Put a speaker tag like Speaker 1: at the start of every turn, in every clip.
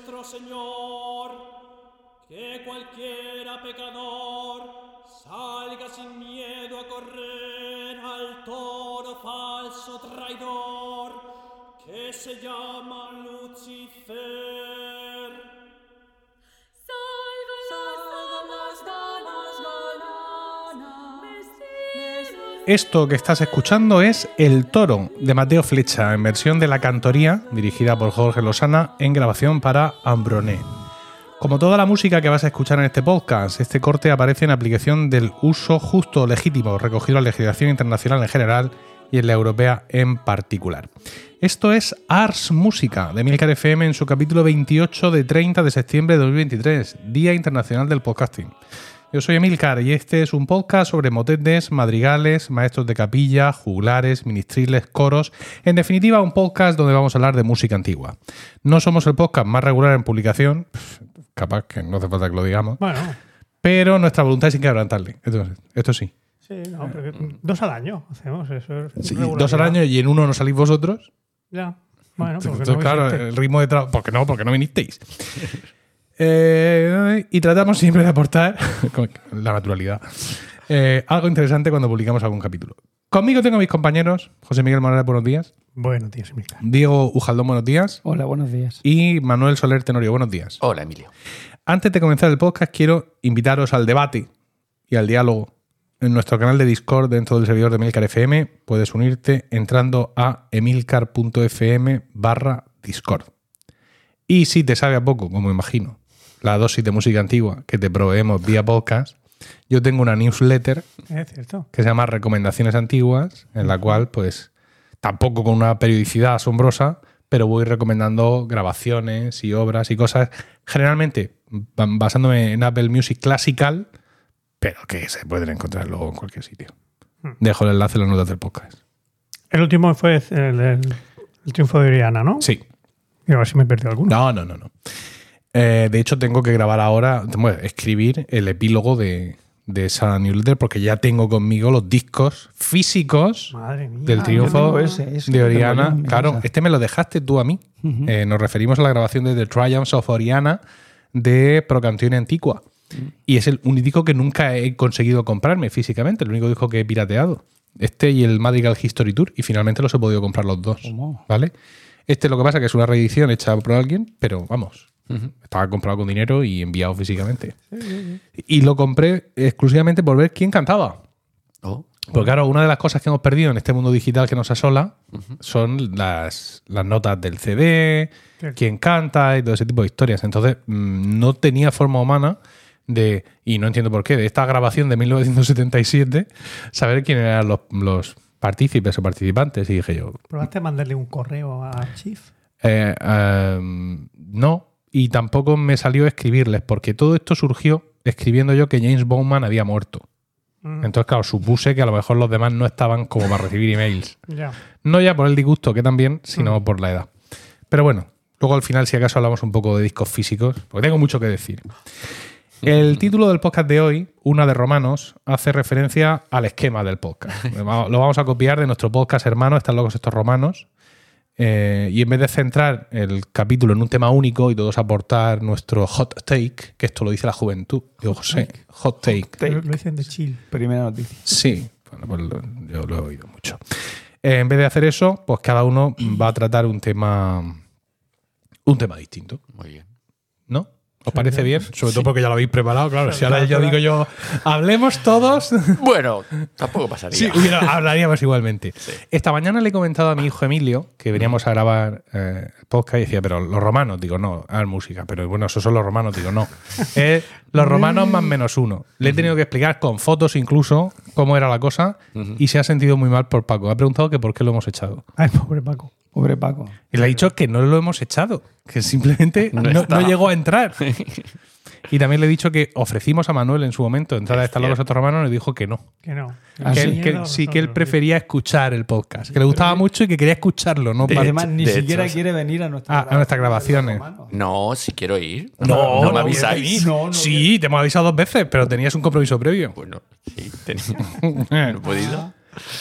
Speaker 1: nuestro Señor, que cualquiera pecador salga sin miedo a correr al toro falso traidor que se llama Lucifer.
Speaker 2: Esto que estás escuchando es El Toro de Mateo Flecha, en versión de la cantoría, dirigida por Jorge Lozana, en grabación para Ambroné. Como toda la música que vas a escuchar en este podcast, este corte aparece en aplicación del uso justo legítimo, recogido en la legislación internacional en general y en la europea en particular. Esto es Ars Música de Milcar FM en su capítulo 28 de 30 de septiembre de 2023, Día Internacional del Podcasting. Yo soy Emilcar y este es un podcast sobre motetes, madrigales, maestros de capilla, juglares, ministriles, coros. En definitiva, un podcast donde vamos a hablar de música antigua. No somos el podcast más regular en publicación, capaz que no hace falta que lo digamos,
Speaker 3: Bueno,
Speaker 2: pero nuestra voluntad es inquebrantable. Esto, esto sí.
Speaker 3: sí, no, pero que- dos al año hacemos eso. es
Speaker 2: Sí, dos al año y en uno no salís vosotros.
Speaker 3: Ya. Bueno, porque
Speaker 2: Entonces,
Speaker 3: no
Speaker 2: claro, el ritmo de trabajo. ¿Por qué no? Porque no vinisteis. Eh, y tratamos siempre de aportar, con la naturalidad, eh, algo interesante cuando publicamos algún capítulo. Conmigo tengo a mis compañeros, José Miguel Morales, buenos días.
Speaker 3: Buenos días, Emilcar.
Speaker 2: Diego Ujaldón, buenos días.
Speaker 4: Hola, buenos días.
Speaker 2: Y Manuel Soler Tenorio, buenos días.
Speaker 5: Hola, Emilio.
Speaker 2: Antes de comenzar el podcast, quiero invitaros al debate y al diálogo en nuestro canal de Discord dentro del servidor de Emilcar FM. Puedes unirte entrando a emilcar.fm barra Discord. Y si te sabe a poco, como imagino, la dosis de música antigua que te proveemos vía podcast, yo tengo una newsletter
Speaker 3: Es cierto.
Speaker 2: que se llama Recomendaciones Antiguas, en la cual, pues, tampoco con una periodicidad asombrosa, pero voy recomendando grabaciones y obras y cosas, generalmente ba- basándome en Apple Music Classical, pero que se pueden encontrar luego en cualquier sitio. Dejo el enlace en las notas del podcast.
Speaker 3: El último fue el, el- el triunfo de Oriana, ¿no?
Speaker 2: Sí.
Speaker 3: Y a ver si me he perdido alguno.
Speaker 2: No, no, no, no. Eh, de hecho, tengo que grabar ahora, bueno, escribir el epílogo de, de esa newsletter porque ya tengo conmigo los discos físicos
Speaker 3: mía.
Speaker 2: del
Speaker 4: Ah,
Speaker 2: triunfo
Speaker 4: ese, ese
Speaker 2: de Oriana. Claro,
Speaker 4: casa.
Speaker 2: este me lo dejaste tú a mí. Eh, nos referimos a la grabación de The Triumphs of Oriana de Procantone Antigua. Y es el único disco que nunca he conseguido comprarme físicamente, el único disco que he pirateado. Este y el Madrigal History Tour, y finalmente los he podido comprar los dos. ¿Vale? Este lo que pasa es que es una reedición hecha por alguien, pero vamos, estaba comprado con dinero y enviado físicamente. Y lo compré exclusivamente por ver quién cantaba.
Speaker 5: Oh,
Speaker 2: Porque claro, una de las cosas que hemos perdido en este mundo digital que nos asola son las, las notas del CD, quién canta y todo ese tipo de historias. Entonces, mm, no tenía forma humana de, y no entiendo por qué, de esta grabación de 1977, saber quién eran los, los partícipes o participantes. Y dije yo,
Speaker 3: ¿Probaste a mandarle un correo a Chief?
Speaker 2: eh, em, no, y tampoco me salió escribirles, porque todo esto surgió escribiendo yo que James Bowman había muerto.
Speaker 3: Mm,
Speaker 2: Entonces, claro, supuse que a lo mejor los demás no estaban como para recibir emails.
Speaker 3: ya.
Speaker 2: No ya por el disgusto, que también, sino por la edad. Pero bueno, luego al final, si acaso hablamos un poco de discos físicos, porque tengo mucho que decir. El título del podcast de hoy, Una de Romanos, hace referencia al esquema del podcast. Lo vamos a copiar de nuestro podcast hermano, Están locos estos romanos. Eh, y en vez de centrar el capítulo en un tema único y todos aportar nuestro hot take, que esto lo dice la juventud, digo, José, hot take.
Speaker 3: Lo, lo dicen de chill.
Speaker 4: Primera noticia.
Speaker 2: Sí, bueno, pues lo- yo lo he oído mucho. Eh, en vez de hacer eso, pues cada uno va a tratar un tema un tema distinto,
Speaker 5: muy bien.
Speaker 2: ¿Os parece bien? Sobre todo porque ya lo habéis preparado, claro. Si ahora yo digo yo, hablemos todos.
Speaker 5: Bueno, tampoco pasaría.
Speaker 2: Sí, hubiera- hablaríamos igualmente. Esta mañana le he comentado a mi hijo Emilio que veníamos a grabar eh, el podcast y decía, pero los romanos, digo, no, a ver, música, pero bueno, esos son los romanos, digo, no. Es los romanos más menos uno. Le he tenido que explicar con fotos incluso cómo era la cosa y se ha sentido muy mal por Paco. Me ha preguntado que por qué lo hemos echado.
Speaker 3: Ay, pobre Paco.
Speaker 4: Pobre Paco.
Speaker 2: Y le ha dicho que no lo hemos echado, que simplemente
Speaker 5: No
Speaker 2: no,
Speaker 5: está.
Speaker 2: no llegó a entrar. Y también le he dicho que ofrecimos a Manuel en su momento entrar a estar locos estos romanos y dijo que no.
Speaker 3: Que no.
Speaker 4: Ah,
Speaker 2: que,
Speaker 4: sí.
Speaker 2: él- que sí, que él prefería escuchar el podcast, que le gustaba mucho y que quería escucharlo, no
Speaker 4: además ni
Speaker 5: de
Speaker 4: siquiera
Speaker 5: hecho,
Speaker 4: quiere venir a nuestra
Speaker 2: Ah, a nuestras grabaciones.
Speaker 5: No, si quiero ir.
Speaker 2: No,
Speaker 5: no me
Speaker 2: no
Speaker 5: avisáis.
Speaker 4: No, no,
Speaker 2: sí, te hemos avisado dos veces, pero tenías un compromiso previo.
Speaker 5: Bueno, sí, tenía- no he podido.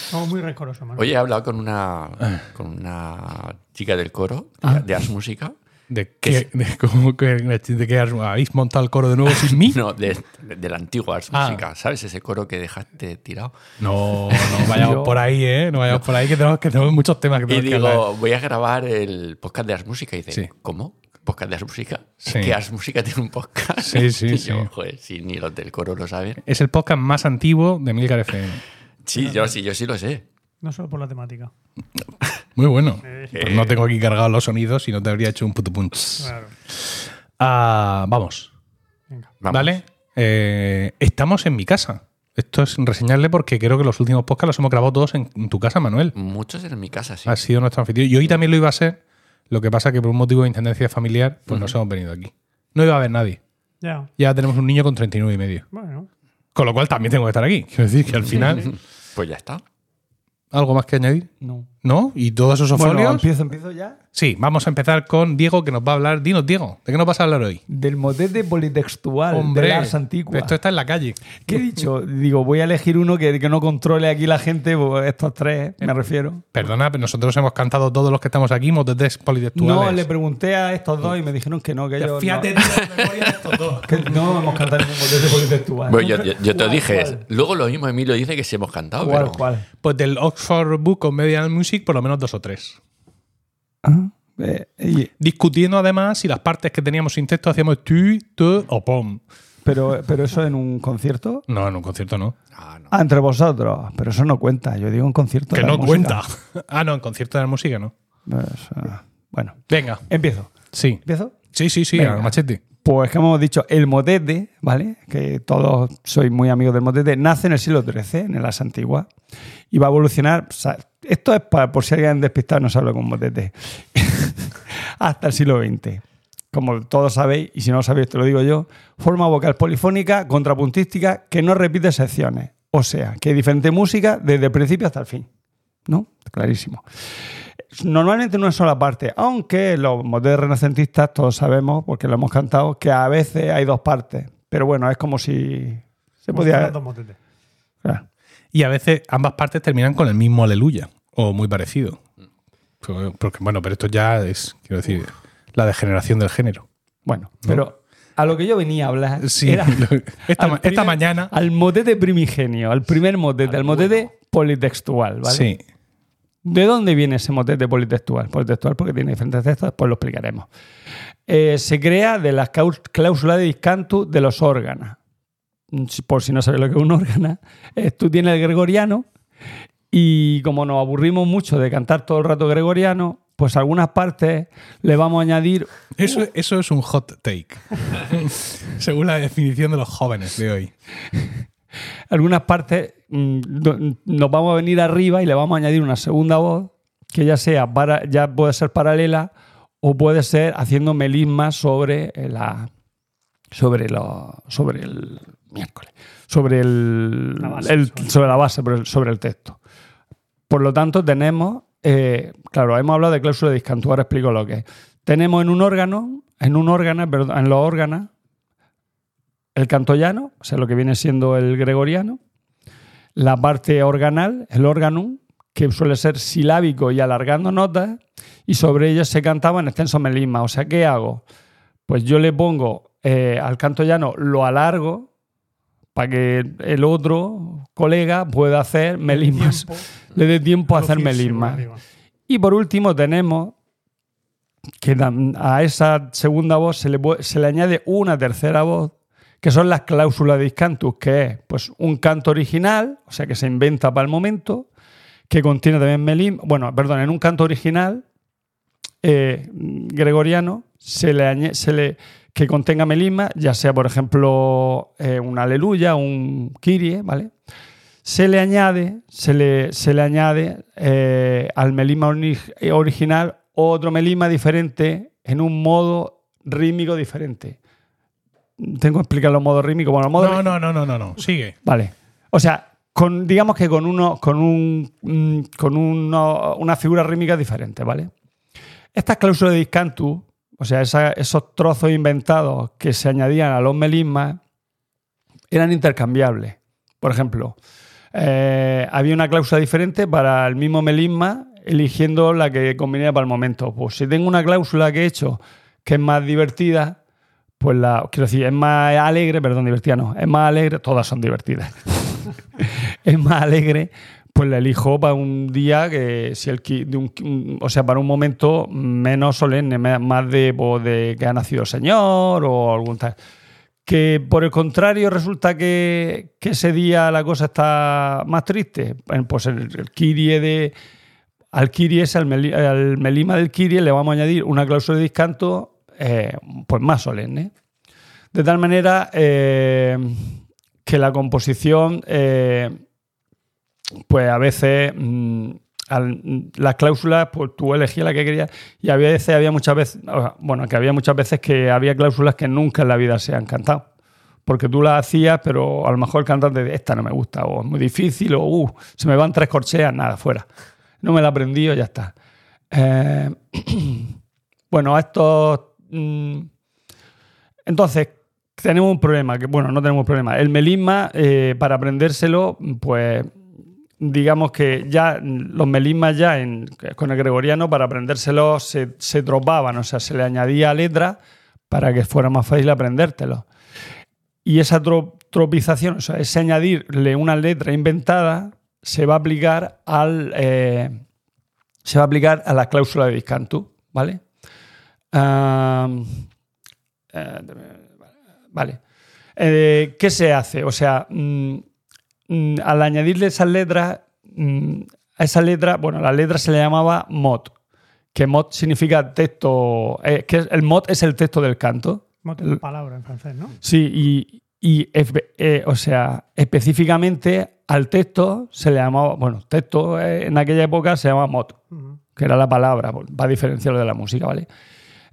Speaker 3: Somos muy rencorosos, Manuel.
Speaker 5: Oye, he hablado con una, con una chica del coro, de,
Speaker 4: Ah.
Speaker 5: de Ars Música,
Speaker 2: ¿De qué, de, cómo que, de habéis montado el coro de nuevo sin mí?
Speaker 5: No, de, de la antigua Ars
Speaker 2: Ah.
Speaker 5: Música. ¿Sabes ese coro que dejaste tirado?
Speaker 2: No, no vayamos
Speaker 3: Yo-
Speaker 2: por ahí, ¿eh? No vayamos por ahí, que tenemos, que tenemos muchos temas que
Speaker 5: Y
Speaker 2: tenemos que hablar.
Speaker 5: digo, voy a grabar el podcast de Ars Música. Y dice,
Speaker 2: Sí.
Speaker 5: ¿cómo? ¿Podcast de Ars Música?
Speaker 2: Sí.
Speaker 5: ¿Es que Ars Música tiene un podcast?
Speaker 2: Sí, sí,
Speaker 5: Y
Speaker 2: sí.
Speaker 5: yo, joder, si ni los del coro lo saben.
Speaker 2: Es el podcast más antiguo de Milcar FM.
Speaker 5: Sí, yo sí, yo sí lo sé.
Speaker 3: No solo por la temática.
Speaker 2: Muy bueno.
Speaker 3: Eh.
Speaker 2: Pues no tengo aquí cargados los sonidos y no te habría hecho un puto punch.
Speaker 3: Claro.
Speaker 2: Ah, vamos.
Speaker 3: Venga.
Speaker 5: Vamos.
Speaker 2: ¿Vale? Eh, estamos en mi casa. Esto es reseñarle porque creo que los últimos podcasts los hemos grabado todos en, tu casa, Manuel.
Speaker 5: Muchos en mi casa, sí.
Speaker 2: Ha sido nuestro anfitrión. Y hoy también lo iba a ser. Lo que pasa que por un motivo de intendencia familiar, pues nos hemos venido aquí. No iba a haber nadie.
Speaker 3: Ya.
Speaker 2: Ya tenemos un niño con 39 y medio.
Speaker 3: Bueno.
Speaker 2: Con lo cual también tengo que estar aquí. Quiero decir que al final,
Speaker 5: Pues ya está.
Speaker 2: ¿algo más que añadir?
Speaker 4: No.
Speaker 2: ¿No? ¿Y todos esos
Speaker 4: Bueno,
Speaker 2: folios?
Speaker 4: empiezo, empiezo ya.
Speaker 2: Sí, vamos a empezar con Diego que nos va a hablar. Dinos, Diego, ¿de qué nos vas a hablar hoy?
Speaker 4: Del motete politextual
Speaker 2: Hombre,
Speaker 4: de las antiguas.
Speaker 2: esto está en la calle.
Speaker 4: ¿Qué he dicho? Digo, voy a elegir uno que, que no controle aquí la gente, pues estos tres, me refiero.
Speaker 2: Perdona, pero nosotros hemos cantado todos los que estamos aquí motetes politextuales.
Speaker 4: No, le pregunté a estos dos y me dijeron que no, que ellos
Speaker 2: Fíjate
Speaker 4: no,
Speaker 2: de estos dos.
Speaker 4: que no hemos cantado ningún motete politextual.
Speaker 5: Bueno, yo, yo- yo te
Speaker 4: ¿Cuál,
Speaker 5: dije,
Speaker 4: cuál?
Speaker 5: luego lo mismo Emilio dice que sí hemos cantado,
Speaker 4: ¿Cuál,
Speaker 5: pero
Speaker 4: cuál?
Speaker 2: Pues del Oxford Book of Medial Music, por lo menos dos o tres.
Speaker 4: Ah, eh, y-
Speaker 2: Discutiendo además si las partes que teníamos sin texto hacíamos tu, tu o pom.
Speaker 4: pero, pero eso en un concierto.
Speaker 2: No, en un concierto no.
Speaker 5: Ah, no.
Speaker 4: Ah, entre vosotros. Pero eso no cuenta. Yo digo en concierto.
Speaker 2: Que
Speaker 4: de la
Speaker 2: no
Speaker 4: música.
Speaker 2: cuenta. Ah, no, en concierto de la música no.
Speaker 4: Pues, ah, bueno,
Speaker 2: Venga,
Speaker 4: empiezo.
Speaker 2: sí.
Speaker 4: ¿Empiezo?
Speaker 2: Sí, sí, sí,
Speaker 4: Venga.
Speaker 2: machete.
Speaker 4: Pues que hemos dicho, el motete, ¿vale? Que todos sois muy amigos del motete, nace en el siglo XIII, en las antiguas, y va a evolucionar. esto es para, por si alguien despistado no sabe con motete. Hasta el siglo XX. Como todos sabéis, y si no lo sabéis, te lo digo yo, forma vocal polifónica, contrapuntística, que no repite secciones. O sea, que hay diferente música desde el principio hasta el fin. ¿No? Clarísimo. Normalmente en una sola parte, aunque los motetes renacentistas todos sabemos, porque lo hemos cantado, que a veces hay dos partes. Pero bueno, es como si se podía.
Speaker 3: Dos motetes.
Speaker 4: Claro.
Speaker 2: Y a veces ambas partes terminan con el mismo aleluya, o muy parecido. Porque, bueno, pero esto ya es, quiero decir, la degeneración del género.
Speaker 4: Bueno, pero a lo que yo venía a hablar
Speaker 2: Sí,
Speaker 4: era
Speaker 2: lo- esta,
Speaker 4: al
Speaker 2: mañana.
Speaker 4: al motete primigenio, al primer motete, al motete politextual, ¿vale?
Speaker 2: Sí.
Speaker 4: ¿De dónde viene ese motete politextual? Politextual porque tiene diferentes textos, pues lo explicaremos. Eh, se crea de las cláusulas de discantus de los órganos. Por si no sabes lo que es un órgano, eh, tú tienes el gregoriano y como nos aburrimos mucho de cantar todo el rato gregoriano, pues algunas partes le vamos a añadir
Speaker 2: Eso, eso es un hot take. Según la definición de los jóvenes de hoy.
Speaker 4: Algunas partes mm, nos vamos a venir arriba y le vamos a añadir una segunda voz que ya sea para, ya puede ser paralela o puede ser haciendo melismas sobre eh, la sobre lo, sobre el miércoles sobre el,
Speaker 3: La base,
Speaker 4: el-
Speaker 3: sobre-
Speaker 4: sobre la base sobre el, sobre el texto. Por lo tanto tenemos eh, claro hemos hablado de cláusula de discanto ahora explico lo que es. Tenemos en un órgano en un órgano perdón, en los órganos el cantoyano, o sea, lo que viene siendo el gregoriano, la parte organal, el organum, que suele ser silábico y alargando notas, y sobre ellas se cantaba en extenso melisma. O sea, ¿qué hago? Pues yo le pongo eh, al canto llano, lo alargo para que el otro colega pueda hacer melismas, le dé tiempo a hacer melismas. Y por último tenemos que a esa segunda voz se le, se le añade una tercera voz, que son las cláusulas de discantus, que es pues, un canto original, o sea, que se inventa para el momento, que contiene también melisma. Bueno, perdón, en un canto original eh, gregoriano se le, se le que contenga melisma, ya sea, por ejemplo, eh, un aleluya, un kirie, ¿vale? se le añade, se le, se le añade eh, al melisma ori- original otro melisma diferente en un modo rítmico diferente. Tengo que explicar los modos rítmicos. Bueno, el modo
Speaker 2: No, no, no, no, no, no. Sigue.
Speaker 4: Vale. O sea, con, digamos que con uno, con un mm, con uno- una figura rítmica diferente, ¿vale? Estas cláusulas de discantus, o sea, esa- esos trozos inventados que se añadían a los melismas, eran intercambiables. Por ejemplo, eh, había una cláusula diferente para el mismo melisma, eligiendo la que convenía para el momento. Pues si tengo una cláusula que he hecho que es más divertida, pues la. Quiero decir, es más alegre, perdón, divertida no, es más alegre, todas son divertidas. es más alegre, pues la elijo para un día que, si el, de un- o sea, para un momento menos solemne, más de, pues, de que ha nacido el Señor o algún tal. Que por el contrario resulta que, que ese día la cosa está más triste. Pues el, el Kirie de. Al Kirie al melima del Kirie, le vamos a añadir una cláusula de discanto eh, pues más solemne. De tal manera eh, que la composición, eh, pues a veces mm, las cláusulas, pues tú elegías la que querías y a veces había muchas veces, bueno, que había muchas veces que había cláusulas que nunca en la vida se han cantado. Porque tú las hacías, pero a lo mejor el cantante esta no me gusta, o es muy difícil, o uh, se me van tres corcheas, nada, fuera. No me la aprendí ya está. Bueno, estos. Mm, entonces, tenemos un problema, que bueno, no tenemos problema. El melisma, eh, para aprendérselo, pues digamos que ya los melismas ya con el gregoriano, para aprendérselo se, se tropaban, o sea, se le añadía letra para que fuera más fácil aprendértelo. Y esa tro- tropización, o sea, ese añadirle una letra inventada, se va a aplicar al. eh, se va a aplicar a la cláusula de discantus, ¿vale? Eh, vale. Eh, ¿Qué se hace? O sea, mm, mm, al añadirle esas letras, mm, a esa letra, bueno, la letra se le llamaba mod, que mod significa texto, eh, que el mod es el texto del canto.
Speaker 3: Mote de palabra en francés, ¿no?
Speaker 4: Sí, y, eh, o sea, específicamente al texto se le llamaba, bueno, texto en aquella época se llamaba mod, que era la palabra, pues, para diferenciarlo de la música, ¿vale?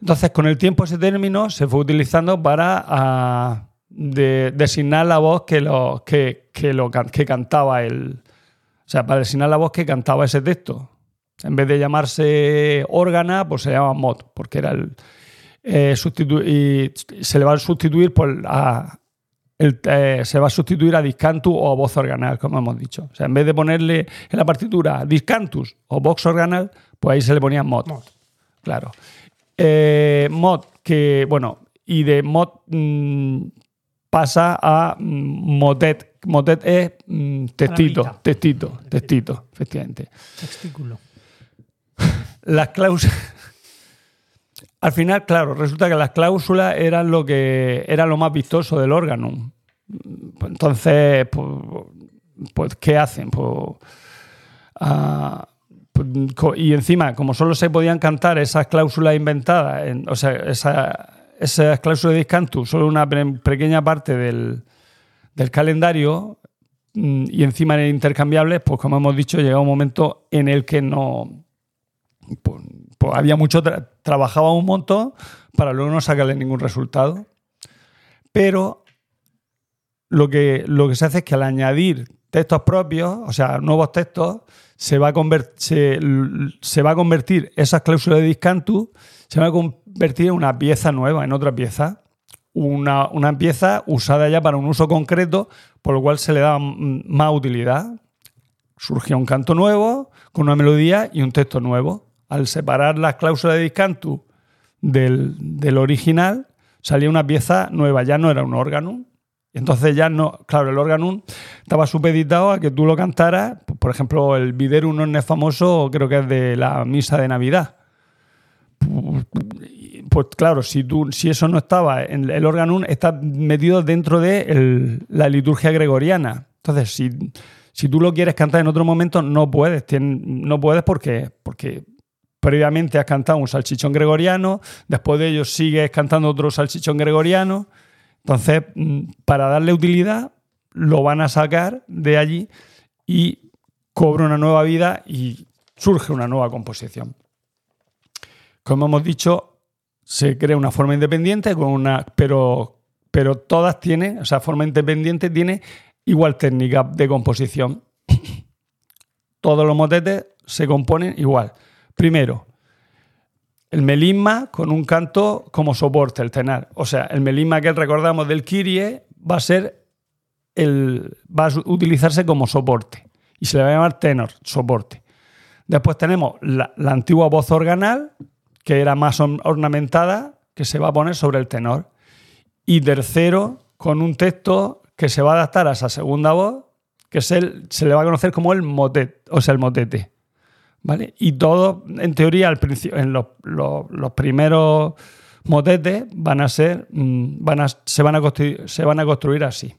Speaker 4: Entonces, con el tiempo ese término se fue utilizando para ah, de- designar la voz que, lo, que, que, lo, que cantaba el... O sea, para designar la voz que cantaba ese texto. En vez de llamarse órgana, pues se llama mod, porque era el... eh, y se le va a sustituir por a, el- eh, se va a sustituir a discantus o a voz organal, como hemos dicho. O sea, en vez de ponerle en la partitura discantus o vox organal, pues ahí se le ponía mod.
Speaker 3: Mod.
Speaker 4: Claro. Eh, mod, que, bueno, y de mod mm, pasa a mm, motet. Motet es mm, textito,
Speaker 3: Palabrita.
Speaker 4: textito, textito, efectivamente.
Speaker 3: Textículo.
Speaker 4: Las cláusulas. Al final, claro, resulta que las cláusulas eran lo que era lo más vistoso del órgano. Entonces, pues, pues, ¿qué hacen? Pues, ah, pues, y encima, como solo se podían cantar esas cláusulas inventadas, en- o sea, esa- esas cláusulas de discantus, solo una pe- pequeña parte del, del calendario, mm, y encima eran intercambiables, pues como hemos dicho, llega un momento en el que no, pues, pues había mucho, tra- trabajaba un montón para luego no sacarle ningún resultado. Pero lo que, lo que se hace es que al añadir textos propios, o sea, nuevos textos, se va a, se, va a convertir esas cláusulas de discantus, se va a convertir en una pieza nueva, en otra pieza. Una, una pieza usada ya para un uso concreto, por lo cual se le da más utilidad surgía un canto nuevo con una melodía y un texto nuevo. Al separar las cláusulas de discantus del, del original, salía una pieza nueva, ya no era un órgano. Entonces ya no, claro, el órgano estaba supeditado a que tú lo cantaras, por ejemplo, el Viderum non es famoso, creo que es de la misa de Navidad. Pues claro, si, tú, si eso no estaba, el órgano está metido dentro de la liturgia gregoriana. Entonces, si, si tú lo quieres cantar en otro momento, no puedes. No puedes porque, porque previamente has cantado un salchichón gregoriano, después de ello sigues cantando otro salchichón gregoriano. Entonces, mm, para darle utilidad, lo van a sacar de allí y cobra una nueva vida y surge una nueva composición. Como hemos dicho, se crea una forma independiente, con una, pero, pero todas tienen, o sea, forma independiente tiene igual técnica de composición. Todos los motetes se componen igual. Primero, el melisma con un canto como soporte, el tenar. O sea, el melisma que recordamos del Kyrie va a ser el, va a utilizarse como soporte y se le va a llamar tenor, soporte. Después tenemos la, la antigua voz organal, que era más or- ornamentada, que se va a poner sobre el tenor. Y tercero, con un texto que se va a adaptar a esa segunda voz, que es el, se le va a conocer como el motet, o sea, el motete. ¿Vale? Y todo, en teoría, al principio, en los, primeros motetes van a ser, mm, van a, se, van a construir, así.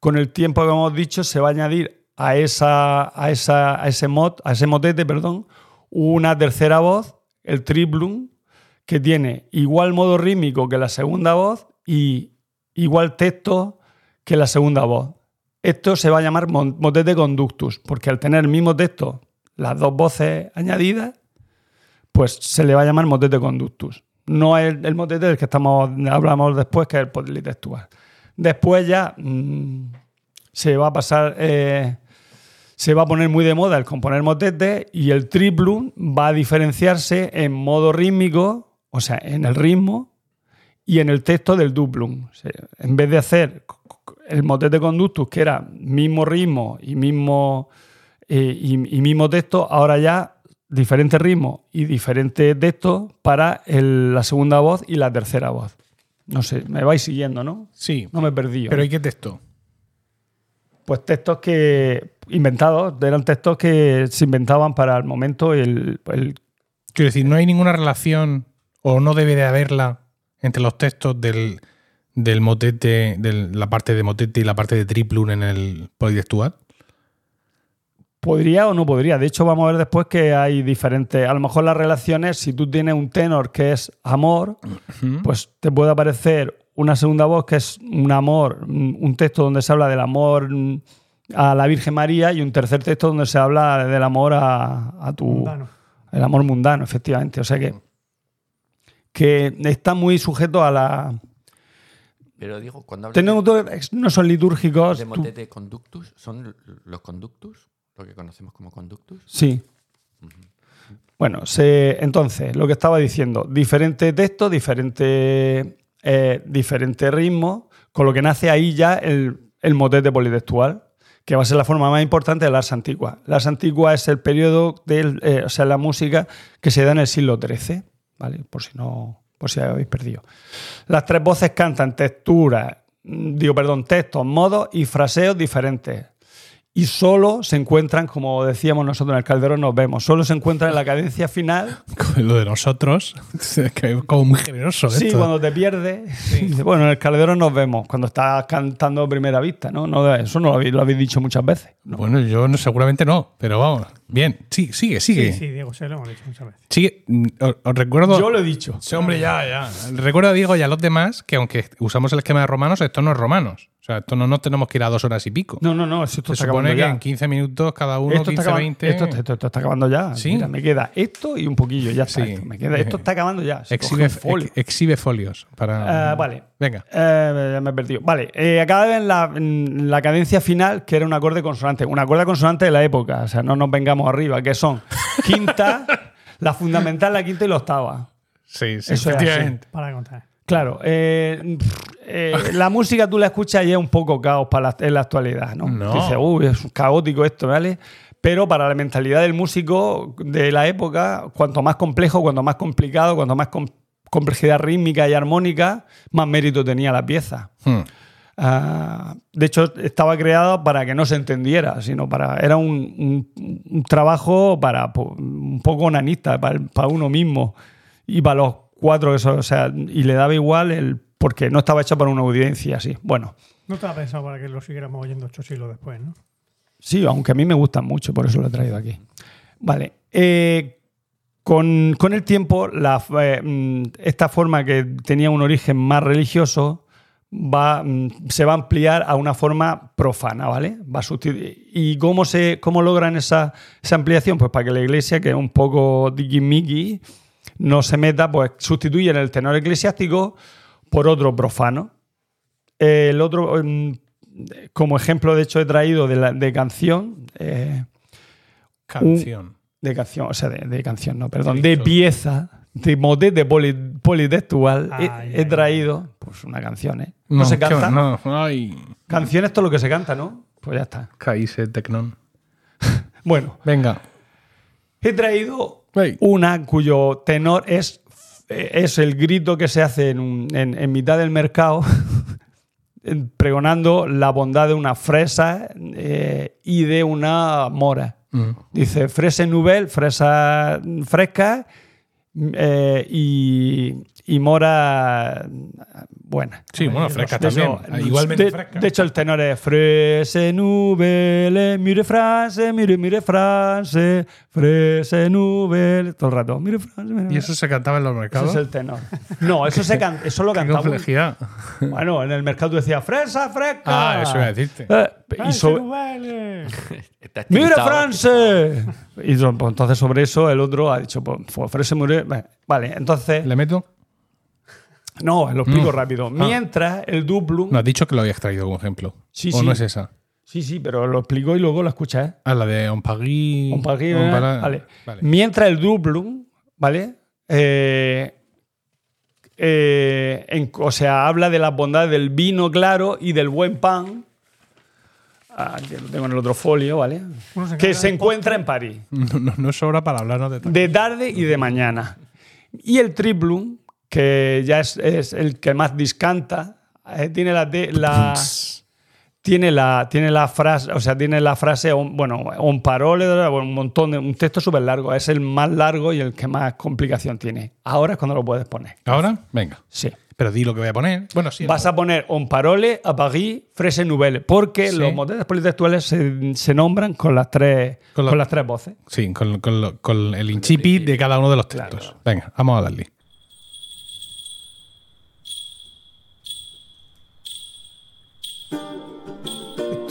Speaker 4: Con el tiempo que hemos dicho, se va a añadir a, esa, a, esa, a, ese, mot, a ese motete perdón, una tercera voz, el triplum, que tiene igual modo rítmico que la segunda voz y igual texto que la segunda voz. Esto se va a llamar motete conductus, porque al tener el mismo texto, las dos voces añadidas, pues se le va a llamar motete conductus. No es el, motete del que estamos, hablamos después, que es el politextual. Después ya mm, se va a pasar, eh, se va a poner muy de moda el componer motete y el triplum va a diferenciarse en modo rítmico, o sea, en el ritmo y en el texto del duplum. En vez de hacer el motete conductus, que era mismo ritmo y mismo, eh, y, y mismo texto, ahora ya diferente ritmo y diferente texto para el- la segunda voz y la tercera voz. No sé, me vais siguiendo, ¿no?
Speaker 2: Sí.
Speaker 4: No me he perdido.
Speaker 2: Pero ¿y qué texto?
Speaker 4: Pues textos que inventados, eran textos que se inventaban para el momento el, el-
Speaker 2: Quiero decir, no hay ninguna relación o no debe de haberla entre los textos del, del motete, de la parte de motete y la parte de triplum en el politextual.
Speaker 4: Podría o no podría. De hecho, vamos a ver después que hay diferentes. A lo mejor las relaciones, si tú tienes un tenor que es amor, pues te puede aparecer una segunda voz que es un amor, un texto donde se habla del amor a la Virgen María y un tercer texto donde se habla del amor a, a tu.
Speaker 3: Mundano.
Speaker 4: El amor mundano, efectivamente. O sea que. que está muy sujeto a la.
Speaker 5: Pero digo, cuando hablas
Speaker 4: Tenemos dos- no son litúrgicos.
Speaker 5: de
Speaker 4: tú-
Speaker 5: conductus, ¿son los conductus? Lo que conocemos como conductus.
Speaker 4: Sí. Bueno, se- entonces, lo que estaba diciendo, diferente texto, diferente, eh, diferente ritmo, con lo que nace ahí ya el, el motete politextual, que va a ser la forma más importante del ars antigua. La ars antigua es el periodo de o sea, la música que se da en el siglo XIII, ¿vale? Por si no, por si habéis perdido. Las tres voces cantan texturas, digo, perdón, textos, modos y fraseos diferentes. Y solo se encuentran, como decíamos nosotros en el Calderón, nos vemos, solo se encuentran en la cadencia final.
Speaker 2: Lo de nosotros, es que es como muy generoso.
Speaker 4: Sí,
Speaker 2: esto.
Speaker 4: cuando te pierdes. dice, Bueno, en el Calderón nos vemos, cuando estás cantando a primera vista, ¿no? no eso no lo habéis, lo habéis dicho muchas veces.
Speaker 2: Bueno, yo no, seguramente no, pero vamos. Bien, sí, sigue, sigue.
Speaker 3: Sí, sí, Diego, se lo hemos dicho muchas veces.
Speaker 2: Sigue. Mm, Os, os recuerdo.
Speaker 4: Yo lo he dicho.
Speaker 2: Sí, hombre, ya, ya. Recuerdo a Diego y a los demás que aunque usamos el esquema de romanos, esto no es romanos. O sea, esto no nos tenemos que ir a dos horas y pico.
Speaker 4: No, no, no, esto
Speaker 2: Se
Speaker 4: está
Speaker 2: supone
Speaker 4: acabando
Speaker 2: que
Speaker 4: ya.
Speaker 2: en 15 minutos cada uno,
Speaker 4: Esto
Speaker 2: 15,
Speaker 4: está, acabando,
Speaker 2: 20.
Speaker 4: esto, esto- esto está acabando ya.
Speaker 2: ¿Sí?
Speaker 4: Mira, me queda esto y un poquillo, ya está.
Speaker 2: Sí.
Speaker 4: esto, me queda, esto está acabando ya. Se
Speaker 2: exhibe,
Speaker 4: folio.
Speaker 2: ex- exhibe folios. Para...
Speaker 4: Ah, vale.
Speaker 2: Venga.
Speaker 4: Eh, ya me he perdido. Vale, eh, acaba de ver la, la cadencia final, que era un acorde consonante. Un acorde consonante de la época, o sea, no nos vengamos arriba, que son quinta, la fundamental, la quinta y la octava.
Speaker 2: Sí, sí,
Speaker 4: Eso es
Speaker 2: efectivamente.
Speaker 3: Para contar.
Speaker 4: Claro, eh, eh, la música tú la escuchas y es un poco caos para la, en la actualidad, ¿no?
Speaker 2: No.
Speaker 4: Dices, uy, es caótico esto, ¿vale? Pero para la mentalidad del músico de la época, cuanto más complejo, cuanto más complicado, cuanto más com- complejidad rítmica y armónica, más mérito tenía la pieza.
Speaker 2: Hmm.
Speaker 4: Ah, de hecho, estaba creado para que no se entendiera, sino para. Era un, un- un trabajo para un poco onanista, para, para uno mismo. Y para los cuatro que son, o sea, y le daba igual el. porque no estaba hecho para una audiencia así. Bueno,
Speaker 3: No estaba pensado para que lo siguiéramos oyendo ocho siglos después, ¿no?
Speaker 4: sí, aunque a mí me gustan mucho, por eso lo he traído aquí. Vale. eh, con, con el tiempo, la, eh, mm, esta forma que tenía un origen más religioso va, mm, se va a ampliar a una forma profana, ¿vale? Va a ¿Y cómo, se, cómo logran esa, esa ampliación? Pues para que la iglesia, que es un poco dicky no se meta, pues sustituyen el tenor eclesiástico por otro profano. El otro, mm, como ejemplo, de hecho, he traído de, la- de canción, eh,
Speaker 2: Canción.
Speaker 4: de canción, o sea, de, de canción, no, perdón, de pieza, de motete poli- politextual, he-
Speaker 3: Ay,
Speaker 4: he,
Speaker 3: ay,
Speaker 4: traído, pues una canción, ¿eh? No, se
Speaker 2: qué-
Speaker 4: canta.
Speaker 2: No.
Speaker 4: Canción es todo lo que se canta, ¿no? Pues ya está.
Speaker 2: Caíse Tecnón.
Speaker 4: Bueno,
Speaker 2: Venga.
Speaker 4: he traído
Speaker 2: Hey.
Speaker 4: una cuyo tenor es eh, es el grito que se hace en, un- en- en mitad del mercado, pregonando la bondad de una fresa eh, y de una mora.
Speaker 2: Mm.
Speaker 4: Dice fresa nouvelle, fresa fresca eh, y, y mora buena.
Speaker 2: Sí, bueno, fresca
Speaker 4: De
Speaker 2: también.
Speaker 4: hecho,
Speaker 2: Igualmente
Speaker 4: de,
Speaker 2: fresca.
Speaker 4: de hecho, el tenor es frese nouvelle, mire France, mire, mire France, frese nouvelle, todo el rato. Mire France, mire
Speaker 2: ¿Y eso se cantaba en los
Speaker 4: Ese
Speaker 2: mercados?
Speaker 4: es el tenor. No, eso, se can- eso lo
Speaker 2: Qué
Speaker 4: cantaba.
Speaker 2: complejidad.
Speaker 4: Bueno, en el mercado tú decías fresa, fresca.
Speaker 2: Ah, eso iba a decirte.
Speaker 4: Eh, ¡Mire. France! Y pues, entonces sobre eso el otro ha dicho, pues, pues, frese mure. Vale, entonces.
Speaker 2: ¿Le meto?
Speaker 4: No, lo explico
Speaker 2: Mm.
Speaker 4: rápido. Mientras el Dublum.
Speaker 2: No, has dicho que lo había extraído como ejemplo.
Speaker 4: Sí,
Speaker 2: ¿O
Speaker 4: sí.
Speaker 2: no es esa?
Speaker 4: Sí, sí, pero lo explico y luego lo escuchas. ¿eh?
Speaker 2: Ah, la de On Paris. On
Speaker 4: ¿eh?
Speaker 2: Para-
Speaker 4: vale.
Speaker 2: Vale.
Speaker 4: Mientras el Dublum, ¿vale? Eh, eh, en- o sea, habla de las bondades del vino claro y del buen pan. Ah, que lo tengo en el otro folio, ¿vale?
Speaker 3: Se
Speaker 4: que se encuentra en París.
Speaker 2: No, no, no sobra para hablarnos de tal.
Speaker 4: De tarde y de mañana. Y el Triplum, que ya es, es el que más discanta, eh, tiene la, la tiene la tiene la frase, o sea, tiene la frase on- bueno, un parole, un montón de un texto súper largo, es el más largo y el que más complicación tiene. Ahora es cuando lo puedes poner.
Speaker 2: ¿Ahora? Venga.
Speaker 4: Sí.
Speaker 2: Pero di lo que voy a poner. Bueno, sí.
Speaker 4: Vas a poner un parole a París, frese nouvelle, porque
Speaker 2: Sí.
Speaker 4: los motetes politextuales se, se nombran con las tres
Speaker 2: Con
Speaker 4: con,
Speaker 2: la-
Speaker 4: las tres voces.
Speaker 2: Sí, con, con con el incipit de cada uno de los textos. Venga, vamos a darle.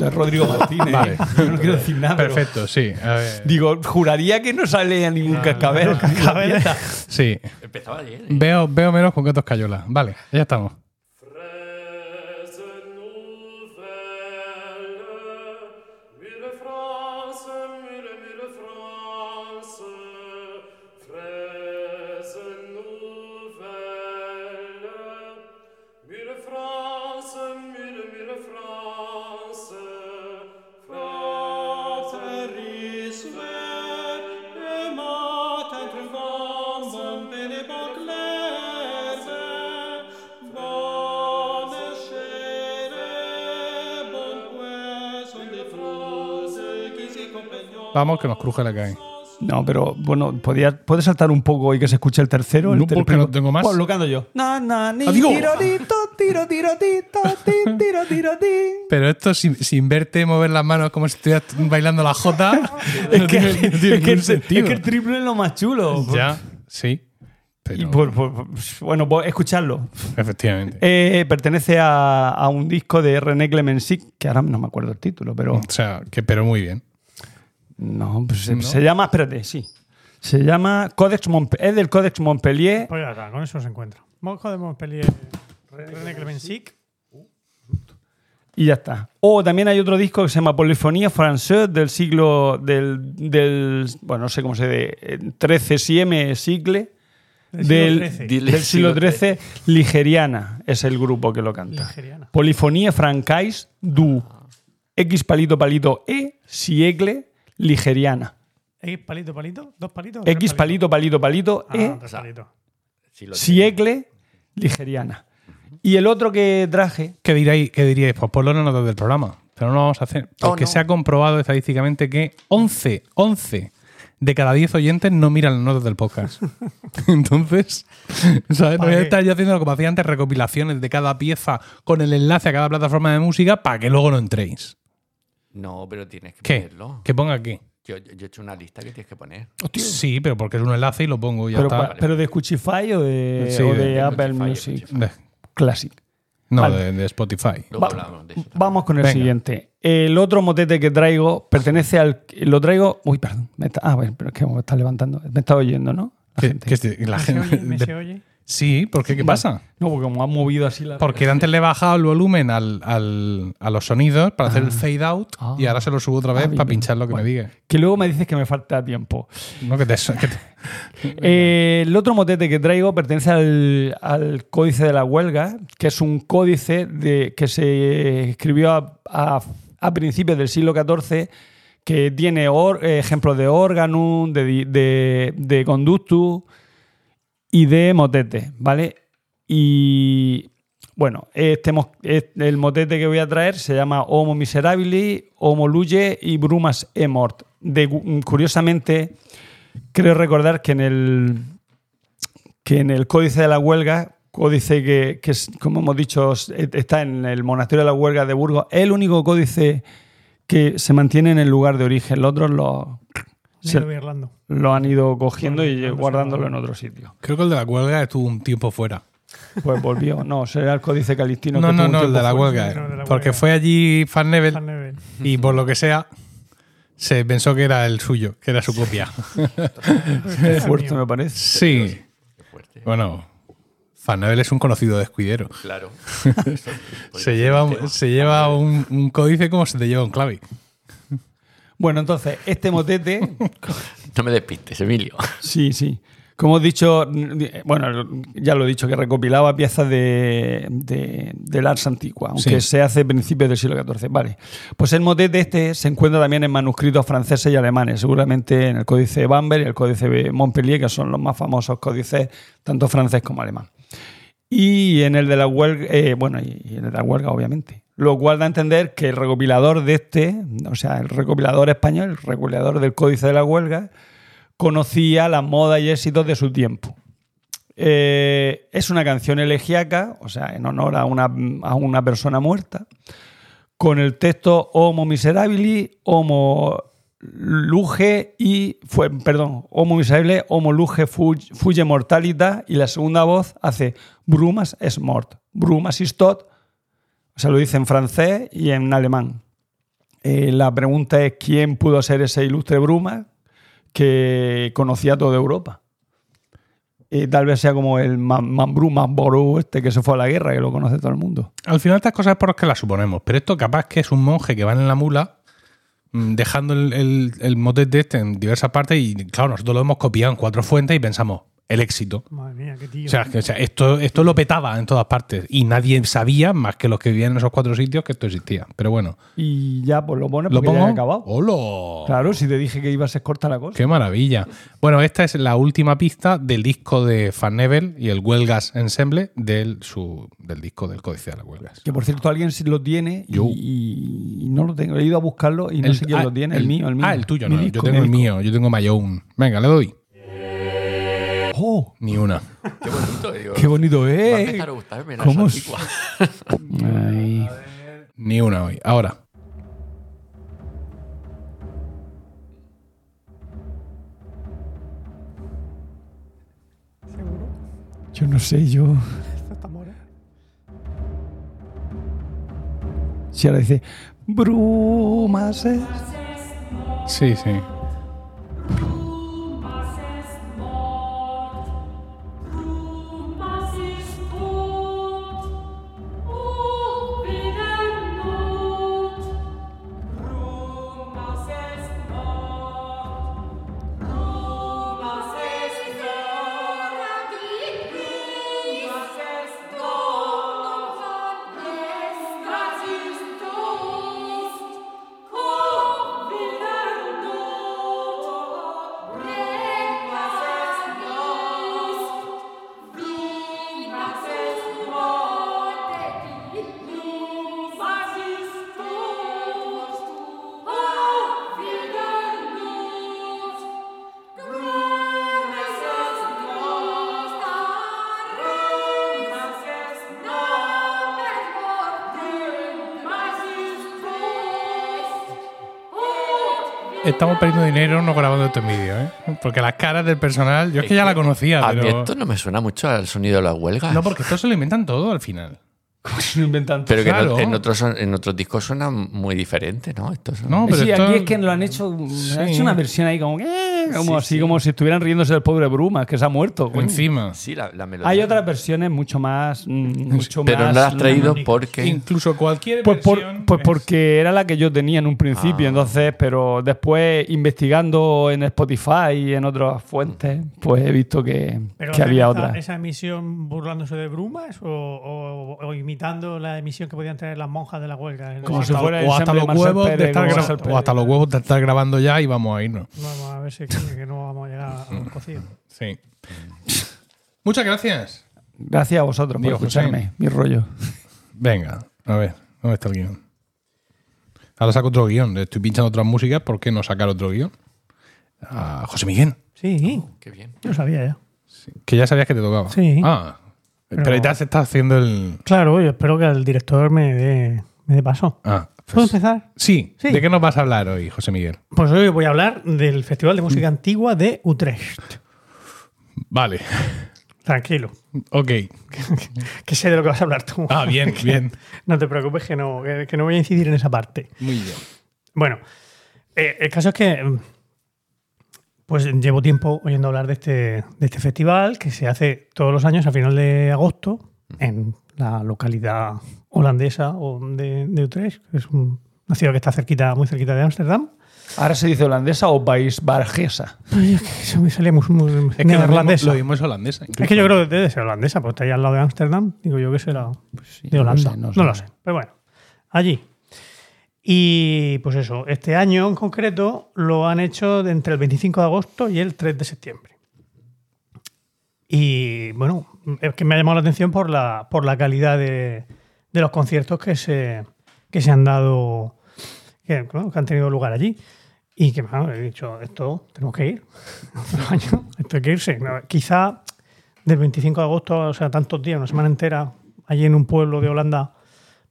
Speaker 4: Esto es Rodrigo Martínez.
Speaker 2: Vale.
Speaker 4: Yo no quiero decir nada. pero-
Speaker 2: Perfecto, sí. A ver.
Speaker 4: Digo, juraría que no sale a ningún cascabel.
Speaker 2: Sí.
Speaker 5: Empezaba ayer. ¿eh?
Speaker 2: Veo, veo menos con gatos cayola. Vale, ya estamos. Vamos, que nos cruje la cae.
Speaker 4: No, pero bueno, podía, ¿puede saltar un poco y que se escuche el tercero? El
Speaker 2: No, porque
Speaker 4: tercero?
Speaker 2: no tengo más.
Speaker 4: Pues lo canto yo. Na, na, ni,
Speaker 2: Adiós.
Speaker 4: tiro, tito, tiro, tiro, tito, ti, tiro, tiro, ti.
Speaker 2: Pero esto sin, sin verte mover las manos como si estuvieras bailando la jota.
Speaker 4: Es
Speaker 2: no
Speaker 4: que,
Speaker 2: tiene, no tiene
Speaker 4: es, que,
Speaker 2: sentido.
Speaker 4: es que el triple es lo más chulo.
Speaker 2: Ya, sí. Pero,
Speaker 4: Y por- por- bueno, pues escucharlo.
Speaker 2: efectivamente.
Speaker 4: Eh, pertenece a, a un disco de René Clemensic, que ahora no me acuerdo el título, pero
Speaker 2: o sea, que pero muy bien.
Speaker 4: No, pues se,
Speaker 2: ¿No?
Speaker 4: se llama, espérate, sí. Se llama Codex Montpellier, es del Codex Montpellier.
Speaker 3: Pues ya está, con eso se encuentra. Mojo de Montpellier, René Clemensic.
Speaker 4: Y ya está. O también hay otro disco que se llama Polyphonie Française del siglo del, del bueno, no sé cómo se dice, 13 CM sigle
Speaker 3: Del
Speaker 4: del,
Speaker 3: siglo XIII.
Speaker 5: Dile
Speaker 4: del siglo
Speaker 5: siglo
Speaker 4: XIII, Ligeriana es el grupo que lo canta.
Speaker 3: Ligeriana.
Speaker 4: Polyphonie Francais du X palito palito E siegle ligeriana.
Speaker 3: X palito, palito, dos palitos.
Speaker 4: X
Speaker 3: palitos?
Speaker 4: palito palito palito
Speaker 3: Ah,
Speaker 4: E.
Speaker 5: Sí, lo
Speaker 4: siegle ligeriana. Y el otro que traje
Speaker 2: ¿Qué diréis? ¿Qué diríais? Pues ponlo en las notas del programa. Pero no lo vamos a hacer. Porque
Speaker 5: no.
Speaker 2: se ha comprobado estadísticamente que 11, 11 de cada 10 oyentes no miran las notas del podcast. Entonces, ¿sabes? No voy a estar yo haciendo como hacía antes, recopilaciones de cada pieza con el enlace a cada plataforma de música para que luego no entréis.
Speaker 5: No, pero tienes que
Speaker 2: ¿Qué?
Speaker 5: ponerlo.
Speaker 2: Que ponga aquí.
Speaker 5: Yo, yo he hecho una lista que tienes que poner.
Speaker 2: Sí, pero porque es un enlace y lo pongo y ya
Speaker 4: pero,
Speaker 2: está.
Speaker 4: pa- pero de Scuchify o de,
Speaker 2: Sí,
Speaker 4: o
Speaker 2: de-
Speaker 4: de
Speaker 5: de
Speaker 4: Apple
Speaker 5: Spotify,
Speaker 4: Music
Speaker 2: De-
Speaker 4: Classic.
Speaker 2: no,
Speaker 4: Vale.
Speaker 2: de, de Spotify.
Speaker 5: Luego
Speaker 4: Va-
Speaker 5: hablamos de eso. también.
Speaker 4: Vamos con el
Speaker 2: Venga.
Speaker 4: siguiente. El otro motete que traigo pertenece al. Lo traigo. Uy, perdón. me está- ah, bueno, pero es que me está levantando. Me está oyendo, ¿no? La
Speaker 2: ¿Qué-
Speaker 4: gente.
Speaker 2: qué es- la
Speaker 3: ¿Me se
Speaker 2: gente-
Speaker 3: oye? ¿Me
Speaker 2: de-
Speaker 3: se oye?
Speaker 2: Sí, ¿por qué? ¿Qué pasa?
Speaker 4: No, porque como han movido así la.
Speaker 2: Porque antes le he bajado el volumen al, al- a los sonidos para hacer el fade out
Speaker 4: Ah.
Speaker 2: y ahora se lo subo otra vez
Speaker 4: Ah,
Speaker 2: para pinchar lo que
Speaker 4: Bueno.
Speaker 2: me diga.
Speaker 4: Que luego me dices que me falta tiempo.
Speaker 2: No, que te, que te-
Speaker 4: Eh, el otro motete que traigo pertenece al, al Códice de la Huelga, que es un códice de, que se escribió a, a- a principios del siglo XIV, que tiene or- ejemplos de órgano, de, de, de conductus, y de motete, ¿vale? Y bueno, este, el motete que voy a traer se llama Homo Miserabili, Homo Luye y Brumas e Mort. De, curiosamente, creo recordar que en el que en el Códice de la Huelga, códice que, que como hemos dicho, es- está en el Monasterio de la Huelga de Burgos, el único códice que se mantiene en el lugar de origen. Los otros lo, se- lo han ido cogiendo y guardándolo en otro sitio.
Speaker 2: Creo que el de la huelga estuvo un tiempo fuera.
Speaker 4: Pues volvió. No, será el Códice Calistino.
Speaker 2: No,
Speaker 4: que
Speaker 2: no,
Speaker 4: un
Speaker 2: no, el de la huelga.
Speaker 3: sí, no, el de la
Speaker 2: Porque
Speaker 3: huelga.
Speaker 2: fue allí Van Nebel y por lo que sea se pensó que era el suyo, que era su copia.
Speaker 4: Qué fuerte me parece.
Speaker 2: Sí.
Speaker 5: Qué.
Speaker 2: Bueno, Van Nebel es un conocido de escudero.
Speaker 5: Claro.
Speaker 2: Se lleva, se lleva un, un códice como se te lleva un clave.
Speaker 4: Bueno, entonces, este motete
Speaker 5: No me despistes, Emilio.
Speaker 4: Sí, sí. Como he dicho, bueno, ya lo he dicho, que recopilaba piezas de, de- del Ars Antigua, aunque
Speaker 2: Sí.
Speaker 4: se hace a principios del siglo XIV. Vale. Pues el motete este se encuentra también en manuscritos franceses y alemanes, seguramente en el Códice de Bamberg y el Códice de Montpellier, que son los más famosos códices, tanto francés como alemán. Y en el de la huelga, eh, bueno, y y en el de la huelga, obviamente. Lo cual da a entender que el recopilador de este, o sea, el recopilador español, el recopilador del Códice de la Huelga, conocía las modas y éxitos de su tiempo. Eh, es una canción elegíaca, o sea, en honor a una, a una persona muerta, con el texto Homo miserabili, Homo luge y fue, perdón, Homo miserabile, Homo luge fu- fuge mortalita y la segunda voz hace Brumas es mort, Brumas is tot, o sea, lo dice en francés y en alemán. Eh, la pregunta es quién pudo ser ese ilustre Brumas que conocía toda Europa. Y tal vez sea como el Mambrú Mamború este que se fue a la guerra, que lo conoce todo el mundo.
Speaker 2: Al final estas cosas es por las que las suponemos, pero esto capaz que es un monje que va en la mula mm, dejando el, el, el motete este en diversas partes y claro, nosotros lo hemos copiado en cuatro fuentes y pensamos, el éxito.
Speaker 3: Madre mía, qué tío.
Speaker 2: O sea, que, o sea, esto, esto lo petaba en todas partes y nadie sabía, más que los que vivían en esos cuatro sitios, que esto existía. Pero bueno,
Speaker 4: Y ya, pues lo pones
Speaker 2: ¿lo
Speaker 4: porque ya
Speaker 2: pongo?
Speaker 4: he acabado.
Speaker 2: ¡Hola!
Speaker 4: Claro, si te dije que iba a ser corta la cosa.
Speaker 2: ¡Qué maravilla! Bueno, esta es la última pista del disco de Van Nebel y el Huelgas Ensemble del, su, del disco del Códice de las Huelgas.
Speaker 4: Que por cierto, alguien sí lo tiene y,
Speaker 2: Yo.
Speaker 4: y no lo tengo. He ido a buscarlo y no
Speaker 2: El-
Speaker 4: sé quién
Speaker 2: ah,
Speaker 4: lo tiene. El, mío, el mío.
Speaker 2: Ah, el tuyo,
Speaker 4: Mi
Speaker 2: no.
Speaker 4: disco,
Speaker 2: yo tengo el mío, yo tengo My Own. Venga, le doy.
Speaker 4: ¡Oh!
Speaker 2: Ni una.
Speaker 5: Qué bonito, digo.
Speaker 4: ¡Qué bonito
Speaker 5: Va a
Speaker 4: es!
Speaker 5: empezar a gustarme la
Speaker 4: ¿Cómo
Speaker 5: antigua.
Speaker 4: Ay.
Speaker 2: Ni una hoy. Ahora.
Speaker 3: Seguro.
Speaker 4: Yo no sé, yo.
Speaker 3: Esto está mora.
Speaker 4: Si ahora dice. Brumas es.
Speaker 2: Sí, sí. Estamos perdiendo dinero no grabando este vídeo, ¿eh? Porque las caras del personal, yo es que ya la conocía,
Speaker 5: A mí esto no me suena mucho al sonido de las huelgas.
Speaker 2: No, porque esto se lo inventan todo al final.
Speaker 4: No inventan
Speaker 5: Pero que en-
Speaker 2: Claro.
Speaker 5: en, otros, en otros discos suena muy diferente, ¿no? Estos son-
Speaker 2: No, pero
Speaker 4: sí,
Speaker 2: esto-
Speaker 4: aquí es que lo han hecho, han
Speaker 2: Sí.
Speaker 4: hecho una versión ahí como, que- como
Speaker 5: Sí,
Speaker 4: así,
Speaker 5: sí.
Speaker 4: como si estuvieran riéndose del pobre Brumas, que se ha muerto. coño.
Speaker 2: Encima.
Speaker 5: Sí, la, la melodía.
Speaker 4: Hay otras versiones mucho más. mm, Mucho
Speaker 5: Pero
Speaker 4: más
Speaker 5: no la has traído porque.
Speaker 2: Incluso cualquier
Speaker 4: Pues, por-
Speaker 2: versión
Speaker 4: pues
Speaker 2: es-
Speaker 4: porque era la que yo tenía en un principio,
Speaker 5: Ah.
Speaker 4: entonces, pero después investigando en Spotify y en otras fuentes, pues he visto que,
Speaker 3: Pero
Speaker 4: que había
Speaker 3: esa-
Speaker 4: otra.
Speaker 3: ¿Esa emisión burlándose de brumas o, o- o imitando la emisión que podían tener las monjas de la huelga?
Speaker 4: Como si fuera
Speaker 2: o hasta los huevos de estar grabando ya y vamos a irnos.
Speaker 3: Vamos a ver si que no vamos a llegar a un cocido.
Speaker 2: Sí. Muchas gracias.
Speaker 4: Gracias a vosotros por escucharme,
Speaker 2: José.
Speaker 4: mi rollo.
Speaker 2: Venga, a ver, ¿dónde está el guion? Ahora saco otro guion. Le Estoy pinchando otras músicas. ¿Por qué no sacar otro guion? A José Miguel,
Speaker 3: Sí,
Speaker 5: Qué bien.
Speaker 3: yo lo sabía ya.
Speaker 2: que ya sabías que te tocaba.
Speaker 3: Sí.
Speaker 2: Ah, pero,
Speaker 3: Pero-
Speaker 2: ya se está haciendo el.
Speaker 3: Claro, yo espero que el director me dé, me dé paso.
Speaker 2: Ah,
Speaker 3: ¿Puedo
Speaker 2: pues-
Speaker 3: empezar?
Speaker 2: Sí.
Speaker 3: Sí.
Speaker 2: ¿De qué nos vas a hablar hoy, José Miguel?
Speaker 3: Pues hoy voy a hablar del Festival de Música Antigua de Utrecht.
Speaker 2: Vale.
Speaker 3: Tranquilo,
Speaker 2: Ok.
Speaker 3: que sé de lo que vas a hablar tú.
Speaker 2: Ah, bien, bien.
Speaker 3: No te preocupes que no, que, no voy a incidir en esa parte.
Speaker 2: Muy bien.
Speaker 3: Bueno, eh, el caso es que mm, pues llevo tiempo oyendo hablar de este, de este festival que se hace todos los años a final de agosto en la localidad holandesa o de, de Utrecht, que es un- una ciudad que está cerquita, muy cerquita de Ámsterdam.
Speaker 4: ¿Ahora se dice holandesa o país bargesa?
Speaker 3: Ay, es que Eso me salía muy, muy
Speaker 2: Es que
Speaker 3: neerlandesa.
Speaker 2: lo mismo es holandesa.
Speaker 3: Es que yo creo que debe ser holandesa, porque está ahí al lado de Ámsterdam. Digo yo que será
Speaker 4: Sí,
Speaker 3: de
Speaker 4: no lo sé,
Speaker 3: no,
Speaker 4: no sé.
Speaker 3: lo sé. Pero bueno, allí. Y pues eso, este año en concreto lo han hecho de entre el 25 de agosto y el 3 de septiembre. Y bueno, es que me ha llamado la atención por la, por la calidad de, de los conciertos que se, que se han dado, que, bueno, que han tenido lugar allí. Y que bueno, he dicho, esto tenemos que ir. Año, esto hay que irse. No, Quizá del 25 de agosto, o sea, tantos días, una semana entera, allí en un pueblo de Holanda,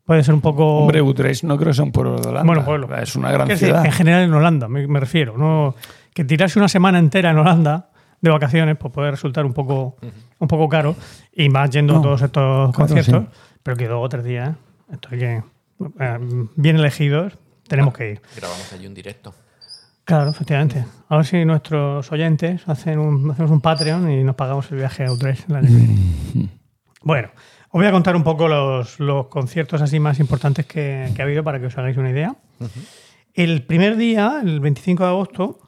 Speaker 3: puede ser un poco.
Speaker 4: Hombre, Utrecht no creo que sea un pueblo de Holanda.
Speaker 3: Bueno, pueblo.
Speaker 4: Es una gran
Speaker 3: Quiero decir,
Speaker 4: ciudad.
Speaker 3: en general en Holanda, me, me refiero. No, que tirarse una semana entera en Holanda de vacaciones pues puede resultar un poco, un poco caro y más yendo a todos estos
Speaker 4: claro,
Speaker 3: conciertos.
Speaker 4: sí.
Speaker 3: Pero que dos o tres días, esto hay que. bien elegidos, tenemos que ir.
Speaker 5: Grabamos allí un directo.
Speaker 3: Claro, efectivamente. A ver si nuestros oyentes hacen un, hacemos un Patreon y nos pagamos el viaje a Utrecht. el año que viene. Bueno, os voy a contar un poco los, los conciertos así más importantes que, que ha habido para que os hagáis una idea. El primer día, el 25 de agosto,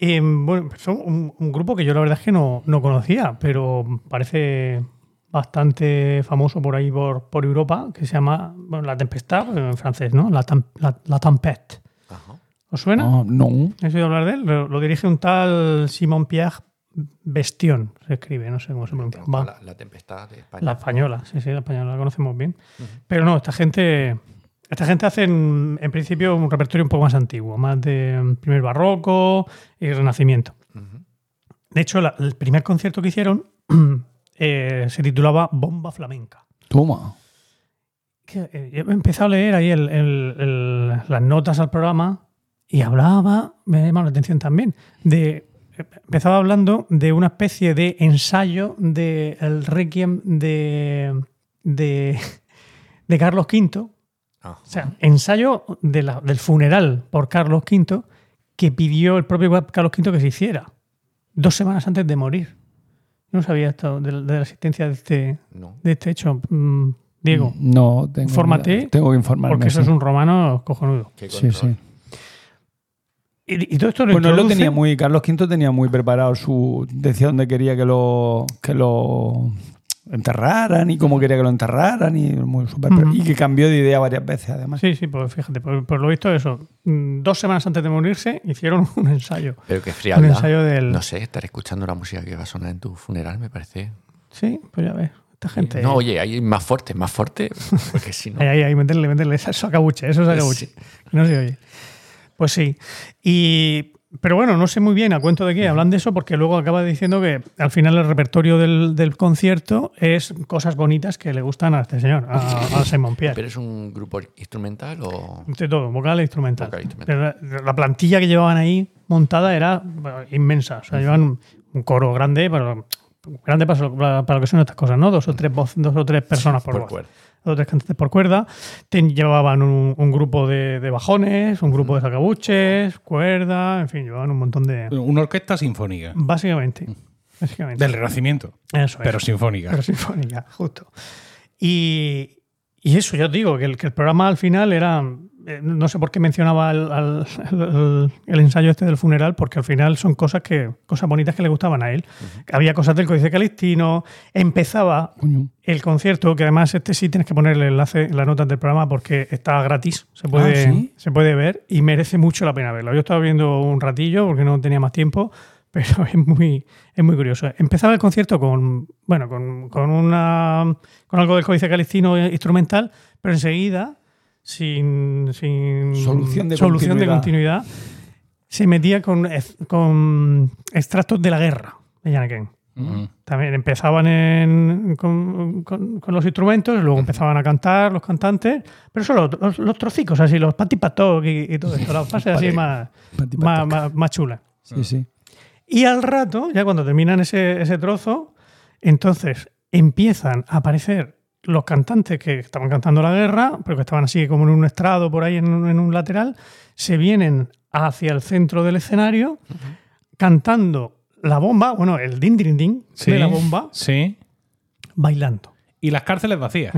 Speaker 3: eh, bueno, empezó un, un grupo que yo la verdad es que no, no conocía, pero parece bastante famoso por ahí por, por Europa, que se llama bueno, La Tempestad, en francés, ¿no? La, Tem- la, la Tempête.
Speaker 5: Ajá.
Speaker 3: ¿Os suena?
Speaker 4: No, no.
Speaker 3: ¿Has oído hablar de él? Lo, lo dirige un tal Simon Pierre Bestion, se escribe, no sé cómo se pronuncia.
Speaker 5: La, la tempestad de España.
Speaker 3: La española, sí, sí, la española, la conocemos bien. Pero no, esta gente, esta gente hace en, en principio un repertorio un poco más antiguo, más de mm, primer barroco y renacimiento. De hecho, la- el primer concierto que hicieron eh, se titulaba Bomba Flamenca.
Speaker 4: Toma.
Speaker 3: que, eh, he empezado a leer ahí el- el- el- las notas al programa y hablaba, me ha llamado la atención también, de empezaba hablando de una especie de ensayo del requiem de, de, de Carlos V,
Speaker 5: Ajá.
Speaker 3: o sea, ensayo de la- del funeral por Carlos V que pidió el propio Carlos V que se hiciera dos semanas antes de morir. No sabía esto de, la- de la existencia de este,
Speaker 5: No.
Speaker 3: de este hecho. Mm, Diego,
Speaker 4: No, tengo,
Speaker 3: Infórmate,
Speaker 4: tengo que informarme.
Speaker 3: porque eso
Speaker 4: sí.
Speaker 3: es un romano cojonudo.
Speaker 5: Qué
Speaker 4: Sí, sí.
Speaker 3: Y, y todo esto lo
Speaker 4: Bueno, él lo
Speaker 3: introduce-
Speaker 4: tenía muy, Carlos V tenía muy preparado su. Decía dónde quería que lo, que lo enterraran y cómo quería que lo enterraran y, muy súper-
Speaker 3: Ujú.
Speaker 4: y que cambió de idea varias veces además.
Speaker 3: Sí, sí, pues fíjate, por, por lo visto eso. mm, Dos semanas antes de morirse hicieron un ensayo.
Speaker 5: Pero qué
Speaker 3: Un
Speaker 5: frialdad.
Speaker 3: ensayo del...
Speaker 5: No sé, estar escuchando la música que va a sonar en tu funeral me parece.
Speaker 3: Sí, pues ya ves. Esta gente...
Speaker 5: No, oye, ahí más fuerte, más fuerte. Porque si no.
Speaker 3: Ahí, ahí, ahí, meterle, meterle. Eso es sacabuche, eso es.
Speaker 5: Sí.
Speaker 3: Que No se oye. Pues sí. Y... Pero bueno, no sé muy bien a cuento de qué hablan de eso, porque luego acaba diciendo que al final el repertorio del, del concierto es cosas bonitas que le gustan a este señor, a, a Simon Pierre.
Speaker 5: ¿Pero es un grupo instrumental o.?
Speaker 3: De todo, vocal e instrumental.
Speaker 5: Vocal e instrumental.
Speaker 3: Pero la, la plantilla que llevaban ahí montada era bueno, inmensa. O sea, llevaban un coro grande, pero grande para, para- para lo que son estas cosas, ¿no? Dos o tres, voz- dos o tres personas por,
Speaker 5: Por
Speaker 3: voz.
Speaker 5: cuerda.
Speaker 3: Dos tres cantantes por cuerda. Llevaban un, un grupo de, de bajones, un grupo de sacabuches, cuerda, en fin, llevaban un montón de.
Speaker 2: Una orquesta sinfónica.
Speaker 3: Básicamente. Básicamente.
Speaker 2: Del Renacimiento.
Speaker 3: Eso es.
Speaker 2: Pero sinfónica.
Speaker 3: Pero sinfónica, justo. Y, y eso, yo os digo, que el, que el programa al final era. Eh, No sé por qué mencionaba el, al- el- el ensayo este del funeral, porque al final son cosas que cosas bonitas que le gustaban a él. Había cosas del Códice Calistino. Empezaba
Speaker 4: Coño.
Speaker 3: el concierto, que además este sí tienes que poner el enlace en las notas del programa porque está gratis, se puede,
Speaker 4: Ah, ¿sí?
Speaker 3: se puede ver y merece mucho la pena verlo. Yo estaba viendo un ratillo porque no tenía más tiempo, pero es muy, es muy curioso. Empezaba el concierto con, bueno, con, con una, con algo del códice calistino instrumental, pero enseguida, sin, sin
Speaker 4: Solución de
Speaker 3: solución de
Speaker 4: continuidad.
Speaker 3: se metía con, con extractos de la guerra de
Speaker 2: Mm.
Speaker 3: también empezaban en- con, con- con los instrumentos, luego empezaban a cantar los cantantes, pero solo los, los trocicos así, los patipatok y, y todo esto, las fases así más, más, más, más chulas.
Speaker 4: Sí, sí.
Speaker 3: Y al rato, ya cuando terminan ese, ese trozo, entonces empiezan a aparecer los cantantes que estaban cantando la guerra, pero que estaban así como en un estrado por ahí en un, en un lateral, se vienen hacia el centro del escenario cantando la bomba, bueno, el din din din
Speaker 2: Sí.
Speaker 3: de la bomba,
Speaker 2: Sí.
Speaker 3: bailando.
Speaker 2: Y las cárceles vacías.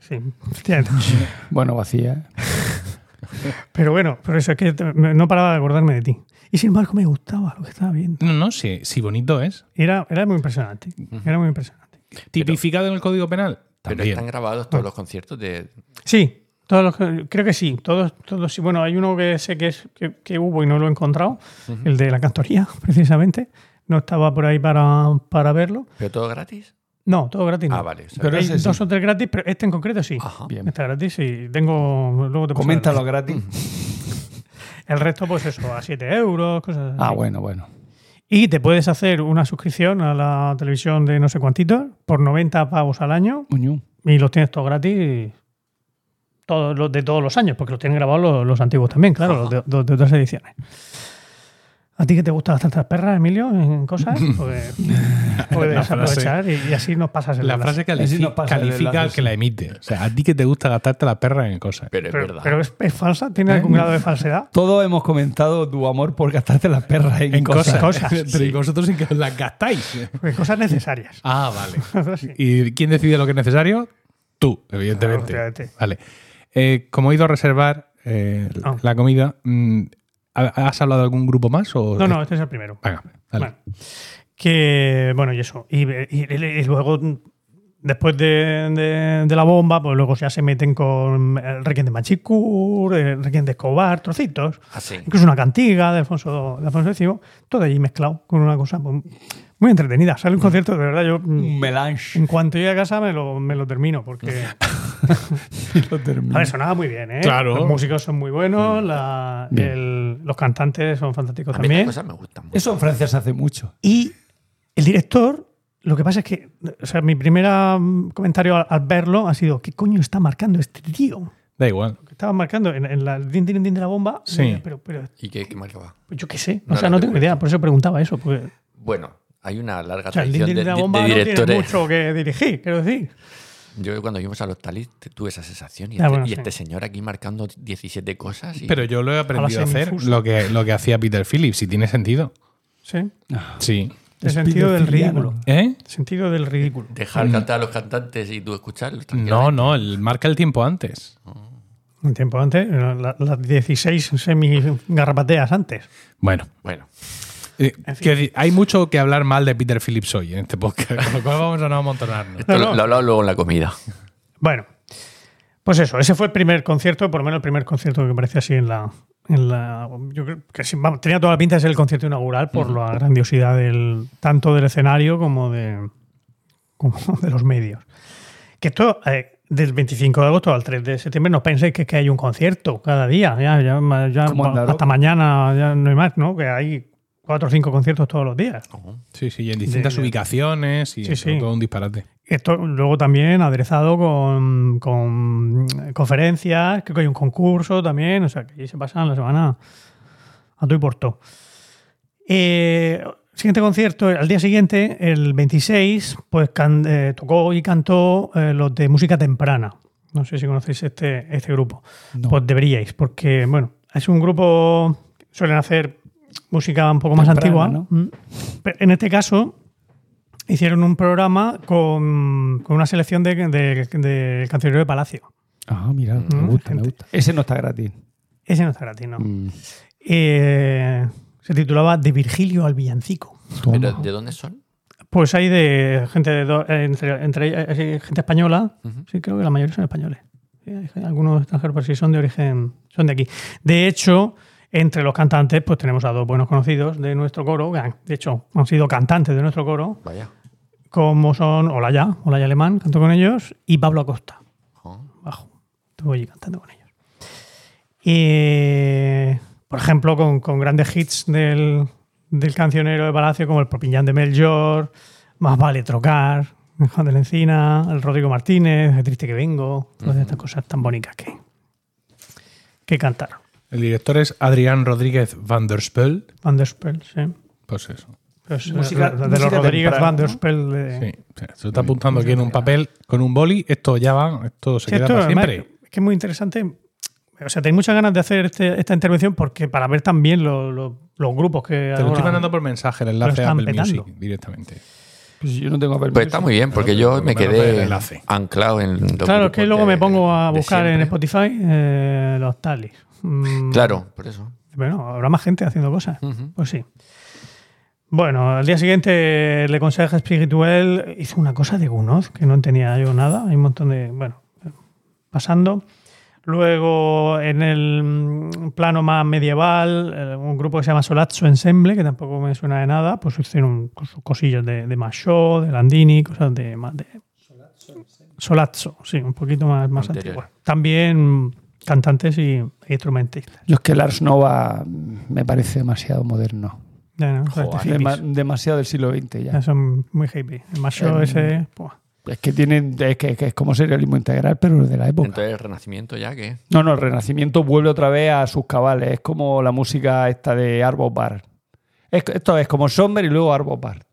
Speaker 3: Sí.
Speaker 4: Bueno, vacía. ¿eh?
Speaker 3: Pero bueno, pero eso es que no paraba de acordarme de ti. Y sin embargo me gustaba lo que estaba viendo.
Speaker 2: No, no, sí, sí, bonito es.
Speaker 3: Era, era muy impresionante. Era muy impresionante.
Speaker 2: Tipificado en el Código Penal.
Speaker 5: Pero
Speaker 2: También.
Speaker 5: están grabados todos los conciertos de.
Speaker 3: Sí, todos los creo que sí. Todos, todos sí. Bueno, hay uno que sé que, es, que, que hubo y no lo he encontrado, el de la cantoría, precisamente. No estaba por ahí para, para verlo.
Speaker 5: ¿Pero todo gratis?
Speaker 3: No, todo gratis. no.
Speaker 5: Ah, vale. o sea,
Speaker 4: Pero
Speaker 3: Hay
Speaker 4: ese sí.
Speaker 3: dos o tres gratis, pero este en concreto sí.
Speaker 5: Ajá.
Speaker 4: Bien.
Speaker 3: Está gratis y tengo. Luego te
Speaker 4: Coméntalo gratis.
Speaker 3: El resto, pues eso, a 7 euros, cosas así.
Speaker 4: Ah, bueno, bueno.
Speaker 3: Y te puedes hacer una suscripción a la televisión de no sé cuántitos por 90 pavos al año y los tienes todos gratis todos los de todos los años, porque los tienen grabados los, los antiguos también, claro, los de, los de otras ediciones. ¿A ti que te gustan tantas perras, Emilio, en cosas? Pues puedes
Speaker 2: frase-
Speaker 3: aprovechar y, y así nos pasas el
Speaker 2: La
Speaker 3: enlace.
Speaker 2: frase
Speaker 4: Así
Speaker 2: califi-
Speaker 4: nos pasa el
Speaker 2: califica
Speaker 4: enlace,
Speaker 2: al que
Speaker 4: sí.
Speaker 2: la emite. O sea, a ti que te gusta gastarte la perra en cosas.
Speaker 5: Pero es
Speaker 3: Pero,
Speaker 5: verdad.
Speaker 3: pero es, es falsa, tiene algún grado de falsedad.
Speaker 4: Todos hemos comentado tu amor por gastarte las perras en,
Speaker 2: En cosas.
Speaker 3: cosas.
Speaker 2: Pero y vosotros sin que las gastáis.
Speaker 3: Porque cosas necesarias.
Speaker 2: Ah, vale.
Speaker 3: Sí.
Speaker 2: ¿Y quién decide lo que es necesario? Tú, evidentemente.
Speaker 3: Claro,
Speaker 2: vale. Eh, como he ido a reservar eh,
Speaker 3: Ah.
Speaker 2: la comida, mm, ¿has hablado de algún grupo más? O...
Speaker 3: No, no, este es el primero.
Speaker 2: Venga, dale.
Speaker 3: Bueno, que, bueno, y eso. Y, y- y luego, después de, de- de la bomba, pues luego ya se meten con el Requiem de Machicur, el Requiem de Escobar, trocitos.
Speaker 5: Así.
Speaker 3: Incluso una cantiga de Alfonso, de Alfonso X, todo allí mezclado con una cosa pues, muy entretenida. Sale un concierto, de verdad, yo
Speaker 4: Un melange.
Speaker 3: en cuanto llegue a casa me lo, me lo termino, porque
Speaker 4: Lo termino.
Speaker 3: a ver, sonaba muy bien, ¿eh?
Speaker 2: Claro.
Speaker 3: Los músicos son muy buenos, la-
Speaker 4: Bien.
Speaker 3: el- los cantantes son fantásticos
Speaker 5: A mí
Speaker 3: también.
Speaker 5: cosas me gustan mucho.
Speaker 4: Eso en Francia se hace mucho.
Speaker 3: Y el director, lo que pasa es que, o sea, mi primer mm, comentario al, al verlo ha sido, ¿qué coño está marcando este tío?
Speaker 2: Da igual.
Speaker 3: Que estaba marcando en, en la din, din, din de la bomba.
Speaker 2: Sí.
Speaker 3: Pero, pero
Speaker 5: ¿Y qué, qué marcaba?
Speaker 3: pues yo qué sé,
Speaker 5: No
Speaker 3: o sea,
Speaker 5: lo
Speaker 3: no tengo idea, por eso preguntaba eso. Porque,
Speaker 5: Bueno, hay una larga
Speaker 3: o sea, el
Speaker 5: tradición
Speaker 3: din
Speaker 5: de,
Speaker 3: de la
Speaker 5: de-
Speaker 3: bomba
Speaker 5: de
Speaker 3: no tiene
Speaker 5: directores.
Speaker 3: mucho que dirigir, quiero decir.
Speaker 5: Yo cuando fuimos a los talis tuve esa sensación. Y,
Speaker 3: Ah,
Speaker 5: este,
Speaker 3: bueno,
Speaker 5: y
Speaker 3: sí.
Speaker 5: este señor aquí marcando 17 cosas. Y,
Speaker 2: Pero yo lo he aprendido a
Speaker 3: de
Speaker 2: hacer lo que, lo que hacía Peter Phillips y tiene sentido.
Speaker 3: Sí.
Speaker 2: Sí.
Speaker 3: El sentido del ridículo.
Speaker 2: ¿Eh?
Speaker 3: El sentido del ridículo.
Speaker 5: Dejar cantar a los cantantes y tú escucharlos.
Speaker 2: No, no, el marca el tiempo antes.
Speaker 3: Un tiempo antes, la- las 16 semi-garrapateas antes.
Speaker 2: Bueno,
Speaker 5: Bueno,
Speaker 2: eh,
Speaker 3: En fin.
Speaker 2: hay mucho que hablar mal de Peter Phillips hoy en este podcast, con lo cual vamos a no amontonarnos.
Speaker 5: esto
Speaker 3: No,
Speaker 5: lo,
Speaker 3: no.
Speaker 5: lo he hablado luego en la comida.
Speaker 3: Bueno, pues eso, ese fue el primer concierto, por lo menos el primer concierto que parecía así en la. En la yo creo que sí, vamos, tenía toda la pinta de ser el concierto inaugural por la grandiosidad del tanto del escenario como de, como de los medios. Que esto, eh, del 25 de agosto al 3 de septiembre, no penséis que, es que hay un concierto cada día. Ya, ya, ya- hasta mañana ya no hay más, ¿no? Que hay cuatro o cinco conciertos todos los días.
Speaker 2: Sí, sí, y en distintas
Speaker 3: De-
Speaker 2: ubicaciones y
Speaker 3: Sí,
Speaker 2: eso,
Speaker 3: sí.
Speaker 2: todo un disparate.
Speaker 3: Esto luego también aderezado con, con conferencias, creo que hay un concurso también, o sea que ahí se pasan la semana a todo y por todo. Eh, siguiente concierto, al día siguiente, el 26, pues can- eh, tocó y cantó eh, los de música temprana. No sé si conocéis este, este grupo.
Speaker 4: No.
Speaker 3: Pues deberíais, porque, bueno, es un grupo, suelen hacer música un poco más
Speaker 4: Temprana,
Speaker 3: antigua.
Speaker 4: ¿no?
Speaker 3: Mm. Pero en este caso, hicieron un programa con, con una selección de, de, de cancionero de Palacio.
Speaker 4: Ah, mira, me
Speaker 3: Mm,
Speaker 4: gusta, me gusta. Ese no está gratis.
Speaker 3: Ese no está gratis, ¿no?
Speaker 4: Mm,
Speaker 3: Eh, se titulaba De Virgilio al Villancico.
Speaker 5: ¿Pero ¿De dónde son?
Speaker 3: Pues hay de gente de do- entre, eh, gente española, sí, creo que la mayoría son españoles. Algunos extranjeros, pero sí son de origen, son de aquí. De hecho, Entre los cantantes, pues tenemos a dos buenos conocidos de nuestro coro, que han- de hecho han sido cantantes de nuestro coro,
Speaker 5: Vaya.
Speaker 3: como son Olaya, Olaya Alemán, canto con ellos, y Pablo Acosta,
Speaker 5: Oh.
Speaker 3: bajo. Estuve allí cantando con ellos. Y, por ejemplo, con, con grandes hits del, del cancionero de Palacio, como el Propillán de Melchor, Más vale trocar, Juan de la Encina, el Rodrigo Martínez, Qué triste que vengo, todas estas cosas tan bonitas que, que cantaron.
Speaker 2: El director es Adrián Rodríguez van der Spel.
Speaker 3: Van der Spel, sí.
Speaker 2: Pues eso.
Speaker 3: Pues,
Speaker 4: Música-
Speaker 3: eh, de
Speaker 4: música
Speaker 3: los Rodríguez Van der. Spel. de-
Speaker 2: Sí. O sea, se lo está apuntando aquí en un papel con un boli. Esto ya va, esto se
Speaker 3: Sí,
Speaker 2: queda
Speaker 3: esto,
Speaker 2: para
Speaker 3: además,
Speaker 2: siempre.
Speaker 3: es que es muy interesante. O sea, tengo muchas ganas de hacer este- esta intervención porque para ver también lo- lo- los grupos que.
Speaker 2: Te lo estoy mandando por mensaje, el enlace a
Speaker 3: están
Speaker 2: Apple
Speaker 3: petando.
Speaker 2: Music directamente.
Speaker 4: Pues yo no tengo Apple
Speaker 5: Pues está muy bien, porque yo me quedé anclado en
Speaker 3: Claro, es que luego
Speaker 5: de-
Speaker 3: me pongo a
Speaker 5: de
Speaker 3: buscar en. Spotify eh, los talis. Mm,
Speaker 5: Claro, por eso.
Speaker 3: Bueno, habrá más gente haciendo cosas. Pues sí. Bueno, al día siguiente Le Consejo Espiritual hizo una cosa de Gunoz que no entendía yo nada. Hay un montón de. Bueno, pasando. Luego, en el mm, plano más medieval, eh, un grupo que se llama Solazzo Ensemble, que tampoco me suena de nada, pues hicieron sus cosillas de, de Machot, de Landini, cosas de. más de Solazzo, sí, un poquito más, más antiguo. También cantantes y e instrumentistas.
Speaker 4: Yo es que Lars Nova me parece demasiado moderno.
Speaker 3: Ya, ¿no?
Speaker 4: Dema- demasiado del siglo XX ya.
Speaker 3: Ya son muy hippie. El macho
Speaker 4: Em,
Speaker 3: ese.
Speaker 4: Es que tienen, es que, que es como serialismo integral, pero de la época.
Speaker 5: Entonces, el Renacimiento ya que.
Speaker 4: No, no, el Renacimiento vuelve otra vez a sus cabales. Es como la música esta de Arvo Bar. Es- esto es como Sommer y luego Arvo Bar,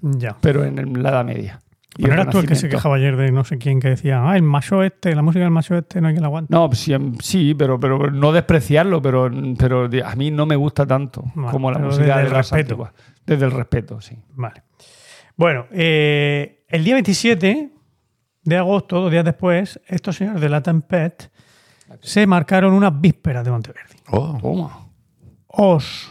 Speaker 3: Ya.
Speaker 4: pero en el- la Edad Media. Y
Speaker 3: Pero
Speaker 4: el
Speaker 3: eras tú el que se quejaba ayer de no sé quién que decía, ah, el macho este, la música del macho este no hay quien la aguante.
Speaker 4: No, sí, em, sí, pero, pero no despreciarlo, pero, pero a mí no me gusta tanto
Speaker 3: Vale,
Speaker 4: como la música
Speaker 3: desde
Speaker 4: de
Speaker 3: el respeto.
Speaker 4: antiguas. Desde el respeto, sí.
Speaker 3: Vale. Bueno, eh, el día 27 de agosto, dos días después, estos señores de la Tempest se marcaron unas vísperas de Monteverdi.
Speaker 5: Oh,
Speaker 4: Toma.
Speaker 3: Os.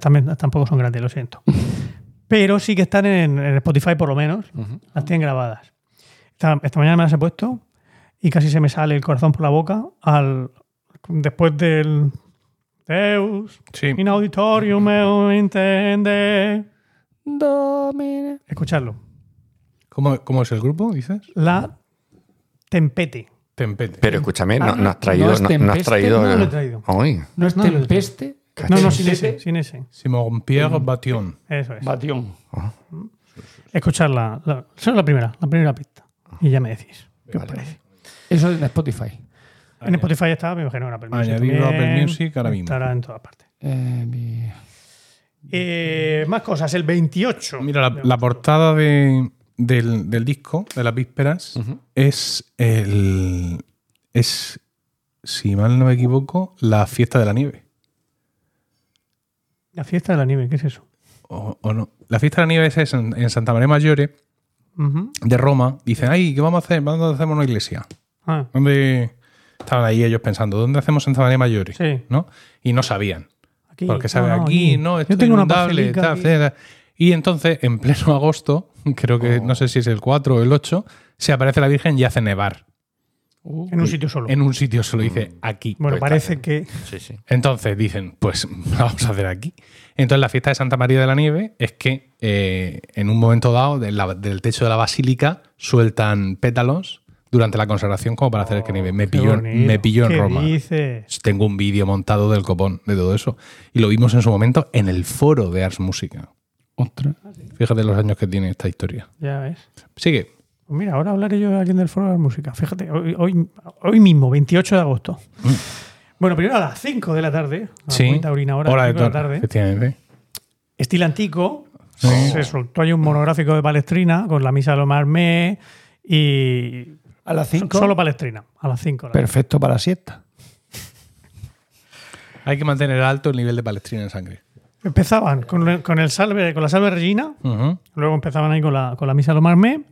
Speaker 3: también tampoco son grandes, lo siento. Pero sí que están en, en Spotify, por lo menos. Las tienen grabadas. Esta, esta mañana me las he puesto y casi se me sale el corazón por la boca al después del Deus
Speaker 2: Sí.
Speaker 3: in auditorium me intende.
Speaker 4: Domine.
Speaker 3: Escuchadlo.
Speaker 2: ¿Cómo, cómo es el grupo, dices?
Speaker 3: La Tempete.
Speaker 2: Tempete.
Speaker 5: pero escúchame, no,
Speaker 4: Ah,
Speaker 5: no has traído.
Speaker 4: no es
Speaker 5: No, no has traído.
Speaker 3: no lo he traído.
Speaker 4: ¿No es
Speaker 3: No, no,
Speaker 4: Tempeste?
Speaker 3: No, no, sin ese, sin ese.
Speaker 2: Simon Pierre Bation.
Speaker 3: Eso es.
Speaker 4: Batión.
Speaker 3: Escuchar la, la, solo la primera, la primera pista. Y ya me decís. ¿Qué os parece?
Speaker 4: Eso es en Spotify.
Speaker 3: En Spotify está, me imagino en Apple Music.
Speaker 2: Añadido a. Apple Music ahora mismo.
Speaker 3: Estará en todas partes.
Speaker 4: Eh, mi-
Speaker 3: Eh, más cosas, el 28.
Speaker 2: Mira, la,
Speaker 3: de
Speaker 2: la
Speaker 3: agosto.
Speaker 2: portada de- del, del disco, de las vísperas, es el. Es, si mal no me equivoco, la fiesta de la nieve.
Speaker 3: La fiesta de la nieve, ¿qué es eso?
Speaker 2: O, o no. La fiesta de la nieve es en, en Santa María Maggiore, de Roma. Dicen, ay, ¿qué vamos a hacer? ¿Dónde hacemos una iglesia?
Speaker 3: Ah,
Speaker 2: ¿Dónde estaban ahí ellos pensando? ¿Dónde hacemos Santa María Maggiore?
Speaker 3: Sí.
Speaker 2: ¿No? Y no sabían.
Speaker 3: aquí.
Speaker 2: Porque sabe
Speaker 3: No, no,
Speaker 2: aquí, no, esto
Speaker 3: Yo tengo
Speaker 2: es
Speaker 3: una
Speaker 2: inundable, tal, etcétera. Y entonces, en pleno agosto, creo que no sé si es el 4 o el 8, se aparece la Virgen y hace nevar.
Speaker 3: En un sitio solo.
Speaker 2: En un sitio solo dice aquí.
Speaker 3: bueno,
Speaker 5: Pues
Speaker 3: parece que.
Speaker 5: sí, sí.
Speaker 2: Entonces dicen, pues vamos a hacer aquí. Entonces la fiesta de Santa María de la Nieve es que eh, en un momento dado de la- del techo de la basílica sueltan pétalos durante la consagración como para hacer el que nieve. Me
Speaker 3: Oh,
Speaker 2: pilló, en-
Speaker 3: bonito.
Speaker 2: me pilló en
Speaker 3: ¿Qué
Speaker 2: Roma.
Speaker 3: dices?
Speaker 2: Tengo un vídeo montado del copón, de todo eso. Y lo vimos en su momento en el foro de Ars Música.
Speaker 4: Ostras.
Speaker 2: Fíjate los años que tiene esta historia.
Speaker 3: Ya ves.
Speaker 2: Sigue.
Speaker 3: Mira, ahora hablaré yo de alguien del foro de la música. Fíjate, hoy, hoy, hoy mismo, 28 de agosto. Bueno, primero a las 5 de la tarde. a la
Speaker 2: Sí.
Speaker 3: taurina hora,
Speaker 2: Hora de
Speaker 3: 5 de la tarde.
Speaker 2: efectivamente.
Speaker 3: Estilo Antico. Se soltó ahí un monográfico de Palestrina con la misa de Lomar Armé y.
Speaker 4: A las 5.
Speaker 3: Solo Palestrina, a las 5.
Speaker 4: Perfecto para la siesta.
Speaker 2: Hay que mantener alto el nivel de palestrina en sangre.
Speaker 3: Empezaban con, el- con el salve, con la salve Regina, luego empezaban ahí con la, con la misa de Lomar Armé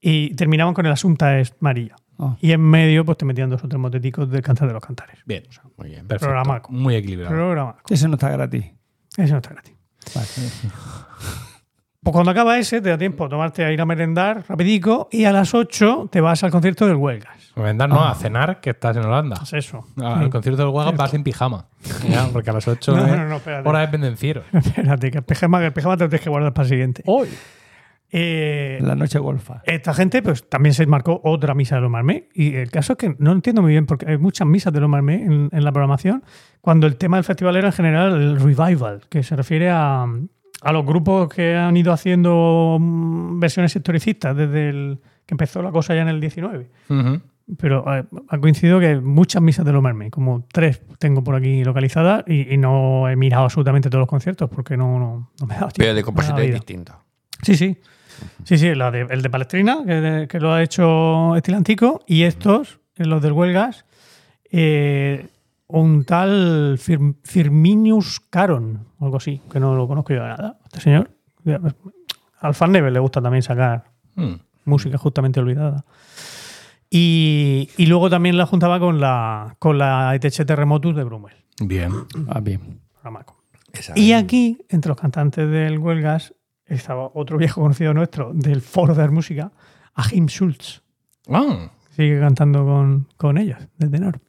Speaker 3: y terminaban con el Asunta es María.
Speaker 4: Ah.
Speaker 3: Y en medio, pues te metían dos o tres moteticos del Cantar de los Cantares.
Speaker 2: Bien.
Speaker 5: Muy bien.
Speaker 2: Perfecto.
Speaker 3: Programaco.
Speaker 2: Muy equilibrado.
Speaker 3: Programa.
Speaker 4: Ese no está gratis.
Speaker 3: Eso no está gratis.
Speaker 4: Vale.
Speaker 3: Pues cuando acaba ese, te da tiempo a tomarte a ir a merendar rapidico y a las 8 te vas al concierto del Huelgas.
Speaker 2: Vendar no, a cenar, que estás en Holanda.
Speaker 3: Es eso.
Speaker 2: Al
Speaker 3: Sí.
Speaker 2: concierto del Huelgas vas en pijama. Ya, porque a las 8
Speaker 3: No,
Speaker 2: es
Speaker 3: no, no,
Speaker 2: hora de pendenciero.
Speaker 3: Espérate, que el pijama, que el pijama te lo tienes que guardar para el siguiente.
Speaker 2: Hoy.
Speaker 3: Eh,
Speaker 4: La noche golfa.
Speaker 3: esta gente pues también se marcó otra misa de los Marmé. Y el caso es que no entiendo muy bien porque hay muchas misas de los Marmé en, en la programación, cuando el tema del festival era en general el revival, que se refiere a, a los grupos que han ido haciendo mm, versiones historicistas desde el, que empezó la cosa ya en el 19.
Speaker 2: Ujú.
Speaker 3: Pero eh, ha coincidido que muchas misas de los Marmé, como tres tengo por aquí localizadas y, y no he mirado absolutamente todos los conciertos porque no, no, no me ha dado tiempo.
Speaker 5: Pero de compositores distintos.
Speaker 3: Sí, sí. Sí, sí, la de- el de Palestrina, que, que lo ha hecho Estilantico, y estos, eh, los del Huelgas, eh, un tal Fir- Firminius Caron, o algo así, que no lo conozco yo de nada. Este señor. Al fan Never le gusta también sacar
Speaker 2: Mm.
Speaker 3: música justamente olvidada. Y, y luego también la juntaba con la, con la ETH Terremotus de Brummel.
Speaker 2: Bien.
Speaker 4: Ah, bien.
Speaker 3: Y aquí, entre los cantantes del Huelgas, estaba otro viejo conocido nuestro del Foro de Música, Achim Schultz.
Speaker 2: Ah,
Speaker 3: Sigue cantando con, con ellos, de tenor.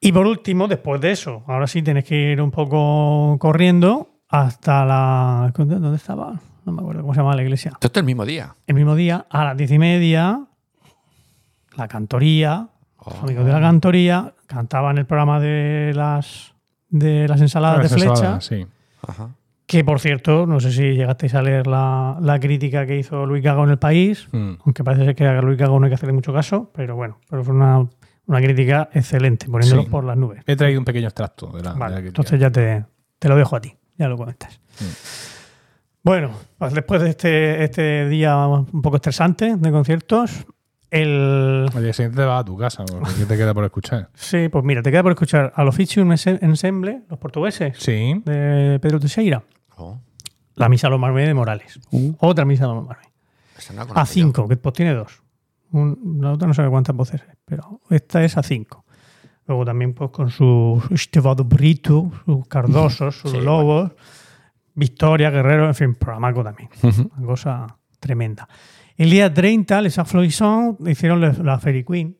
Speaker 3: Y por último, después de eso, ahora sí tienes que ir un poco corriendo hasta la. ¿Dónde estaba? No me acuerdo cómo se llama la iglesia.
Speaker 5: Esto es el mismo día.
Speaker 3: El mismo día, a las diez y media, la cantoría, los
Speaker 5: Oh.
Speaker 3: amigos de la cantoría, cantaban el programa de las, de las ensaladas de flecha.
Speaker 2: Sí.
Speaker 5: Ajá.
Speaker 3: Que por cierto, no sé si llegasteis a leer la, la crítica que hizo Luis Gago en el país,
Speaker 2: Mm.
Speaker 3: aunque parece ser que a Luis Gago no hay que hacerle mucho caso, pero bueno, pero fue una, una crítica excelente, poniéndolo
Speaker 2: Sí.
Speaker 3: por las nubes.
Speaker 2: He traído un pequeño extracto de la, de
Speaker 3: Vale,
Speaker 2: la crítica.
Speaker 3: entonces ya te, te lo dejo a ti, ya lo comentas.
Speaker 2: Mm.
Speaker 3: Bueno, pues después de este, este día un poco estresante de conciertos, el,
Speaker 2: Al día siguiente te vas a tu casa, porque ¿qué te queda por escuchar?
Speaker 3: sí, pues mira, te queda por escuchar al Officium Ensemble, los portugueses,
Speaker 2: Sí.
Speaker 3: de Pedro Teixeira,
Speaker 5: Oh,
Speaker 3: la misa a los Marmé de Morales,
Speaker 4: Uh.
Speaker 3: otra misa a los Marmé.
Speaker 5: no
Speaker 3: A 5, que pues tiene dos. Un- la otra no sabe cuántas voces es, pero esta es a 5. Luego también pues con sus Estevado Brito, sus Cardosos, sus
Speaker 5: Sí,
Speaker 3: Lobos, Victoria, Guerrero, en fin, programaco también. Una cosa tremenda. El día 30, Les Afloisons hicieron la- la Fairy Queen,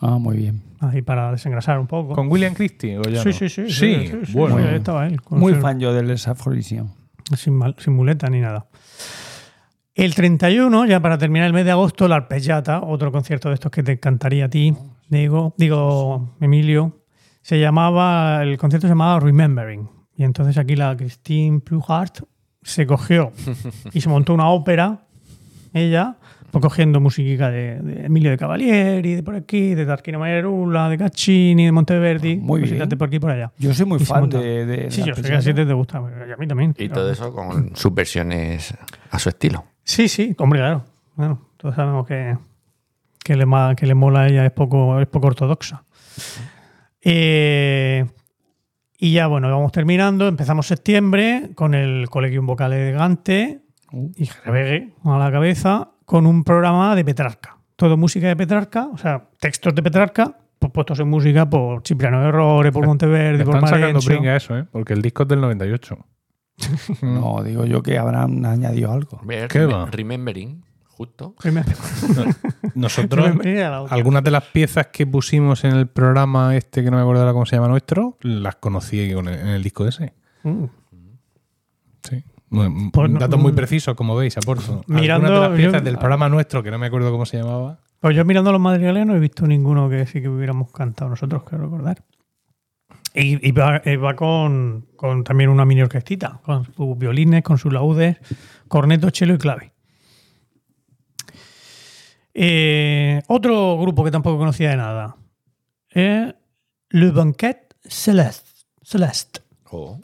Speaker 4: Ah, muy bien.
Speaker 3: ahí para desengrasar un poco.
Speaker 2: ¿Con William Christie? o ya
Speaker 3: sí,
Speaker 2: no?
Speaker 3: sí, sí,
Speaker 2: Sí, bueno.
Speaker 3: Ahí estaba él. con
Speaker 4: Muy fan yo del Afrodisión.
Speaker 3: sin, mal- sin muleta ni nada. El 31, ya para terminar el mes de agosto, la Arpeggiata, otro concierto de estos que te encantaría a ti, digo, digo Emilio, se llamaba, el concierto se llamaba Remembering. Y entonces aquí la Christine Pluhart se cogió y se montó una ópera, ella, pues cogiendo musiquita de, de Emilio de Cavalieri, de por aquí, de Tarquino Maierula, de Caccini, de Monteverdi,
Speaker 4: Muy
Speaker 3: cositas
Speaker 4: bien.
Speaker 3: de por aquí y por allá.
Speaker 4: Yo soy muy
Speaker 3: Y
Speaker 4: fan de, de
Speaker 3: Sí, yo sé que así te, te gusta, y a mí también.
Speaker 5: Y todo eso con sus versiones a su estilo.
Speaker 3: Sí, sí, hombre, claro. Bueno, todos sabemos que, que, le, que le mola a ella, es poco, es poco ortodoxa. Eh, y ya, bueno, vamos terminando. Empezamos septiembre con el Colegium Vocal Elegante
Speaker 4: Uh.
Speaker 3: y Rebegue a la cabeza con un programa de Petrarca. Todo música de Petrarca, o sea, textos de Petrarca, pues puestos en música por Cipriano de Errores, por Monteverdi,
Speaker 2: Le
Speaker 3: por
Speaker 2: están sacando brinca eso, ¿eh? Porque el disco es del 98.
Speaker 4: No, digo yo que habrán añadido algo.
Speaker 2: ¿Qué va?
Speaker 5: Remembering, justo.
Speaker 2: Nosotros, algunas de las piezas que pusimos en el programa este, que no me acuerdo ahora cómo se llama nuestro, las conocí en el disco ese.
Speaker 3: Mm.
Speaker 2: Muy-
Speaker 3: Pues
Speaker 2: datos muy precisos, como veis, aporto.
Speaker 3: Mirando-
Speaker 2: Algunas de las piezas
Speaker 3: yo-
Speaker 2: del programa nuestro, que no me acuerdo cómo se llamaba.
Speaker 3: Pues yo mirando los madrigales no he visto ninguno que sí que hubiéramos cantado nosotros, quiero recordar. Y, y va, eh, va con, con también una mini orquestita, con sus violines, con sus laudes, corneto, chelo y clave. Eh, otro grupo que tampoco conocía de nada es Le Banquet Celeste, Celeste
Speaker 5: Oh,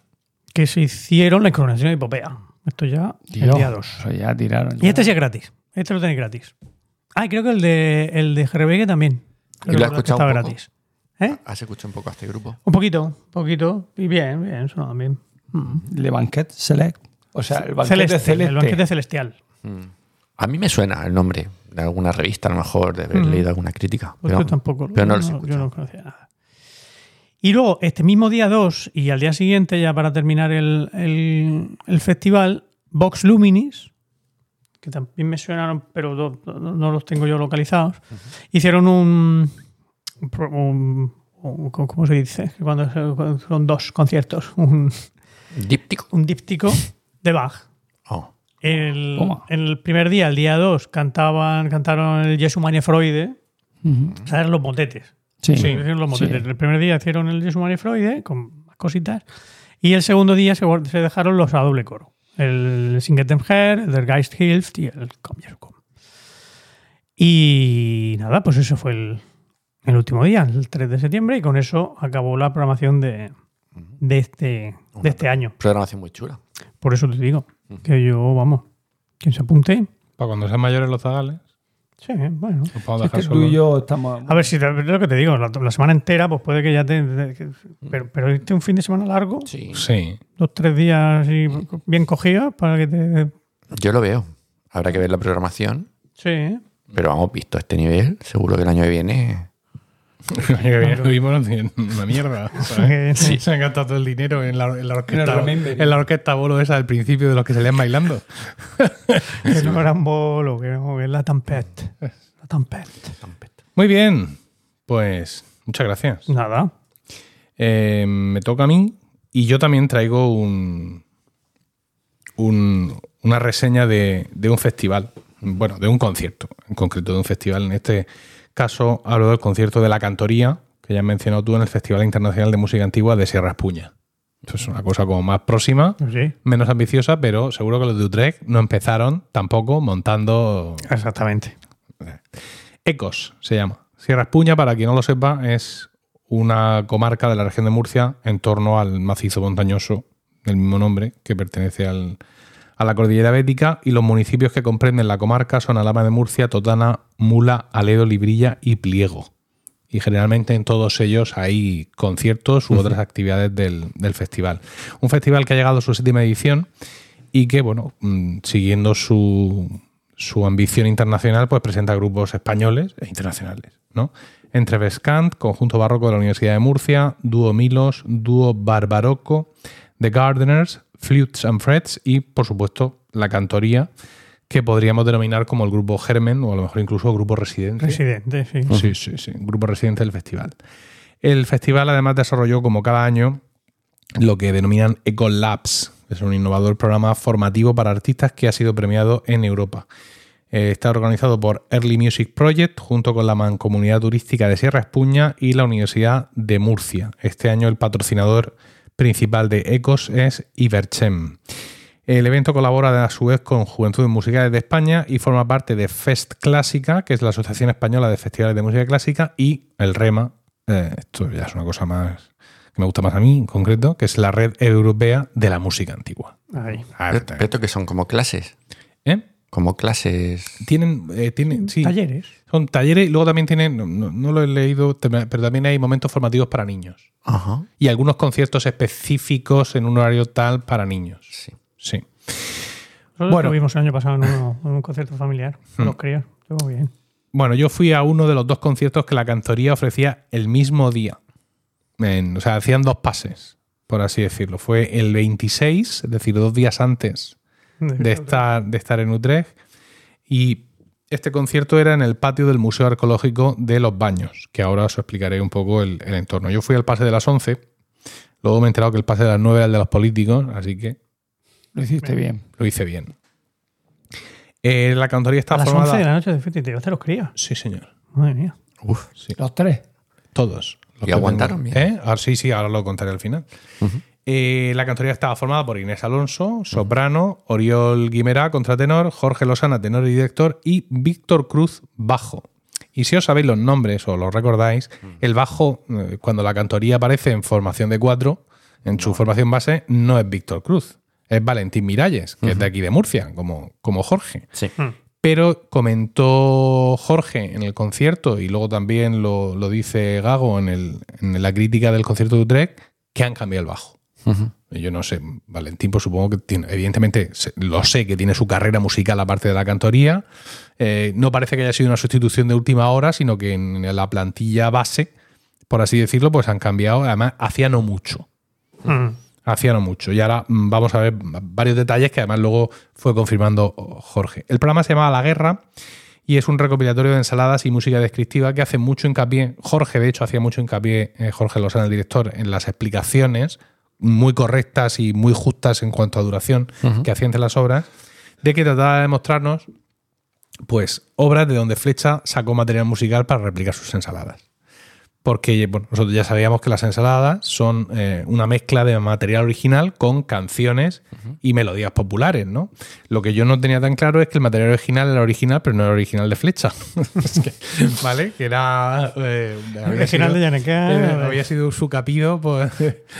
Speaker 3: que se hicieron la coronación hipopea. Esto ya el
Speaker 4: Dios,
Speaker 3: día 2.
Speaker 4: eso ya tiraron.
Speaker 3: Y
Speaker 4: ya.
Speaker 3: este sí es gratis. Este lo tenéis gratis. Ah, y creo que el de, el de Rebegue también.
Speaker 5: ¿Y lo has escuchado
Speaker 3: está
Speaker 5: un poco?
Speaker 3: gratis. ¿Eh?
Speaker 5: ¿Has escuchado un poco a este grupo?
Speaker 3: Un poquito, un poquito. Y bien, bien, sonaba bien. Mm.
Speaker 4: Le Banquet Select. O sea, el banquete
Speaker 3: Celeste,
Speaker 4: celeste.
Speaker 3: el banquete celestial.
Speaker 5: Mm. A mí me suena el nombre de alguna revista, a lo mejor, de haber
Speaker 3: Mm.
Speaker 5: leído alguna crítica.
Speaker 3: Pues
Speaker 5: pero
Speaker 3: yo tampoco.
Speaker 5: pero no
Speaker 3: yo
Speaker 5: los
Speaker 3: yo no conocía nada. Y luego, este mismo día 2 y al día siguiente, ya para terminar el, el- el festival, Vox Luminis, que también me suenaron, pero no, los tengo yo localizados, hicieron un, un pro- un- un- ¿Cómo se dice? Cuando son dos conciertos. Un,
Speaker 5: Díptico.
Speaker 3: un díptico de Bach.
Speaker 5: Oh.
Speaker 3: El, en el primer día, el día 2, cantaban, cantaron el Jesu Manie Freude,
Speaker 4: Ujú.
Speaker 3: ¿sabes? Los motetes.
Speaker 4: Sí,
Speaker 3: Hicieron los motetes.
Speaker 4: Sí.
Speaker 3: El primer día hicieron el Jesu Manie Freude con más cositas. Y el segundo día se, se dejaron los a doble coro. El Singet dem Herr, el Der Geist Hilft y el komm. Y nada, pues eso fue el, el último día, el 3 de septiembre, y con eso acabó la programación de, de, este, de este año.
Speaker 5: Programación muy chula.
Speaker 3: Por eso te digo que yo, vamos, quien se apunte.
Speaker 2: Para cuando sean mayores los zagales,
Speaker 3: Sí, bueno.
Speaker 2: los podemos
Speaker 4: Es que
Speaker 2: dejar
Speaker 4: tú y
Speaker 2: solos.
Speaker 4: yo estamos.
Speaker 3: A ver si te- es lo que te digo, la, la semana entera, pues puede que ya te. te- que- pero, pero este un fin de semana largo,
Speaker 5: Sí.
Speaker 2: Sí.
Speaker 3: dos, tres días así bien cogidos para que te.
Speaker 5: Yo lo veo. Habrá que ver la programación.
Speaker 3: Sí.
Speaker 5: Pero vamos, visto a este nivel, seguro que el año que viene.
Speaker 2: bien vimos una mierda. Se han gastado todo el dinero en la, en la
Speaker 4: En
Speaker 2: orquesta. En la orquesta bolo esa del principio de los que se leen bailando.
Speaker 3: que no era un bolo, que, no, es la tampette. La tampette.
Speaker 2: Muy bien. Pues muchas gracias.
Speaker 3: Nada.
Speaker 2: Eh, me toca a mí y yo también traigo un, un- una reseña de, de un festival, bueno, de un concierto, en concreto de un festival. En este caso hablo del concierto de la Cantoría, que ya has mencionado tú en el Festival Internacional de Música Antigua de Sierra Espuña. Es una cosa como más próxima,
Speaker 3: Sí,
Speaker 2: menos ambiciosa, pero seguro que los de Utrecht no empezaron tampoco montando
Speaker 3: exactamente.
Speaker 2: Ecos se llama. Sierra Espuña, para quien no lo sepa, es una comarca de la región de Murcia en torno al macizo montañoso del mismo nombre, que pertenece al- a la cordillera bética, y los municipios que comprenden la comarca son Alama de Murcia, Totana, Mula, Aledo, Librilla y Pliego. Y generalmente en todos ellos hay conciertos u otras actividades del, del festival. Un festival que ha llegado a su séptima edición y que, bueno, mm, siguiendo su, su ambición internacional, pues presenta grupos españoles e internacionales, ¿no? Entre Vescant, Conjunto Barroco de la Universidad de Murcia, Dúo Milos, Dúo Barbaroco, The Gardeners, Flutes and Frets y, por supuesto, la cantoría, que podríamos denominar como el grupo Germen o a lo mejor incluso grupo residente.
Speaker 3: Residente, sí.
Speaker 2: Sí, sí, sí. Grupo residente del festival. El festival además desarrolló como cada año lo que denominan Ecolabs. Es un innovador programa formativo para artistas que ha sido premiado en Europa. Eh, está organizado por Early Music Project junto con la Mancomunidad Turística de Sierra Espuña y la Universidad de Murcia. Este año el patrocinador principal de Ecos es Iberchem. El evento colabora a su vez con Juventudes Musicales de España y forma parte de Fest Clásica, que es la Asociación Española de Festivales de Música Clásica, y el REMA, eh, esto ya es una cosa más que me gusta más a mí en concreto, que es la Red Europea de la Música Antigua.
Speaker 3: Ahí.
Speaker 2: Ah,
Speaker 5: Pero, que son como clases.
Speaker 2: ¿Eh?
Speaker 5: Como clases.
Speaker 2: Tienen, eh, tienen sí,
Speaker 3: Talleres.
Speaker 2: Son talleres y luego también tienen, no, no- no lo he leído, pero también hay momentos formativos para niños.
Speaker 5: Ajá.
Speaker 2: Y algunos conciertos específicos en un horario tal para niños.
Speaker 5: Sí.
Speaker 2: Sí.
Speaker 3: Nosotros
Speaker 2: Bueno.
Speaker 3: lo vimos el año pasado en, uno- en un concierto familiar con
Speaker 2: Hmm.
Speaker 3: los críos. Estuvo bien.
Speaker 2: Bueno, yo fui a uno de los dos conciertos que la cantoría ofrecía el mismo día. En- o sea, hacían dos pases, por así decirlo. Fue el 26, es decir, dos días antes de estar, de estar en Utrecht. Y este concierto era en el patio del Museo Arqueológico de Los Baños, que ahora os explicaré un poco el, el entorno. Yo fui al pase de las 11, luego me he enterado que el pase de las 9 era el de los políticos, así que
Speaker 4: Lo hiciste bien.
Speaker 2: lo hice bien. Eh, la cantoría está
Speaker 3: A las
Speaker 2: formada...
Speaker 3: 11 de la noche de fiesta y te llevaste los críos.
Speaker 2: Sí, señor.
Speaker 3: Madre mía.
Speaker 5: Uf.
Speaker 2: Sí.
Speaker 4: Los tres.
Speaker 2: Todos. Los
Speaker 5: ¿Y aguantaron
Speaker 2: tengo.
Speaker 5: bien?
Speaker 2: ¿Eh? Ahora, sí, sí, ahora lo contaré al final. Eh, la cantoría estaba formada por Inés Alonso, soprano, Oriol Guimerá, contratenor, Jorge Losana, tenor y director, y Víctor Cruz, bajo. Y si os sabéis los nombres o los recordáis, el bajo, eh, cuando la cantoría aparece en formación de cuatro, en su formación base, no es Víctor Cruz, es Valentín Miralles, que es de aquí de Murcia, como, como Jorge.
Speaker 5: Sí.
Speaker 2: Pero comentó Jorge en el concierto y luego también lo, lo dice Gago en, el- en la crítica del concierto de Utrecht que han cambiado el bajo. Y Yo no sé, Valentín, pues supongo que tiene, evidentemente lo sé que tiene su carrera musical aparte de la cantoría. Eh, no parece que haya sido una sustitución de última hora, sino que en la plantilla base por así decirlo, pues han cambiado. Además, hacía no mucho.
Speaker 3: Mm.
Speaker 2: Hacía no mucho. Y ahora mm, vamos a ver varios detalles que además luego fue confirmando oh, Jorge. El programa se llama La Guerra y es un recopilatorio de ensaladas y música descriptiva que hace mucho hincapié, Jorge de hecho hacía mucho hincapié, eh, Jorge Lozano, el director, en las explicaciones muy correctas y muy justas en cuanto a duración que hacían de las obras, de que trataba de mostrarnos pues obras de donde Flecha sacó material musical para replicar sus ensaladas. Porque bueno, nosotros ya sabíamos que las ensaladas son eh, una mezcla de material original con canciones y melodías populares, ¿no? Lo que yo no tenía tan claro es que el material original era original, pero no era original de Flecha. Es que, ¿Vale? Que era... eh,
Speaker 3: Original
Speaker 2: sido-
Speaker 3: de Yaneka.
Speaker 2: eh, había sido su capido, pues...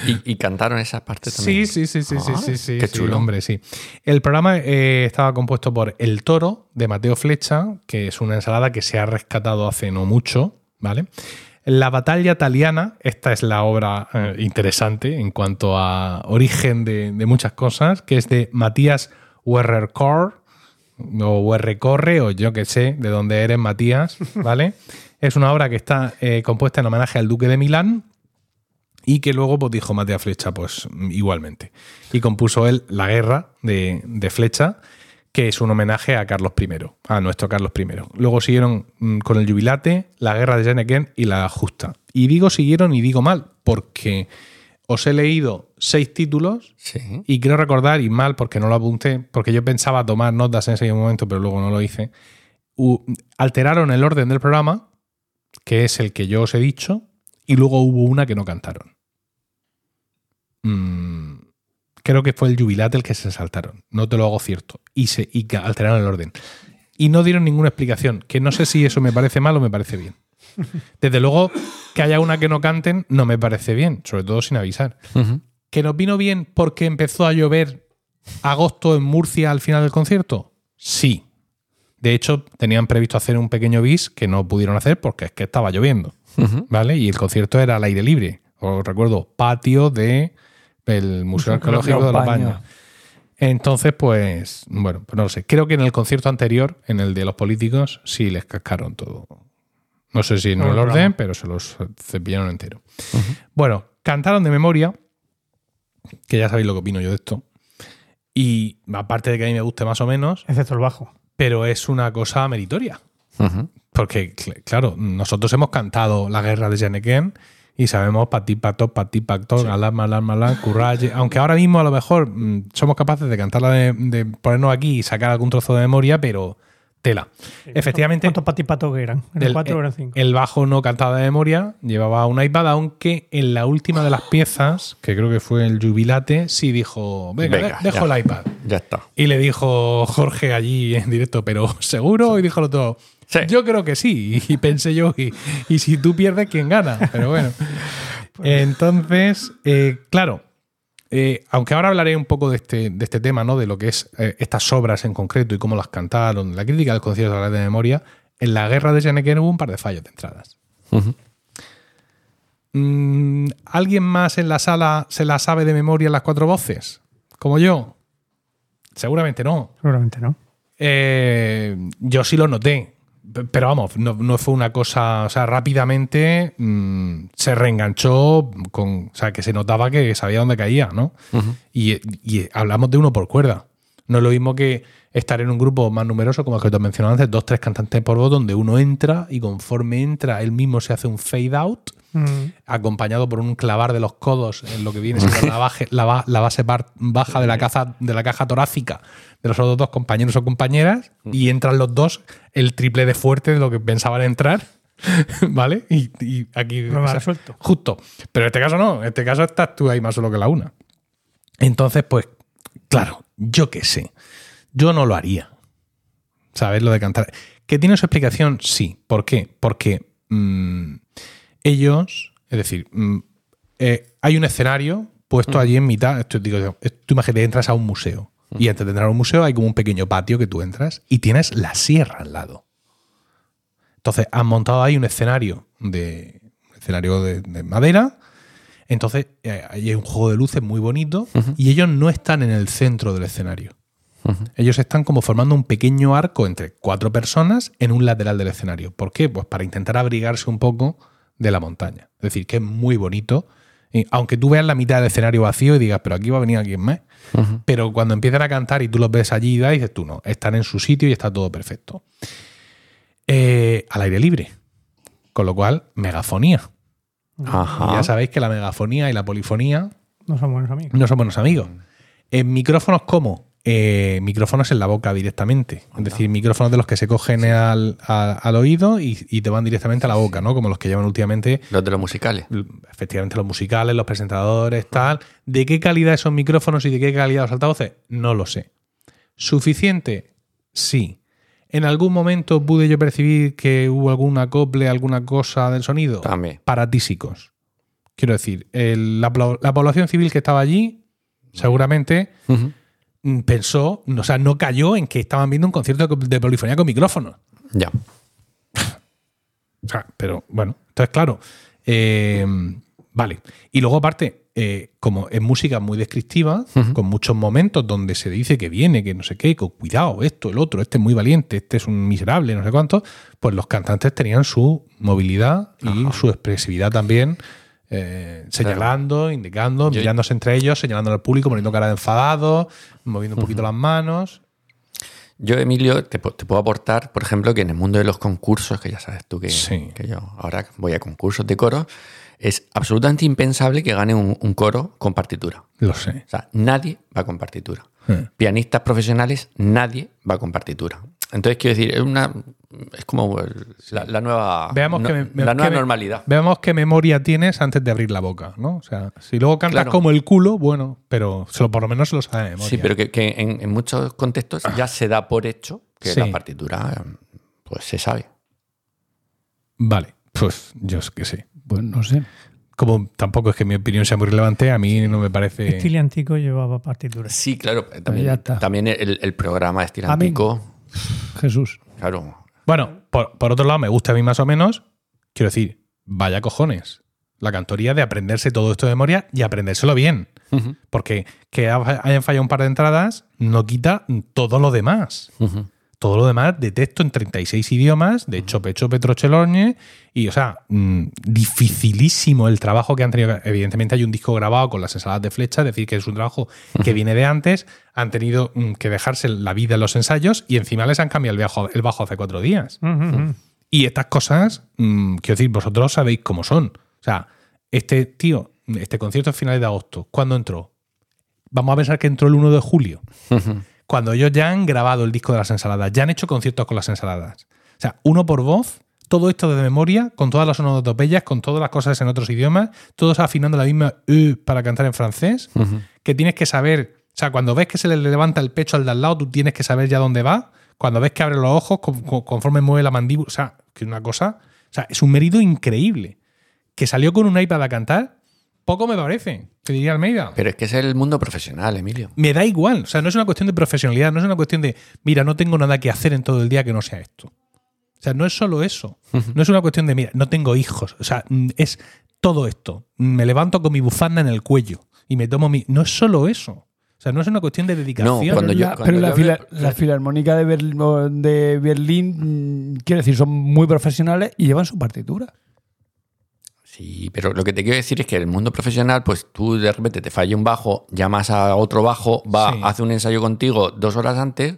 Speaker 5: Y, y cantaron esa parte también.
Speaker 2: Sí, sí, sí, sí, sí,
Speaker 5: Ah,
Speaker 2: sí, sí,
Speaker 5: qué
Speaker 2: sí,
Speaker 5: chulo.
Speaker 2: hombre, sí. El programa eh, estaba compuesto por El Toro, de Mateo Flecha, que es una ensalada que se ha rescatado hace no mucho, ¿vale? La batalla italiana, esta es la obra eh, interesante en cuanto a origen de, de muchas cosas, que es de Matías Werrerkor, o Werrecorre, o yo que sé de dónde eres, Matías, ¿vale? es una obra que está eh, compuesta en homenaje al Duque de Milán, y que luego pues, dijo Matías Flecha, pues igualmente. Y compuso él La Guerra de, de Flecha, que es un homenaje a Carlos I, a nuestro Carlos I. Luego siguieron mm, con el Jubilate, La Guerra de Jenneken y La Justa. Y digo siguieron y digo mal, porque os he leído seis títulos
Speaker 5: Sí.
Speaker 2: y quiero recordar, y mal porque no lo apunté, porque yo pensaba tomar notas en ese momento, pero luego no lo hice. Alteraron el orden del programa, que es el que yo os he dicho, y luego hubo una que no cantaron. Mm, creo que fue el jubilate el que se saltaron. No te lo hago cierto. Y, se, y alteraron el orden. Y no dieron ninguna explicación. Que no sé si eso me parece mal o me parece bien. Desde luego, que haya una que no canten no me parece bien, sobre todo sin avisar. ¿Que nos vino bien porque empezó a llover agosto en Murcia al final del concierto? Sí. De hecho, tenían previsto hacer un pequeño bis que no pudieron hacer porque es que estaba lloviendo. ¿Vale? Y el concierto era al aire libre. Os recuerdo, patio de el Museo Arqueológico de los Baños. Entonces, pues, bueno, pues no lo sé. Creo que en el concierto anterior, en el de los políticos, sí les cascaron todo. No sé si en el orden, pero se los cepillaron entero. Bueno, cantaron de memoria, que ya sabéis lo que opino yo de esto. Y aparte de que a mí me guste más o menos,
Speaker 3: Excepto el bajo.
Speaker 2: pero es una cosa meritoria. Porque, cl- claro, nosotros hemos cantado la guerra de Janeken y sabemos pati pato, pati pacto, alarma, alarma, alarma, curralle. Aunque ahora mismo a lo mejor mm, somos capaces de cantarla, de, de ponernos aquí y sacar algún trozo de memoria, pero tela. Efectivamente,
Speaker 3: ¿Cuántos patipatos que eran? ¿Eran
Speaker 2: el,
Speaker 3: cuatro o
Speaker 2: el-
Speaker 3: eran cinco?
Speaker 2: el bajo no cantaba de memoria, llevaba un iPad, aunque en la última de las piezas, que creo que fue el jubilate, sí dijo, venga,
Speaker 5: Venga,
Speaker 2: de- dejo
Speaker 5: ya.
Speaker 2: el iPad.
Speaker 5: Ya está.
Speaker 2: Y le dijo Jorge allí en directo, pero ¿seguro? Y dijo el otro,
Speaker 5: Sí.
Speaker 2: yo creo que sí. Y pensé yo, y, y si tú pierdes, ¿quién gana? Pero bueno. Entonces, eh, claro, eh, aunque ahora hablaré un poco de este, de este tema, ¿no? De lo que es eh, estas obras en concreto y cómo las cantaron, la crítica del concierto de la de memoria, en la guerra de Janeken hubo un par de fallos de entradas. Mm, ¿Alguien más en la sala se la sabe de memoria las cuatro voces? ¿Como yo? Seguramente no.
Speaker 3: Seguramente no.
Speaker 2: Eh, yo sí lo noté. Pero vamos, no, no fue una cosa. O sea, rápidamente mm, se reenganchó con. O sea, que se notaba que sabía dónde caía, ¿no? y, y hablamos de uno por cuerda. No es lo mismo que estar en un grupo más numeroso, como el que te mencionaba antes, dos, tres cantantes por voz, donde uno entra y conforme entra, él mismo se hace un fade out
Speaker 3: Mm.
Speaker 2: acompañado por un clavar de los codos en lo que viene siendo la, baje- la ba- la base bar- baja de la, caja, de la caja torácica de los otros dos compañeros o compañeras y entran los dos el triple de fuerte de lo que pensaban entrar. ¿Vale? Y, y aquí.
Speaker 3: Problema resuelto.
Speaker 2: Justo. Pero en este caso no. En este caso estás tú ahí más solo que la una. Entonces, pues, claro, yo qué sé. Yo no lo haría. ¿Sabes? Lo de cantar. ¿Que tiene su explicación? Sí. ¿Por qué? Porque mm, ellos, es decir, mm, eh, hay un escenario puesto allí en mitad. Esto, digo, esto- tú imagínate, entras a un museo. Y antes de entrar a un museo hay como un pequeño patio que tú entras y tienes la sierra al lado. Entonces han montado ahí un escenario de, un escenario de, de madera. Entonces eh, ahí hay un juego de luces muy bonito y ellos no están en el centro del escenario. Ellos están como formando un pequeño arco entre cuatro personas en un lateral del escenario. ¿Por qué? Pues para intentar abrigarse un poco de la montaña. Es decir, que es muy bonito. Y aunque tú veas la mitad del escenario vacío y digas, pero aquí va a venir alguien más. Pero cuando empiezan a cantar y tú los ves allí, y dices tú no, están en su sitio y está todo perfecto. Eh, al aire libre. Con lo cual, megafonía.
Speaker 5: Ajá.
Speaker 2: ya sabéis que la megafonía y la polifonía
Speaker 3: No son buenos amigos.
Speaker 2: no son buenos amigos. En micrófonos, ¿cómo? Eh, micrófonos en la boca directamente. Es decir, micrófonos de los que se cogen al, a- al oído y, y te van directamente a la boca, ¿no? Como los que llevan últimamente,
Speaker 5: Los de los musicales.
Speaker 2: efectivamente, los musicales, los presentadores, tal. ¿De qué calidad esos micrófonos y de qué calidad los altavoces? No lo sé. ¿Suficiente? Sí. ¿En algún momento pude yo percibir que hubo algún acople, alguna cosa del sonido?
Speaker 5: También.
Speaker 2: Paratísicos. Quiero decir, el- la, población civil que estaba allí, seguramente pensó, o sea, no cayó en que estaban viendo un concierto de polifonía con micrófonos.
Speaker 5: Ya.
Speaker 2: O sea, pero bueno, entonces claro, eh, vale. Y luego aparte, eh, como es música muy descriptiva, con muchos momentos donde se dice que viene, que no sé qué, que cuidado, esto, el otro, este es muy valiente, este es un miserable, no sé cuánto, pues los cantantes tenían su movilidad y su expresividad también. Eh, señalando, indicando,
Speaker 5: Yo-
Speaker 2: mirándose entre ellos, señalando al público, poniendo cara de enfadado, moviendo un poquito las manos.
Speaker 5: Yo, Emilio, te, pu- te puedo aportar, por ejemplo, que en el mundo de los concursos, que ya sabes tú que,
Speaker 2: Sí.
Speaker 5: que yo ahora voy a concursos de coro, es absolutamente impensable que gane un, un coro con partitura.
Speaker 2: Lo sé.
Speaker 5: O sea, nadie va con partitura.
Speaker 2: Eh.
Speaker 5: Pianistas profesionales, nadie va con partitura. Entonces, quiero decir, es una es como el- la, la nueva,
Speaker 2: Veamos
Speaker 5: no-
Speaker 2: que me-
Speaker 5: la
Speaker 2: que
Speaker 5: nueva
Speaker 2: me-
Speaker 5: normalidad.
Speaker 2: Veamos qué memoria tienes antes de abrir la boca, ¿no? O sea, si luego cantas
Speaker 5: Claro.
Speaker 2: como el culo, bueno, pero se lo- por lo menos se lo sabe de memoria.
Speaker 5: Sí, pero que, que en, en muchos contextos ya se da por hecho que
Speaker 2: Sí.
Speaker 5: la partitura eh, pues se sabe.
Speaker 2: Vale, pues yo es que sé.
Speaker 4: Pues no sé.
Speaker 2: Como tampoco es que mi opinión sea muy relevante, a mí no me parece...
Speaker 3: Estilo antico llevaba partituras.
Speaker 5: Sí, claro. eh,
Speaker 4: ya
Speaker 5: También,
Speaker 4: está.
Speaker 5: también el, el programa de Estilantico,
Speaker 4: Jesús.
Speaker 5: claro.
Speaker 2: Bueno, por, por otro lado, me gusta a mí más o menos. Quiero decir, vaya cojones. La cantoría de aprenderse todo esto de memoria y aprendérselo bien. Porque que ha- hayan fallado un par de entradas no quita todo lo demás. Todo lo demás de texto en 36 idiomas, de chope, chope, trocheloñe. Y, o sea, mm, dificilísimo el trabajo que han tenido. Evidentemente hay un disco grabado con las ensaladas de flecha, es decir, que es un trabajo que viene de antes. Han tenido mm, que dejarse la vida en los ensayos y encima les han cambiado el bajo, el bajo hace cuatro días.
Speaker 3: Ujú.
Speaker 2: Y estas cosas, mm, quiero decir, vosotros sabéis cómo son. O sea, este tío, este concierto es finales de agosto, ¿cuándo entró? Vamos a pensar que entró el 1 de julio. Cuando ellos ya han grabado el disco de las ensaladas, ya han hecho conciertos con las ensaladas. O sea, uno por voz, todo esto de memoria, con todas las onomatopeyas, con todas las cosas en otros idiomas, todos afinando la misma E para cantar en francés, que tienes que saber, o sea, cuando ves que se le levanta el pecho al de al lado, tú tienes que saber ya dónde va. Cuando ves que abre los ojos, con- con- conforme mueve la mandíbula, o sea, que una cosa, o sea, es un mérito increíble. Que salió con un iPad a cantar, poco me parece, te diría Almeida.
Speaker 5: Pero es que es el mundo profesional, Emilio.
Speaker 2: Me da igual. O sea, no es una cuestión de profesionalidad, no es una cuestión de, mira, no tengo nada que hacer en todo el día que no sea esto. O sea, no es solo eso. No es una cuestión de, mira, no tengo hijos. O sea, es todo esto. Me levanto con mi bufanda en el cuello y me tomo mi. No es solo eso. O sea, no es una cuestión de dedicación.
Speaker 5: No, cuando yo-
Speaker 4: La-
Speaker 5: cuando
Speaker 4: pero la,
Speaker 5: yo
Speaker 4: fila-
Speaker 5: hablo-
Speaker 4: la Filarmónica de, Berl- de Berlín, mm, quiero decir, son muy profesionales y llevan su partitura.
Speaker 5: Sí, pero lo que te quiero decir es que en el mundo profesional, pues tú de repente te falla un bajo, llamas a otro bajo, va,
Speaker 2: Sí.
Speaker 5: hace un ensayo contigo dos horas antes.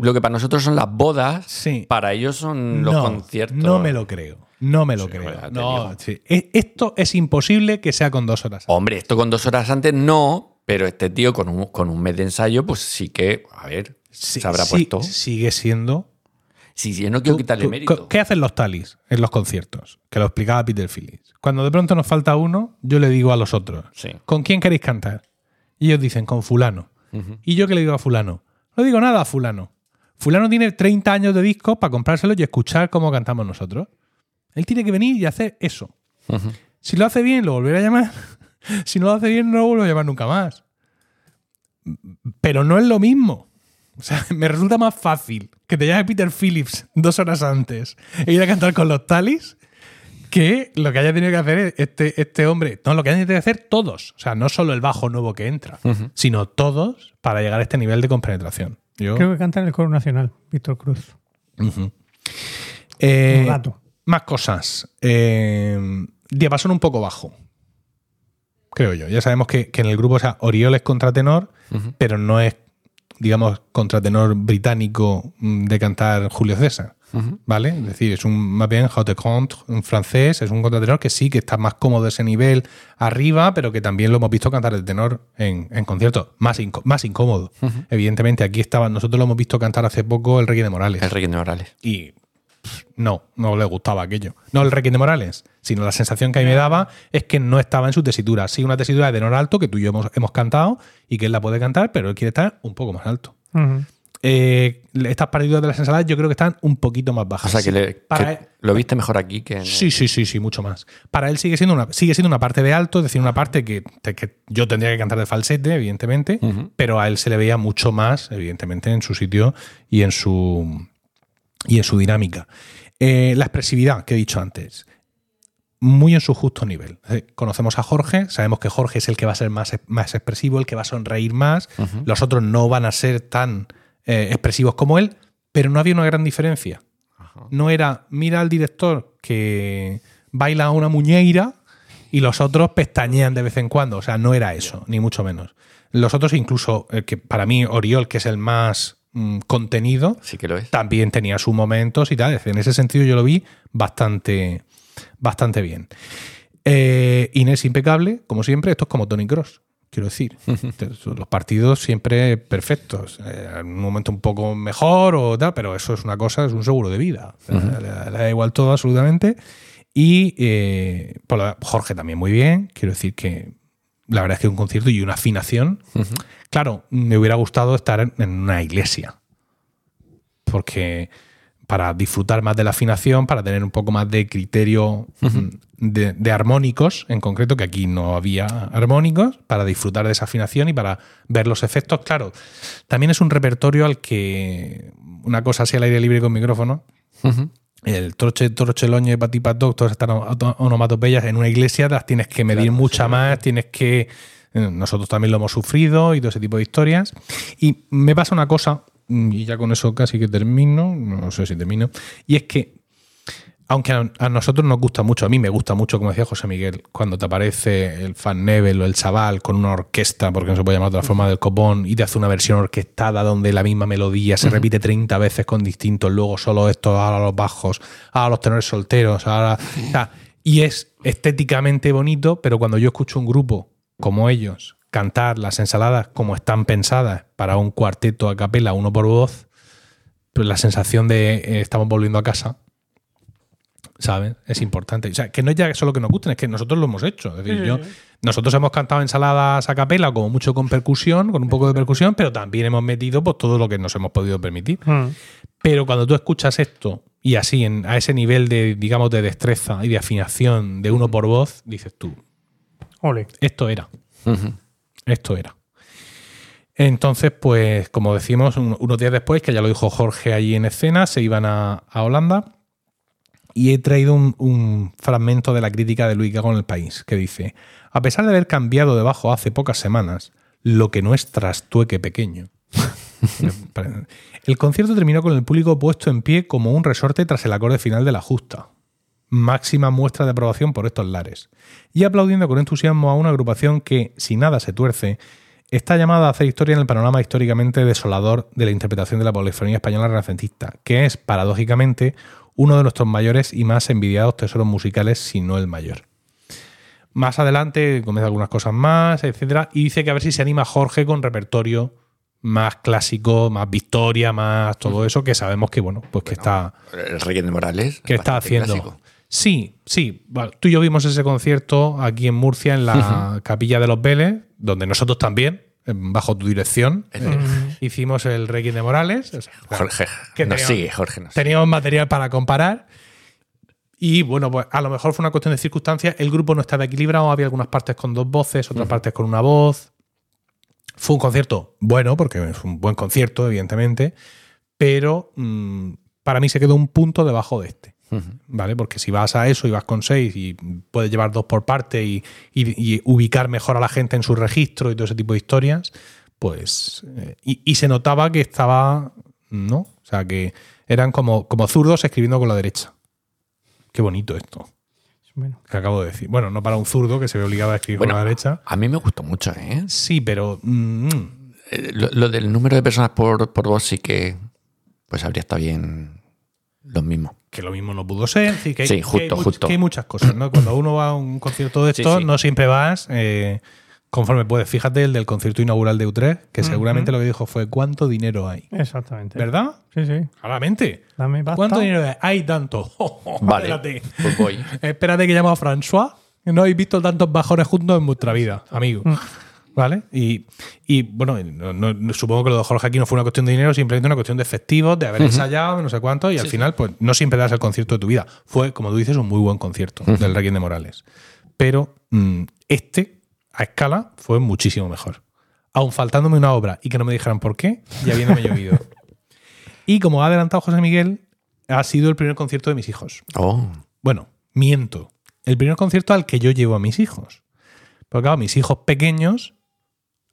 Speaker 5: Lo que para nosotros son las bodas,
Speaker 2: Sí.
Speaker 5: para ellos son los
Speaker 2: no,
Speaker 5: conciertos.
Speaker 2: No me lo creo. No me lo
Speaker 5: Sí,
Speaker 2: creo. No, sí. E- Esto es imposible que sea con dos horas.
Speaker 5: Hombre, esto con dos horas antes no, pero este tío con un, con un mes de ensayo, pues sí que, a ver,
Speaker 2: Sí,
Speaker 5: se habrá
Speaker 2: sí,
Speaker 5: puesto.
Speaker 2: Sigue siendo
Speaker 5: Sí, sí, yo no quiero quitarle mérito.
Speaker 2: ¿Qué hacen los talis en los conciertos? Que lo explicaba Peter Phillips. Cuando de pronto nos falta uno, yo le digo a los otros,
Speaker 5: Sí.
Speaker 2: ¿con quién queréis cantar? Y ellos dicen, con fulano. ¿Y yo qué le digo a fulano? No digo nada a fulano. Fulano tiene 30 años de discos para comprárselo y escuchar cómo cantamos nosotros. Él tiene que venir y hacer eso. Si lo hace bien, lo volveré a llamar. si no lo hace bien, no lo vuelvo a llamar nunca más. Pero no es lo mismo. O sea, me resulta más fácil que te llame Peter Phillips dos horas antes e ir a cantar con los talis que lo que haya tenido que hacer este, este hombre. No, lo que haya tenido que hacer todos. O sea, no solo el bajo nuevo que entra, sino todos para llegar a este nivel de compenetración. Yo,
Speaker 3: Creo que canta en el coro nacional, Víctor Cruz.
Speaker 2: Ujú. Eh,
Speaker 3: Un rato.
Speaker 2: Más cosas. Eh, diapasón un poco bajo. Creo yo. Ya sabemos que, que en el grupo, o sea, Oriol es contratenor, pero no es, digamos, contratenor británico mm, de cantar Julio César. ¿Vale? Es decir, es un más bien haute compte, un francés, es un contratenor que sí, que está más cómodo de ese nivel arriba, pero que también lo hemos visto cantar de tenor en, en conciertos, más, más incómodo. Evidentemente, aquí estaba, nosotros lo hemos visto cantar hace poco el Rey de Morales
Speaker 5: El Rey de Morales.
Speaker 2: y no, no le gustaba aquello. No el Requiem de Morales, sino la sensación que a mí me daba es que no estaba en su tesitura. Sí, una tesitura de tenor alto que tú y yo hemos, hemos cantado y que él la puede cantar, pero él quiere estar un poco más alto. Eh, estas partituras de las ensaladas yo creo que están un poquito más
Speaker 5: O
Speaker 2: bajas.
Speaker 5: sea, que, le-
Speaker 2: Para
Speaker 5: que lo viste mejor aquí que en.
Speaker 2: Sí, sí, sí, sí, mucho más. Para él sigue siendo una, sigue siendo una parte de alto, es decir, una parte que, que yo tendría que cantar de falsete, evidentemente, pero a él se le veía mucho más, evidentemente, en su sitio y en su, y en su dinámica. Eh, la expresividad que he dicho antes, muy en su justo nivel. Conocemos a Jorge, sabemos que Jorge es el que va a ser más, más expresivo, el que va a sonreír más, los otros no van a ser tan eh, expresivos como él, pero no había una gran diferencia. No era, mira al director que baila una muñeira y los otros pestañean de vez en cuando. O sea, no era eso, ni mucho menos. Los otros, incluso, el que para mí, Oriol, que es el más mm, contenido,
Speaker 5: Sí que lo es.
Speaker 2: también tenía sus momentos y tal. En ese sentido, yo lo vi bastante, bastante bien. Eh, Inés impecable, como siempre, esto es como Tony Cross. Quiero decir, los partidos siempre perfectos. Eh, en un momento un poco mejor o tal, pero eso es una cosa, es un seguro de vida. Le, le da igual todo absolutamente. Y eh, Jorge también muy bien. Quiero decir que la verdad es que un concierto y una afinación. Claro, me hubiera gustado estar en- una iglesia porque para disfrutar más de la afinación, para tener un poco más de criterio mm, de, de armónicos, en concreto, que aquí no había armónicos, para disfrutar de esa afinación y para ver los efectos. Claro, también es un repertorio al que una cosa así al aire libre con micrófono, el troche, troche, loñe, patipato, todas estas ono- onomatopeyas en una iglesia las tienes que medir mucha más, tienes que... eh, Nosotros también lo hemos sufrido y todo ese tipo de historias. Y me pasa una cosa, mm, y ya con eso casi que termino, no sé si termino, y es que, aunque a, a nosotros nos gusta mucho, a mí me gusta mucho, como decía José Miguel, cuando te aparece el fan Nebel o el chaval con una orquesta, porque no se puede llamar de otra forma, del copón, y te hace una versión orquestada donde la misma melodía se repite 30 veces con distintos, luego solo esto, ahora los bajos, ahora los tenores solteros, ahora... o sea, y es estéticamente bonito, pero cuando yo escucho un grupo como ellos cantar las ensaladas como están pensadas para un cuarteto a capela, uno por voz, pues la sensación de eh, estamos volviendo a casa, ¿sabes? Es importante. O sea, que no es ya solo que nos gusten, es que nosotros lo hemos hecho. Es decir, yo, nosotros hemos cantado ensaladas a capela, como mucho con percusión, con un poco de percusión, pero también hemos metido pues, todo lo que nos hemos podido permitir.
Speaker 3: Mm.
Speaker 2: Pero cuando tú escuchas esto y así, en, a ese nivel de, digamos, de destreza y de afinación de uno por voz, dices tú,
Speaker 3: Ole.
Speaker 2: esto era. Esto era. Entonces, pues, como decimos, un- unos días después, que ya lo dijo Jorge allí en escena, se iban a, a Holanda. Y he traído un, fragmento de la crítica de Luis Gago en el país, que dice: A pesar de haber cambiado de bajo hace pocas semanas, lo que no es trastueque pequeño. el concierto terminó con el público puesto en pie como un resorte tras el acorde final de la justa máxima muestra de aprobación por estos lares, y aplaudiendo con entusiasmo a una agrupación que, si nada se tuerce, está llamada a hacer historia en el panorama históricamente desolador de la interpretación de la polifonía española renacentista, que es, paradójicamente, uno de nuestros mayores y más envidiados tesoros musicales, si no el mayor. Más adelante comienza algunas cosas más, etcétera, y dice que a ver si se anima Jorge con repertorio más clásico, más victoria, más todo eso, que sabemos que, bueno, pues que está
Speaker 5: El Rey de Morales.
Speaker 2: que
Speaker 5: es
Speaker 2: está haciendo.
Speaker 5: clásico.
Speaker 2: Sí, sí. Bueno, tú y yo vimos ese concierto aquí en Murcia, en la Capilla de los Vélez, donde nosotros también, bajo tu dirección, eh, hicimos el Requiem de Morales. O sea,
Speaker 5: Jorge.
Speaker 2: que
Speaker 5: Nos
Speaker 2: tenía-
Speaker 5: sigue, Jorge. Nos.
Speaker 2: Teníamos material para comparar. Y bueno, pues a lo mejor fue una cuestión de circunstancias. El grupo no estaba equilibrado, había algunas partes con dos voces, otras partes con una voz. Fue un concierto bueno, porque fue un buen concierto, evidentemente, pero mm, para mí se quedó un punto debajo de este. ¿Vale? Porque si vas a eso y vas con seis y puedes llevar dos por parte y, y- y ubicar mejor a la gente en su registro y todo ese tipo de historias, pues. eh, y, y se notaba que estaba. ¿No? O sea, que eran como, como zurdos escribiendo con la derecha. Qué bonito esto
Speaker 3: Bueno,
Speaker 2: que acabo de decir. Bueno, no para un zurdo que se ve obligado a escribir
Speaker 5: Bueno,
Speaker 2: con la derecha.
Speaker 5: A mí me gustó mucho, ¿eh?
Speaker 2: Sí, pero mm,
Speaker 5: Eh, Lo, lo del número de personas por, por voz sí que pues habría estado bien lo mismo.
Speaker 2: Que lo mismo no pudo ser. Es decir, que hay,
Speaker 5: Sí,
Speaker 2: que hay
Speaker 5: justo,
Speaker 2: que hay muchas cosas, ¿no? Cuando uno va a un concierto de
Speaker 5: Sí,
Speaker 2: estos,
Speaker 5: sí.
Speaker 2: no siempre vas eh, conforme puedes. Fíjate el del concierto inaugural de U3, que seguramente lo que dijo fue ¿cuánto dinero hay?
Speaker 3: exactamente.
Speaker 2: ¿Verdad?
Speaker 3: Sí, sí.
Speaker 2: Claramente.
Speaker 3: Dame.
Speaker 2: ¿Cuánto dinero hay? Hay tanto.
Speaker 5: Vale,
Speaker 2: Espérate.
Speaker 5: pues voy.
Speaker 2: Espérate que llamo a François. No habéis visto tantos bajones juntos en vuestra vida, amigo. ¿Vale? Y, y, bueno, no- no- supongo que lo de Jorge aquí no fue una cuestión de dinero, simplemente una cuestión de efectivos, de haber ensayado, no sé cuánto, y al final, pues no siempre das el concierto de tu vida. Fue, como tú dices, un muy buen concierto del Requiem de Morales. Pero mm, este, a escala, fue muchísimo mejor. Aun faltándome una obra y que no me dijeran por qué, y habiéndome llovido. Y como ha adelantado José Miguel, ha sido el primer concierto de mis hijos.
Speaker 5: Oh,
Speaker 2: Bueno, miento. El primer concierto al que yo llevo a mis hijos. Porque claro, mis hijos pequeños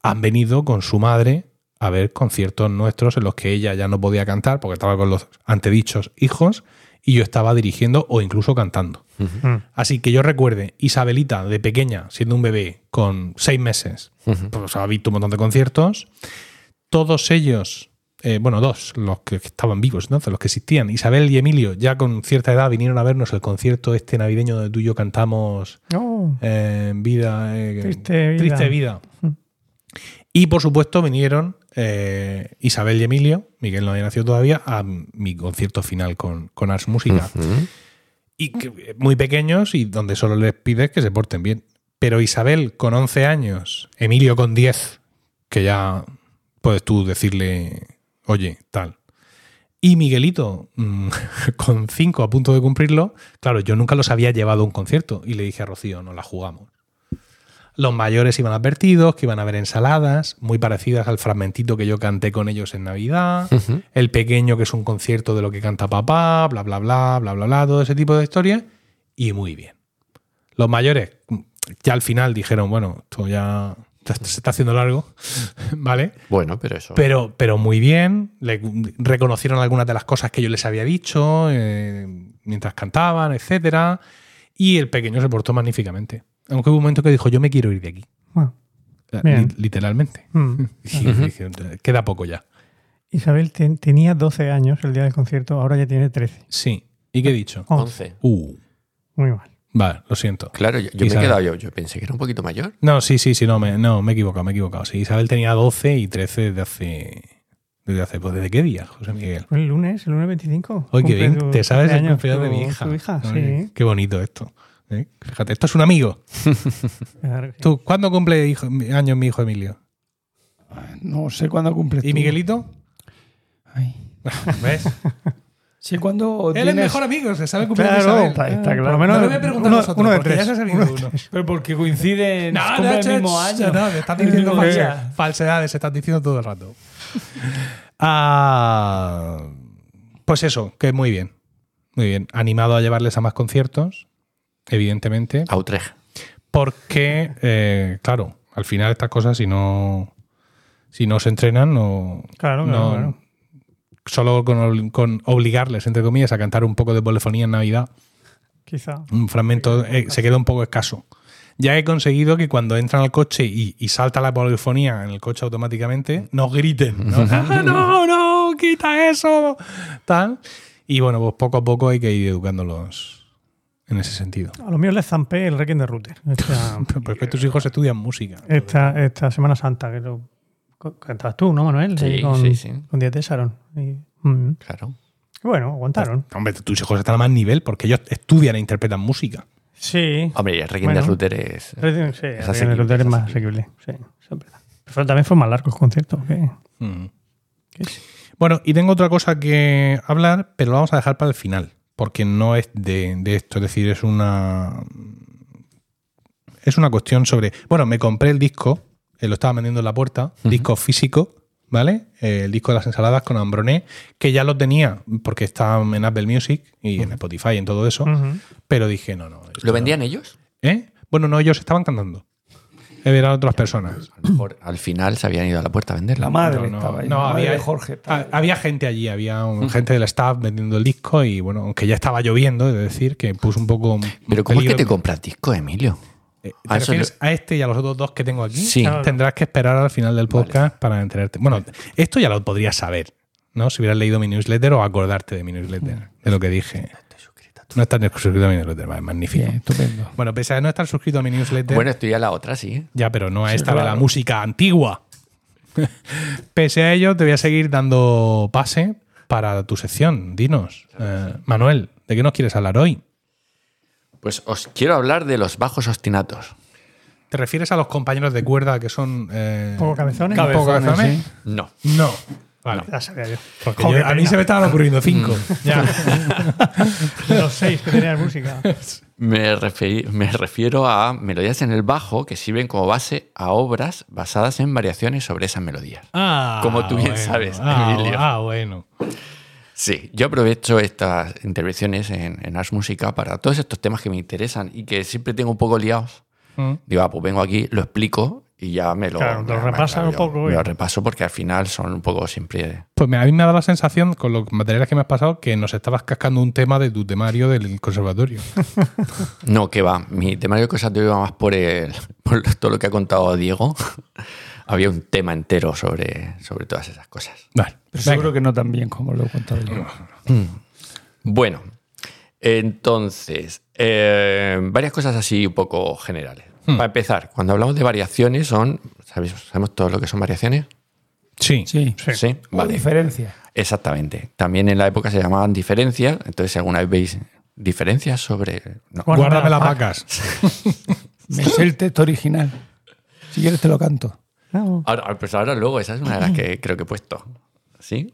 Speaker 2: han venido con su madre a ver conciertos nuestros en los que ella ya no podía cantar porque estaba con los antedichos hijos y yo estaba dirigiendo o incluso cantando.
Speaker 3: Mm.
Speaker 2: Así que yo recuerde, Isabelita de pequeña, siendo un bebé con seis meses, pues ha visto un montón de conciertos. Todos ellos, eh, bueno, dos, los que estaban vivos, entonces, los que existían, Isabel y Emilio, ya con cierta edad vinieron a vernos el concierto este navideño donde tú y yo cantamos
Speaker 3: Oh,
Speaker 2: eh, Vida, eh,
Speaker 3: Triste vida.
Speaker 2: Triste Vida.
Speaker 3: Mm.
Speaker 2: Y por supuesto vinieron eh, Isabel y Emilio, Miguel no había nacido todavía, a mi concierto final con, con Ars Música. Y que- muy pequeños y donde solo les pides que se porten bien. Pero Isabel con 11 años, Emilio con 10, que ya puedes tú decirle, oye, tal. Y Miguelito, mm, con 5 a punto de cumplirlo, claro, yo nunca los había llevado a un concierto. Y le dije a Rocío, no la jugamos. Los mayores iban advertidos, que iban a haber ensaladas, muy parecidas al fragmentito que yo canté con ellos en Navidad. El pequeño, que es un concierto de lo que canta papá, bla, bla, bla, bla, bla, bla, todo ese tipo de historias. Y muy bien. Los mayores, ya al final dijeron, bueno, esto ya se está haciendo largo, ¿vale?
Speaker 5: Bueno, pero eso.
Speaker 2: Pero, pero muy bien, le reconocieron algunas de las cosas que yo les había dicho eh, mientras cantaban, etcétera. Y el pequeño se portó magníficamente. Aunque hubo un momento que dijo, yo me quiero ir de aquí.
Speaker 3: bueno.
Speaker 2: Li- literalmente.
Speaker 3: Mm.
Speaker 2: Y queda poco ya.
Speaker 3: Isabel ten- tenía 12 años el día del concierto, ahora ya tiene 13.
Speaker 2: Sí. ¿Y qué he dicho?
Speaker 3: 11.
Speaker 5: 11.
Speaker 2: Uh,
Speaker 3: Muy mal.
Speaker 2: vale, lo siento.
Speaker 5: Claro, yo, yo me he quedado, yo, yo pensé que era un poquito mayor.
Speaker 2: No, sí, sí, sí, no, me, no, me he equivocado, me he equivocado. Sí, Isabel tenía 12 y 13 desde hace... ¿Desde hace? Pues, ¿Desde qué día, José Miguel?
Speaker 3: El lunes, el lunes 25.
Speaker 2: Oye, qué bien, te sabes el
Speaker 3: cumpleaños
Speaker 2: de mi hija.
Speaker 3: Tu hija, sí.
Speaker 2: Qué bonito esto. ¿Eh? Fíjate, esto es un amigo. ¿Tú, ¿Cuándo cumple hijo- años mi hijo Emilio?
Speaker 4: No sé cuándo cumples
Speaker 2: ¿Y
Speaker 4: tú.
Speaker 2: Miguelito?
Speaker 4: Ay.
Speaker 2: ¿Ves?
Speaker 4: Sí, cuando
Speaker 2: Él es
Speaker 4: tienes-
Speaker 2: mejor amigo, se sabe el cumpleaños
Speaker 3: Claro, está, está
Speaker 4: Por
Speaker 3: claro.
Speaker 4: lo menos
Speaker 2: No le voy a preguntar
Speaker 3: uno, uno de
Speaker 2: porque
Speaker 3: tres.
Speaker 2: ya se ha
Speaker 3: uno
Speaker 2: uno.
Speaker 4: Pero porque coinciden,
Speaker 2: No,
Speaker 4: cumple
Speaker 2: no,
Speaker 4: el mismo año.
Speaker 2: no, me estás diciendo
Speaker 4: mismo
Speaker 2: false-
Speaker 4: día.
Speaker 2: falsedades, estás diciendo todo el rato. Ah, pues eso, que muy bien. Muy bien. Animado a llevarles a más conciertos, evidentemente.
Speaker 5: A Utrecht.
Speaker 2: Porque, eh, claro, al final estas cosas, si no, si no se entrenan, no.
Speaker 3: Claro, claro,
Speaker 2: no-
Speaker 3: claro.
Speaker 2: Solo con, obli- con obligarles, entre comillas, a cantar un poco de polifonía en Navidad,
Speaker 3: Quizá.
Speaker 2: un fragmento eh, se queda un poco escaso. Ya he conseguido que cuando entran al coche y, y salta la polifonía en el coche automáticamente, nos griten. ¿no? ¡Ah, no, no, quita eso. Tal. Y bueno, pues poco a poco hay que ir educándolos en ese sentido.
Speaker 3: A los míos les zampé el Requiem de Router. Esta,
Speaker 2: Porque tus hijos estudian música.
Speaker 3: esta, esta Semana Santa, que lo cantabas tú, ¿no, Manuel?
Speaker 5: Sí,
Speaker 3: con,
Speaker 5: sí, sí.
Speaker 3: Con Sharon. Y, mm,
Speaker 5: Claro.
Speaker 3: bueno, aguantaron.
Speaker 2: Hombre, tus hijos están a más nivel porque ellos estudian e interpretan música.
Speaker 3: Sí.
Speaker 5: Hombre, y el Requiem de. Router es.
Speaker 3: Requiem- Sí,
Speaker 5: es
Speaker 3: el Requiem de Router es más
Speaker 5: asequible.
Speaker 3: asequible. Sí, eso es verdad. Pero también fue más largo el concierto. ¿qué?
Speaker 2: Mm. Bueno, y tengo otra cosa que hablar, pero lo vamos a dejar para el final, porque no es de, de esto, es decir, es una es una cuestión sobre, bueno, me compré el disco, eh, lo estaba vendiendo en la puerta, disco físico, ¿vale? Eh, el disco de las ensaladas con Ambroné, que ya lo tenía porque está en Apple Music y en Spotify y en todo eso, pero dije, no, no.
Speaker 5: ¿Lo
Speaker 2: no.
Speaker 5: vendían ellos?
Speaker 2: ¿Eh? Bueno, no, ellos estaban cantando. Eran otras personas.
Speaker 5: A lo mejor al final se habían ido a la puerta a venderla.
Speaker 4: La madre
Speaker 2: No, no,
Speaker 4: estaba ahí.
Speaker 2: no,
Speaker 4: la madre
Speaker 2: había,
Speaker 4: de Jorge. estaba ahí.
Speaker 2: había gente allí, había un- gente del staff vendiendo el disco y bueno, aunque ya estaba lloviendo, es decir, que puso un poco.
Speaker 5: Pero ¿cómo es que te compras disco, Emilio?
Speaker 2: Eh, ¿Te
Speaker 5: a eso
Speaker 2: refieres a este y a los otros dos que tengo aquí?
Speaker 5: Sí.
Speaker 2: Tendrás que esperar al final del podcast para enterarte. Bueno, esto ya lo podrías saber, ¿no? Si hubieras leído mi newsletter o acordarte de mi newsletter, de lo que dije. No estás ni suscrito a mi newsletter, vale, magnífico.
Speaker 4: Bien, estupendo.
Speaker 2: Bueno, pese a no estar suscrito a mi newsletter,
Speaker 5: Bueno, estoy a la otra, sí.
Speaker 2: ya, pero no a
Speaker 4: Sí,
Speaker 2: esta de la música antigua. Pese a ello, te voy a seguir dando pase para tu sección. Dinos, eh, Manuel, ¿de qué nos quieres hablar hoy?
Speaker 5: Pues os quiero hablar de los bajos ostinatos.
Speaker 2: ¿Te refieres a los compañeros de cuerda que son. eh,
Speaker 3: ¿Poco cabezones?
Speaker 2: poco
Speaker 4: Cabezones,
Speaker 2: cabezones?
Speaker 4: sí.
Speaker 5: No.
Speaker 2: No. Vale.
Speaker 3: Ya sabía yo.
Speaker 2: Porque
Speaker 3: Joder,
Speaker 2: yo- a mí se me estaban ocurriendo cinco. Ya.
Speaker 3: De los seis que tenías música.
Speaker 5: Me, refi- me refiero a melodías en el bajo que sirven como base a obras basadas en variaciones sobre esas melodías.
Speaker 2: Ah,
Speaker 5: Como tú bien
Speaker 2: bueno.
Speaker 5: sabes,
Speaker 2: Ah,
Speaker 5: Emilio.
Speaker 2: ah, bueno.
Speaker 5: Sí, yo aprovecho estas intervenciones en, en Ars Música para todos estos temas que me interesan y que siempre tengo un poco liados.
Speaker 2: Mm.
Speaker 5: Digo, ah, pues vengo aquí, lo explico y ya me lo,
Speaker 3: Claro, te lo
Speaker 5: me- me-
Speaker 3: repasas un poco,
Speaker 5: Me lo repaso porque al final son un poco siempre.
Speaker 2: Pues me- a mí me ha dado la sensación, con los materiales que me has pasado, que nos estabas cascando un tema de tu temario del conservatorio.
Speaker 5: No, que va. Mi temario de cosas iba más por, el, por todo lo que ha contado Diego. Había un tema entero sobre, sobre todas esas cosas.
Speaker 2: Vale.
Speaker 4: Pero
Speaker 2: venga.
Speaker 4: seguro que no tan bien como lo he contado yo.
Speaker 5: Bueno, entonces, eh, varias cosas así un poco generales.
Speaker 2: Hmm.
Speaker 5: Para empezar, cuando hablamos de variaciones, son. ¿sabéis- ¿Sabemos todo lo que son variaciones?
Speaker 2: Sí.
Speaker 4: Sí.
Speaker 5: Sí.
Speaker 4: O
Speaker 5: Vale.
Speaker 4: diferencia.
Speaker 5: Exactamente. También en la época se llamaban diferencias. Entonces, si alguna vez veis diferencias sobre. No.
Speaker 3: Guárdame
Speaker 2: las vacas.
Speaker 4: Me sé el texto original. Si quieres te lo canto.
Speaker 5: Ahora, pues ahora luego, esa es una de las que creo que he puesto. ¿Sí?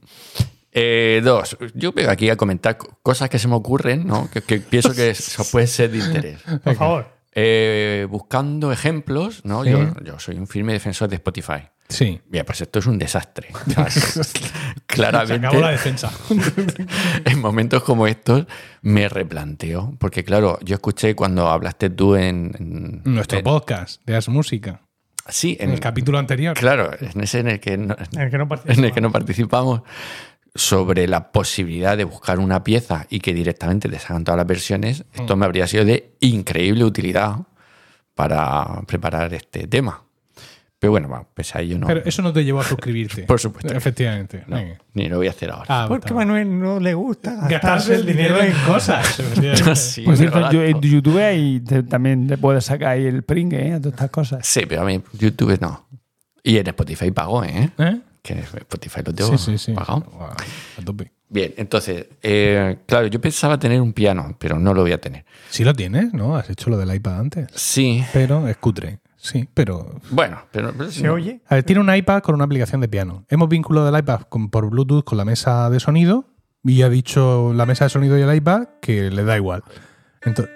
Speaker 5: Eh, dos, yo vengo aquí a comentar co- cosas que se me ocurren, ¿no? que, que pienso que eso puede ser de interés.
Speaker 3: Por favor.
Speaker 5: Eh, buscando ejemplos, ¿no?
Speaker 2: Sí.
Speaker 5: Yo, yo soy un firme defensor de Spotify.
Speaker 2: Sí.
Speaker 5: Bien, pues esto es un desastre.
Speaker 2: Se
Speaker 5: Claramente,
Speaker 2: acabó la defensa.
Speaker 5: en momentos como estos me replanteo. Porque, claro, yo escuché cuando hablaste tú en. en-
Speaker 2: Nuestro
Speaker 5: en-
Speaker 2: podcast de As Música.
Speaker 5: Sí,
Speaker 2: En
Speaker 5: en
Speaker 2: el capítulo anterior.
Speaker 5: Claro, en ese en el que no,
Speaker 3: El que no
Speaker 5: en
Speaker 3: participa.
Speaker 5: el que no participamos, sobre la posibilidad de buscar una pieza y que directamente te salgan todas las versiones, esto me habría sido de increíble utilidad para preparar este tema. Pero bueno, va, pues ahí yo no,
Speaker 2: Pero eso no te llevó a suscribirte.
Speaker 5: Por supuesto.
Speaker 2: Efectivamente.
Speaker 5: no, ni lo voy a hacer ahora.
Speaker 2: Ah,
Speaker 3: Porque a. Manuel no le gusta
Speaker 2: Gastarse el dinero en cosas.
Speaker 5: Sí,
Speaker 4: Por cierto, yo en. YouTube ahí te- también te puedes sacar ahí el pringue ¿eh? a todas estas cosas.
Speaker 5: Sí, pero a mí YouTube no. Y en Spotify pago, ¿eh?
Speaker 2: ¿Eh?
Speaker 5: Que Spotify lo tengo
Speaker 2: Sí, sí, sí.
Speaker 5: pagado.
Speaker 2: A tope.
Speaker 5: Bien, entonces, eh, claro, yo pensaba tener un piano, pero no lo voy a tener.
Speaker 2: Sí lo tienes, ¿no? Has hecho lo del iPad antes.
Speaker 5: Sí,
Speaker 2: Pero es cutre. Sí, pero...
Speaker 5: bueno, pero... pero
Speaker 3: ¿Se
Speaker 5: no.
Speaker 3: oye?
Speaker 2: A ver, tiene un iPad con una aplicación de piano. Hemos vinculado el iPad con- por Bluetooth con la mesa de sonido y ha dicho la mesa de sonido y el iPad que le da igual. Entonces...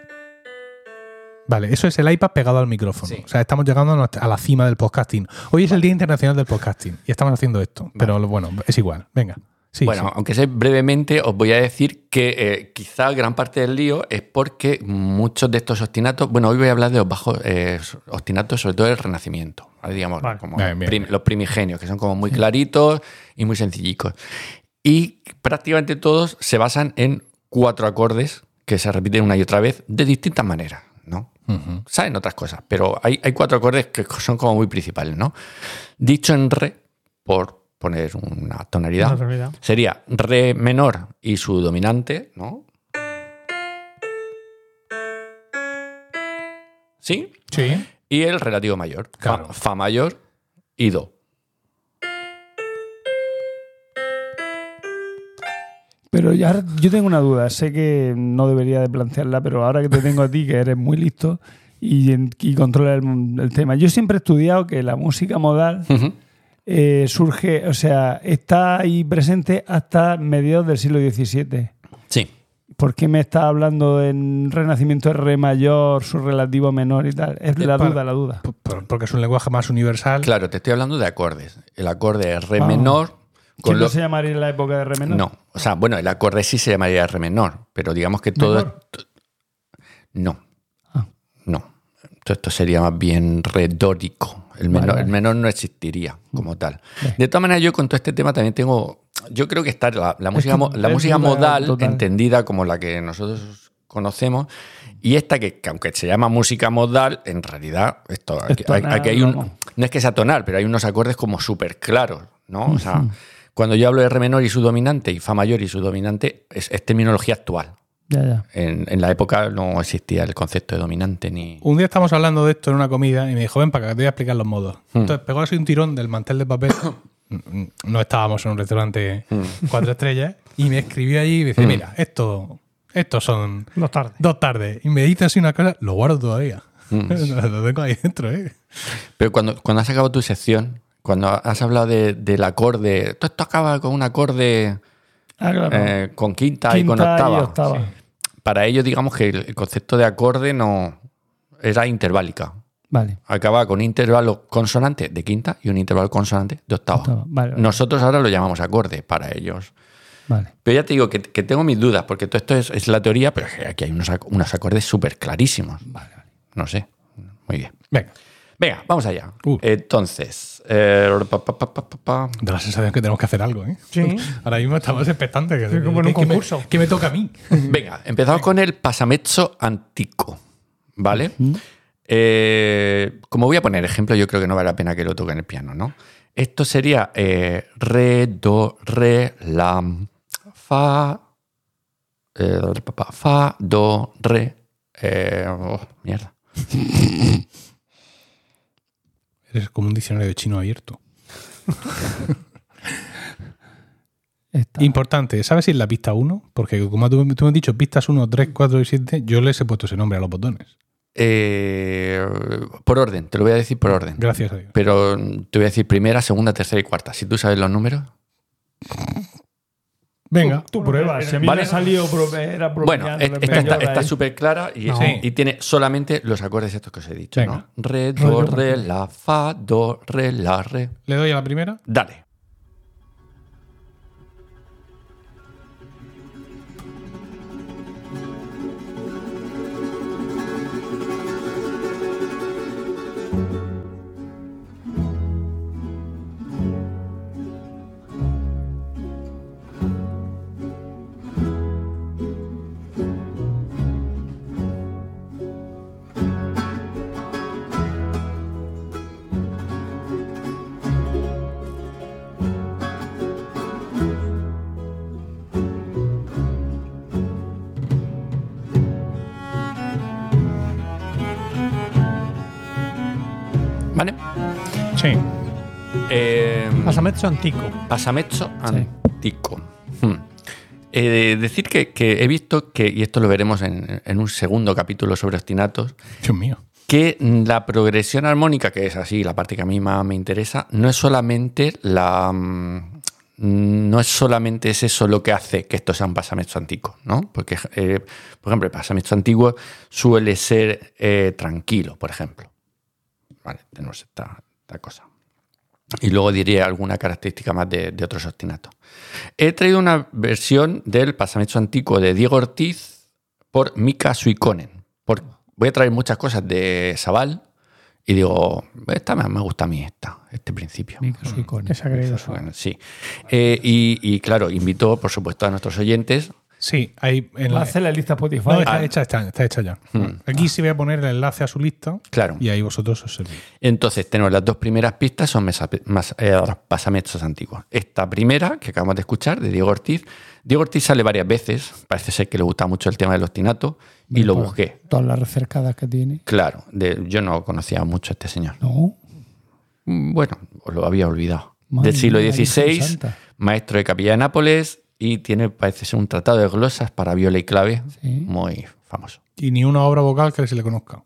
Speaker 2: Vale, eso es el iPad pegado al micrófono.
Speaker 5: Sí.
Speaker 2: O sea, estamos llegando a, la cima del podcasting. Hoy es el Día Internacional del Podcasting y estamos haciendo esto. Pero bueno, es igual. Venga. Sí,
Speaker 5: bueno,
Speaker 2: sí.
Speaker 5: aunque sea brevemente, os voy a decir que eh, quizá gran parte del lío es porque muchos de estos ostinatos, bueno, hoy voy a hablar de los bajos eh, ostinatos, sobre todo del Renacimiento, ¿vale? digamos,
Speaker 3: Vale.
Speaker 5: como
Speaker 2: Bien, bien,
Speaker 5: prim-
Speaker 2: bien.
Speaker 5: los primigenios, que son como muy claritos y muy sencillicos. Y prácticamente todos se basan en cuatro acordes que se repiten una y otra vez de distintas maneras, Saben otras cosas, pero hay, hay cuatro acordes que son como muy principales, ¿no? Dicho en re, por poner una tonalidad, sería re menor y su dominante, ¿no? ¿Sí?
Speaker 2: Sí.
Speaker 5: Y el relativo mayor, fa, mayor y do.
Speaker 4: Pero ya, yo tengo una duda. Sé que no debería de plantearla, pero ahora que te tengo a ti, que eres muy listo y, y controlas el, el tema. Yo siempre he estudiado que la música modal eh, surge, o sea, está ahí presente hasta mediados del siglo XVII.
Speaker 5: Sí.
Speaker 4: ¿Por qué me está hablando en Renacimiento de Re mayor, su relativo menor y tal? Es la
Speaker 2: para-
Speaker 4: duda, la duda.
Speaker 2: Por- Porque es un lenguaje más universal.
Speaker 5: Claro, te estoy hablando de acordes. El acorde es re
Speaker 4: Ah.
Speaker 5: menor con
Speaker 4: ¿Quién
Speaker 5: lo-
Speaker 4: no se llamaría en la época de Re menor?
Speaker 5: No, o sea, bueno, el acorde sí se llamaría re menor, pero digamos que todo No.
Speaker 4: Ah.
Speaker 5: No. Todo esto sería más bien retórico. El menor,
Speaker 4: vale.
Speaker 5: el menor no existiría como tal. De todas maneras, yo con todo este tema también tengo. Yo creo que está la, la música, la música modal,
Speaker 4: total.
Speaker 5: entendida como la que nosotros conocemos, y esta que, que aunque se llama música modal, en realidad, esto, aquí,
Speaker 4: tonal,
Speaker 5: aquí hay un. No es que sea tonal, pero hay unos acordes como súper claros, ¿no? O sea, cuando yo hablo de re menor y su dominante y fa mayor y su dominante, es, es terminología actual.
Speaker 4: Ya, ya.
Speaker 5: En, en la época no existía el concepto de dominante ni.
Speaker 2: Un día estamos hablando de esto en una comida y me dijo, ven para acá, te voy a explicar los modos. Entonces pegó así un tirón del mantel de papel. no estábamos en un restaurante cuatro estrellas. Y me escribió allí y me dice, mira, esto, estos son
Speaker 3: Dos tardes.
Speaker 2: dos tardes. Y me dice así una cosa, lo guardo todavía. lo tengo ahí dentro, ¿eh?
Speaker 5: Pero cuando, cuando has acabado tu sección, cuando has hablado de- del acorde, todo esto acaba con un acorde
Speaker 4: Ah, claro.
Speaker 5: eh, con quinta, y con octava. Para ellos, digamos que el, concepto de acorde no era interválica.
Speaker 4: Vale.
Speaker 5: Acaba con un intervalo consonante de quinta y un intervalo consonante de octava.
Speaker 4: Octava, vale, vale.
Speaker 5: Nosotros ahora lo llamamos acorde para ellos.
Speaker 4: Vale.
Speaker 5: Pero ya te digo que, que tengo mis dudas, porque todo esto es, es la teoría, pero es que aquí hay unos, ac- unos acordes súper clarísimos. No sé. Muy bien.
Speaker 2: Venga.
Speaker 5: Venga, vamos allá.
Speaker 2: Uh.
Speaker 5: Entonces, eh, pa, pa, pa, pa, pa, pa.
Speaker 2: Da la sensación que tenemos que hacer algo, ¿eh?
Speaker 3: Sí.
Speaker 2: Ahora mismo estamos expectantes. Que,
Speaker 3: Sí, como en un
Speaker 2: que- que me-
Speaker 3: concurso.
Speaker 2: que me toca a mí.
Speaker 5: venga, empezamos con el pasamezzo antico, ¿vale? Eh, como voy a poner ejemplo, yo creo que no vale la pena que lo toque en el piano, ¿no? Esto sería eh, re, do, re, la, fa, eh, fa, do, re. eh, oh, mierda.
Speaker 2: Eres como un diccionario de chino abierto.
Speaker 4: Está.
Speaker 2: Importante, ¿sabes si es la pista 1? Porque como tú, tú me has dicho pistas 1, 3, 4 y 7, yo les he puesto ese nombre a los botones.
Speaker 5: Eh, por orden, te lo voy a decir por orden.
Speaker 2: Gracias a Dios.
Speaker 5: Pero te voy a decir primera, segunda, tercera y cuarta. Si tú sabes los números.
Speaker 2: Venga.
Speaker 4: Tú pruebas. Si a mí
Speaker 5: Vale.
Speaker 4: me ha salido pro- era
Speaker 5: Bueno, esta está- súper clara y,
Speaker 2: No.
Speaker 5: y tiene solamente los acordes estos que os he dicho.
Speaker 2: Venga.
Speaker 5: ¿no? Re, do, re, la, fa, do, re, la, re.
Speaker 2: Le doy a la primera.
Speaker 5: Dale.
Speaker 3: Pasamezzo antico.
Speaker 5: Pasamezzo antico. Hmm. Eh, decir que, que he visto que, y esto lo veremos en, en un segundo capítulo sobre ostinatos,
Speaker 2: Dios mío.
Speaker 5: que la progresión armónica, que es así, la parte que a mí más me interesa, no es solamente la. mm, No es solamente es eso lo que hace que esto sea un pasamezzo antiguo, ¿no? Porque, eh, por ejemplo, el pasamezzo antiguo suele ser eh, tranquilo, por ejemplo. Vale, tenemos esta, esta cosa. Y luego diré alguna característica más de, de otros ostinatos. He traído una versión del pasamezzo antiguo de Diego Ortiz por Mika Suikonen. Por, voy a traer muchas cosas de Sabal y digo, esta me, me gusta a mí, esta, este principio.
Speaker 4: Mica Suikonen.
Speaker 5: Sí. Eh, y, y, claro, invito, por supuesto, a nuestros oyentes.
Speaker 2: Sí, ahí en la,
Speaker 4: la lista Spotify.
Speaker 2: No, está,
Speaker 5: Ah.
Speaker 2: hecha, está, está hecha ya. Aquí sí voy a poner el enlace a su lista
Speaker 5: Claro.
Speaker 2: y ahí vosotros os servís.
Speaker 5: Entonces, tenemos las dos primeras pistas, son mesa- mas- eh, antiguos. Esta primera, que acabamos de escuchar, de Diego Ortiz. Diego Ortiz sale varias veces, parece ser que le gusta mucho el tema del ostinato, y lo
Speaker 4: Por
Speaker 5: busqué.
Speaker 4: Todas las recercadas que tiene.
Speaker 5: Claro, de- yo no conocía mucho a este señor.
Speaker 4: No.
Speaker 5: Mm, Bueno, os lo había olvidado.
Speaker 4: Madre
Speaker 5: Del siglo XVI, maestro de capilla de Nápoles, y tiene, parece ser, un tratado de glosas para viola y clave
Speaker 4: Sí.
Speaker 5: muy famoso.
Speaker 2: Y ni una obra vocal que se le conozca.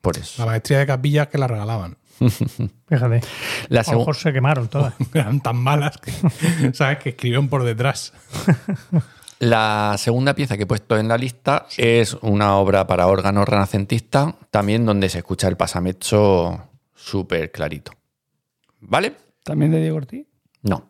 Speaker 5: Por eso.
Speaker 2: La maestría de capillas que la regalaban.
Speaker 3: Fíjate.
Speaker 5: La,
Speaker 3: A lo mejor se quemaron todas.
Speaker 2: Eran tan malas que, ¿sabes? Que escribieron por detrás.
Speaker 5: la segunda pieza que he puesto en la lista es una obra para órgano renacentista, también donde se escucha el pasamezzo súper clarito. ¿Vale?
Speaker 4: ¿También de Diego Ortiz?
Speaker 5: No.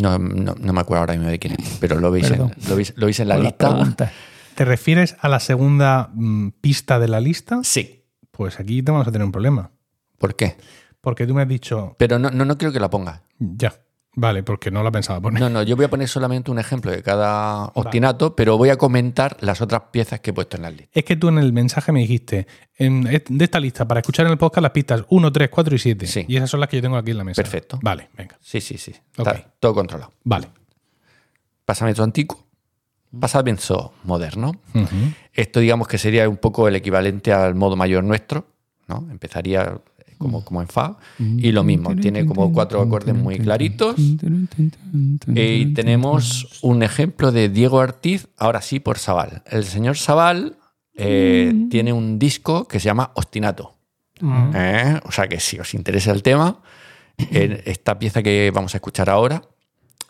Speaker 5: No, no, no me acuerdo ahora mismo de quién es, pero lo veis, en, lo veis, lo veis en la
Speaker 4: Por
Speaker 5: lista.
Speaker 2: ¿Te refieres a la segunda mm, pista de la lista?
Speaker 5: Sí.
Speaker 2: Pues aquí te vamos a tener un problema.
Speaker 5: ¿Por qué?
Speaker 2: Porque tú me has dicho,
Speaker 5: Pero no, no, no quiero que la pongas.
Speaker 2: ya, vale, porque no la pensaba poner.
Speaker 5: No, no, yo voy a poner solamente un ejemplo de cada ostinato, pero voy a comentar las otras piezas que he puesto en la lista.
Speaker 2: Es que tú en el mensaje me dijiste, en de esta lista, para escuchar en el podcast las pistas 1, 3, 4 y 7.
Speaker 5: Sí.
Speaker 2: Y esas son las que yo tengo aquí en la mesa.
Speaker 5: Perfecto.
Speaker 2: Vale, venga.
Speaker 5: Sí, sí, sí. Está todo controlado.
Speaker 2: Vale.
Speaker 5: Pasamento antiguo, pasamento moderno. Esto digamos que sería un poco el equivalente al modo mayor nuestro, ¿no? Empezaría como, como en Fa. Y lo mismo, tiene como cuatro acordes muy claritos. Y tenemos un ejemplo de Diego Ortiz, ahora sí por Sabal. El señor Sabal eh, tiene un disco que se llama Ostinato. ¿Eh? O sea que si os interesa el tema, eh, esta pieza que vamos a escuchar ahora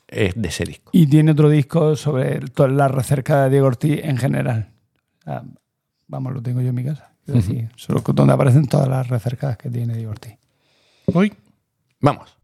Speaker 5: es de ese disco.
Speaker 4: Y tiene otro disco sobre toda la recerca de Diego Ortiz en general. Ah, vamos, lo tengo yo en mi casa. Es decir, solo donde aparecen todas las recercadas que tiene Diego Ortiz.
Speaker 2: Uy,
Speaker 5: Vamos.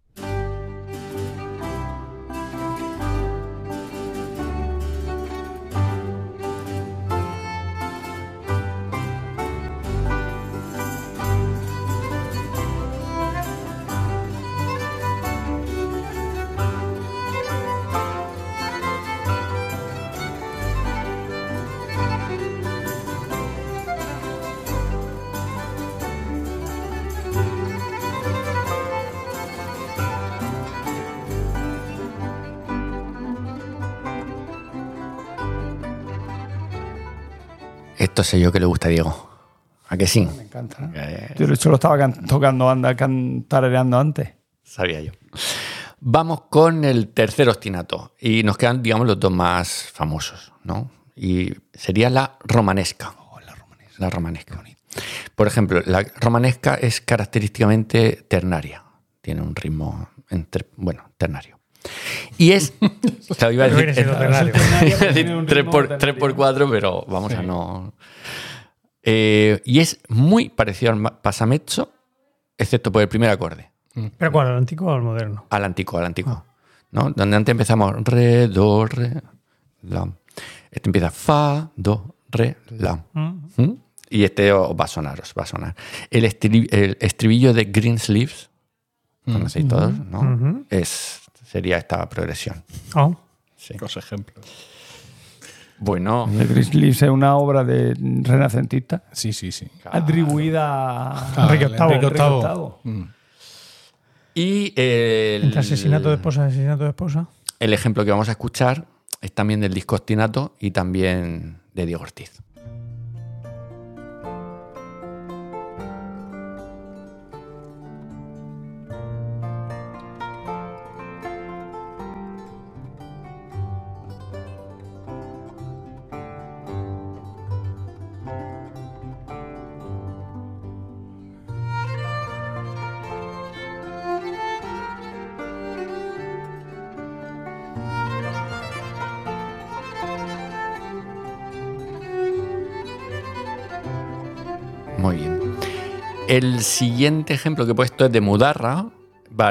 Speaker 5: Esto sé yo que le gusta a Diego. ¿A que sí?
Speaker 4: Me encanta. ¿no?
Speaker 5: Eh,
Speaker 4: Yo de hecho lo estaba can- tocando, anda, cantareando antes.
Speaker 5: Sabía yo. Vamos con el tercer ostinato. Y nos quedan, digamos, los dos más famosos, ¿no? Y sería la romanesca. la romanesca. Por ejemplo, la romanesca es característicamente ternaria. Tiene un ritmo, entre, bueno, ternario. Y es.
Speaker 3: Siendo ternario.
Speaker 5: iba a decir
Speaker 4: Tiene un
Speaker 5: tres
Speaker 4: ritmo
Speaker 5: por,
Speaker 4: alternativo.
Speaker 5: tres por cuatro, pero vamos a no. Eh, y es muy parecido al pasamezzo, excepto por el primer acorde.
Speaker 3: ¿Pero cuál? ¿El antiguo o el moderno?
Speaker 5: Al antiguo, al antiguo. ¿no? Donde antes empezamos re, do, re, la. Este empieza fa, do, re, la. ¿Mm? Y este os va a sonar, os va a sonar. El, estri- el estribillo de Greensleeves, conocéis todos, ¿no?
Speaker 3: Ujú.
Speaker 5: es, sería esta progresión.
Speaker 3: Oh.
Speaker 5: Sí.
Speaker 2: los ejemplos.
Speaker 5: Bueno,
Speaker 4: The Grizzlies es una obra de renacentista
Speaker 2: Sí, sí, sí.
Speaker 4: atribuida a
Speaker 3: Enrique
Speaker 2: el
Speaker 3: VIII.
Speaker 2: Enrique
Speaker 4: Enrique
Speaker 2: VIII.
Speaker 4: VIII.
Speaker 2: Mm.
Speaker 5: y el,
Speaker 3: Entre asesinato de esposa y asesinato de esposa.
Speaker 5: el ejemplo que vamos a escuchar es también del disco Ostinato y también de Diego Ortiz. El siguiente ejemplo que he puesto es de Mudarra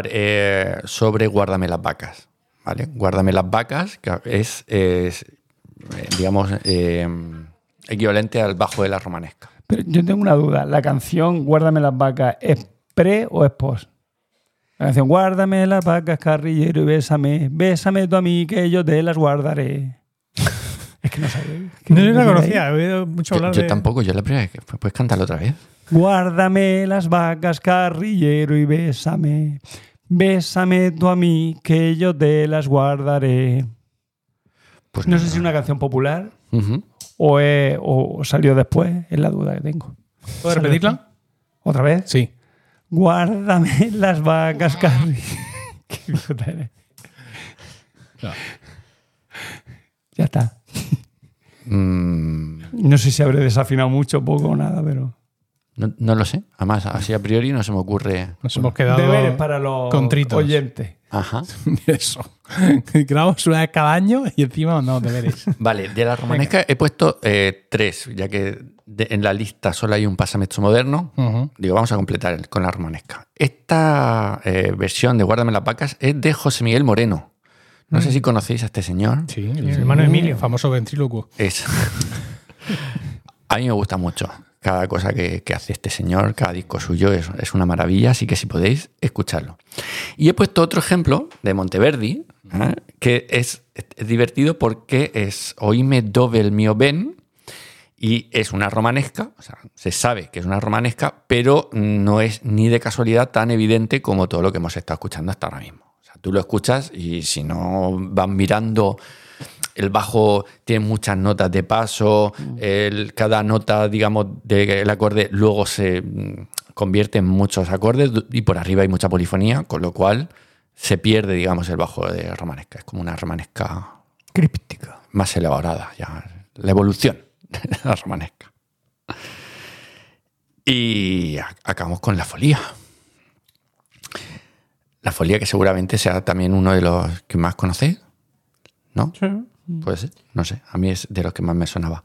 Speaker 5: eh, sobre Guárdame las vacas. ¿vale? Guárdame las vacas, que es, es, eh, digamos, eh, equivalente al bajo de la romanesca.
Speaker 4: Pero yo tengo una duda. ¿La canción Guárdame las vacas es pre o es post? La canción Guárdame las vacas, carrillero, y bésame. Bésame tú a mí, que yo te las guardaré. es que no sabía.
Speaker 3: No, yo la conocía, he oído mucho
Speaker 5: Yo,
Speaker 3: hablar
Speaker 5: yo
Speaker 3: de...
Speaker 5: tampoco, yo la primera vez. que- ¿Puedes cantarlo otra vez?
Speaker 4: Guárdame las vacas, carrillero, y bésame. Bésame tú a mí, que yo te las guardaré.
Speaker 5: Pues
Speaker 4: No sé si es una canción popular o, salió después, es la duda que tengo.
Speaker 2: ¿Puedo repetirla?
Speaker 4: ¿Otra vez?
Speaker 2: Sí.
Speaker 4: Guárdame las vacas, carrillero. Qué. Ya está.
Speaker 5: Mm,
Speaker 4: No sé si habré desafinado mucho, poco o nada, pero.
Speaker 5: No, no lo sé. Además, así a priori no se me ocurre.
Speaker 2: Nos hemos quedado
Speaker 4: Deberes para los
Speaker 2: contritos.
Speaker 4: oyentes.
Speaker 5: Ajá.
Speaker 2: Eso. Grabamos una vez cada año y encima no, deberes.
Speaker 5: Vale, de la romanesca he puesto eh, tres, ya que de- en la lista solo hay un pasamezzo moderno. Digo, vamos a completar con la romanesca. Esta eh, versión de Guárdame las vacas es de José Miguel Moreno. No sé si conocéis a este señor.
Speaker 2: Sí,
Speaker 3: el hermano Emilio.
Speaker 2: Famoso ventrílocuo.
Speaker 5: Es. a mí me gusta mucho. Cada cosa que, hace este señor, cada disco suyo es, una maravilla, así que si podéis, escucharlo. Y he puesto otro ejemplo de Monteverdi, ¿eh? que es, divertido porque es Oíme dove el mio ben, y es una romanesca, se sabe que es una romanesca, pero no es ni de casualidad tan evidente como todo lo que hemos estado escuchando hasta ahora mismo. Tú lo escuchas y si no van mirando, el bajo tiene muchas notas de paso, el- cada nota, digamos, del acorde luego se mm, convierte en muchos acordes y por arriba hay mucha polifonía, con lo cual se pierde, digamos, el bajo de romanesca. Es como una romanesca
Speaker 3: Críptica.
Speaker 5: más elaborada, ya la evolución de la romanesca. Y acabamos con la folía. La folía que seguramente sea también uno de los que más conocéis, ¿no?
Speaker 3: Sí.
Speaker 5: Puede ser, no sé, a mí es de los que más me sonaba.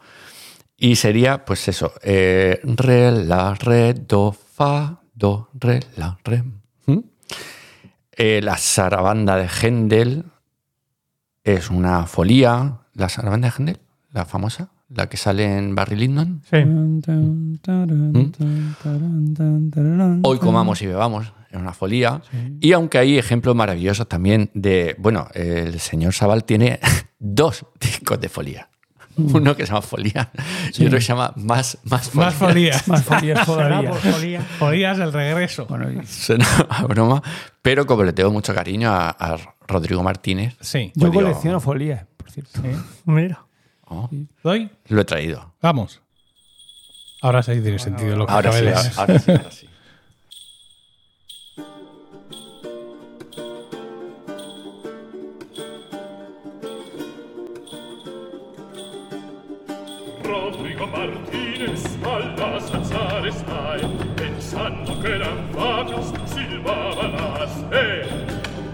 Speaker 5: Y sería, pues eso, eh, re, la, re, do, fa, do, re, la, re. ¿Mm? Eh, la sarabanda de Händel es una folía. La sarabanda de Händel, la famosa, la que sale en Barry Lyndon.
Speaker 3: Sí.
Speaker 5: Hoy comamos y bebamos, es una folía. Y aunque hay ejemplos maravillosos también de, bueno, el señor Sabal tiene dos discos de folía. Uno que se llama Folía y otro que se llama Más, más Folía.
Speaker 2: Más folías.
Speaker 4: Más todavía.
Speaker 3: por folía.
Speaker 2: Folías el regreso.
Speaker 4: Bueno, y-
Speaker 5: Suena a broma, pero como le tengo mucho cariño a, a Rodrigo Martínez,
Speaker 2: Sí.
Speaker 4: yo
Speaker 5: Pues digo-
Speaker 4: colecciono folías, por cierto.
Speaker 3: Mira.
Speaker 5: oh,
Speaker 2: ¿Doy?
Speaker 5: lo he traído.
Speaker 2: Vamos. Ahora sí tiene sentido lo que
Speaker 5: Ahora
Speaker 2: acabé
Speaker 5: sí,
Speaker 2: de
Speaker 5: ahora,
Speaker 2: decir.
Speaker 5: ahora sí, ahora sí.
Speaker 6: Rodrigo Martínez al Azar está pensando que eran fábulas silbaban las eh.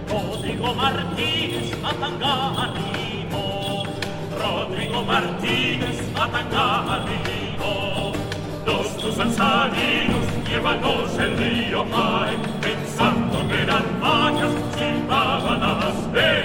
Speaker 6: Rodrigo Martínez a Tanga Rodrigo Martínez a Tanga arribo Los tus alzarinos llévanos el río Pai pensando que eran fábulas silbaban las eh.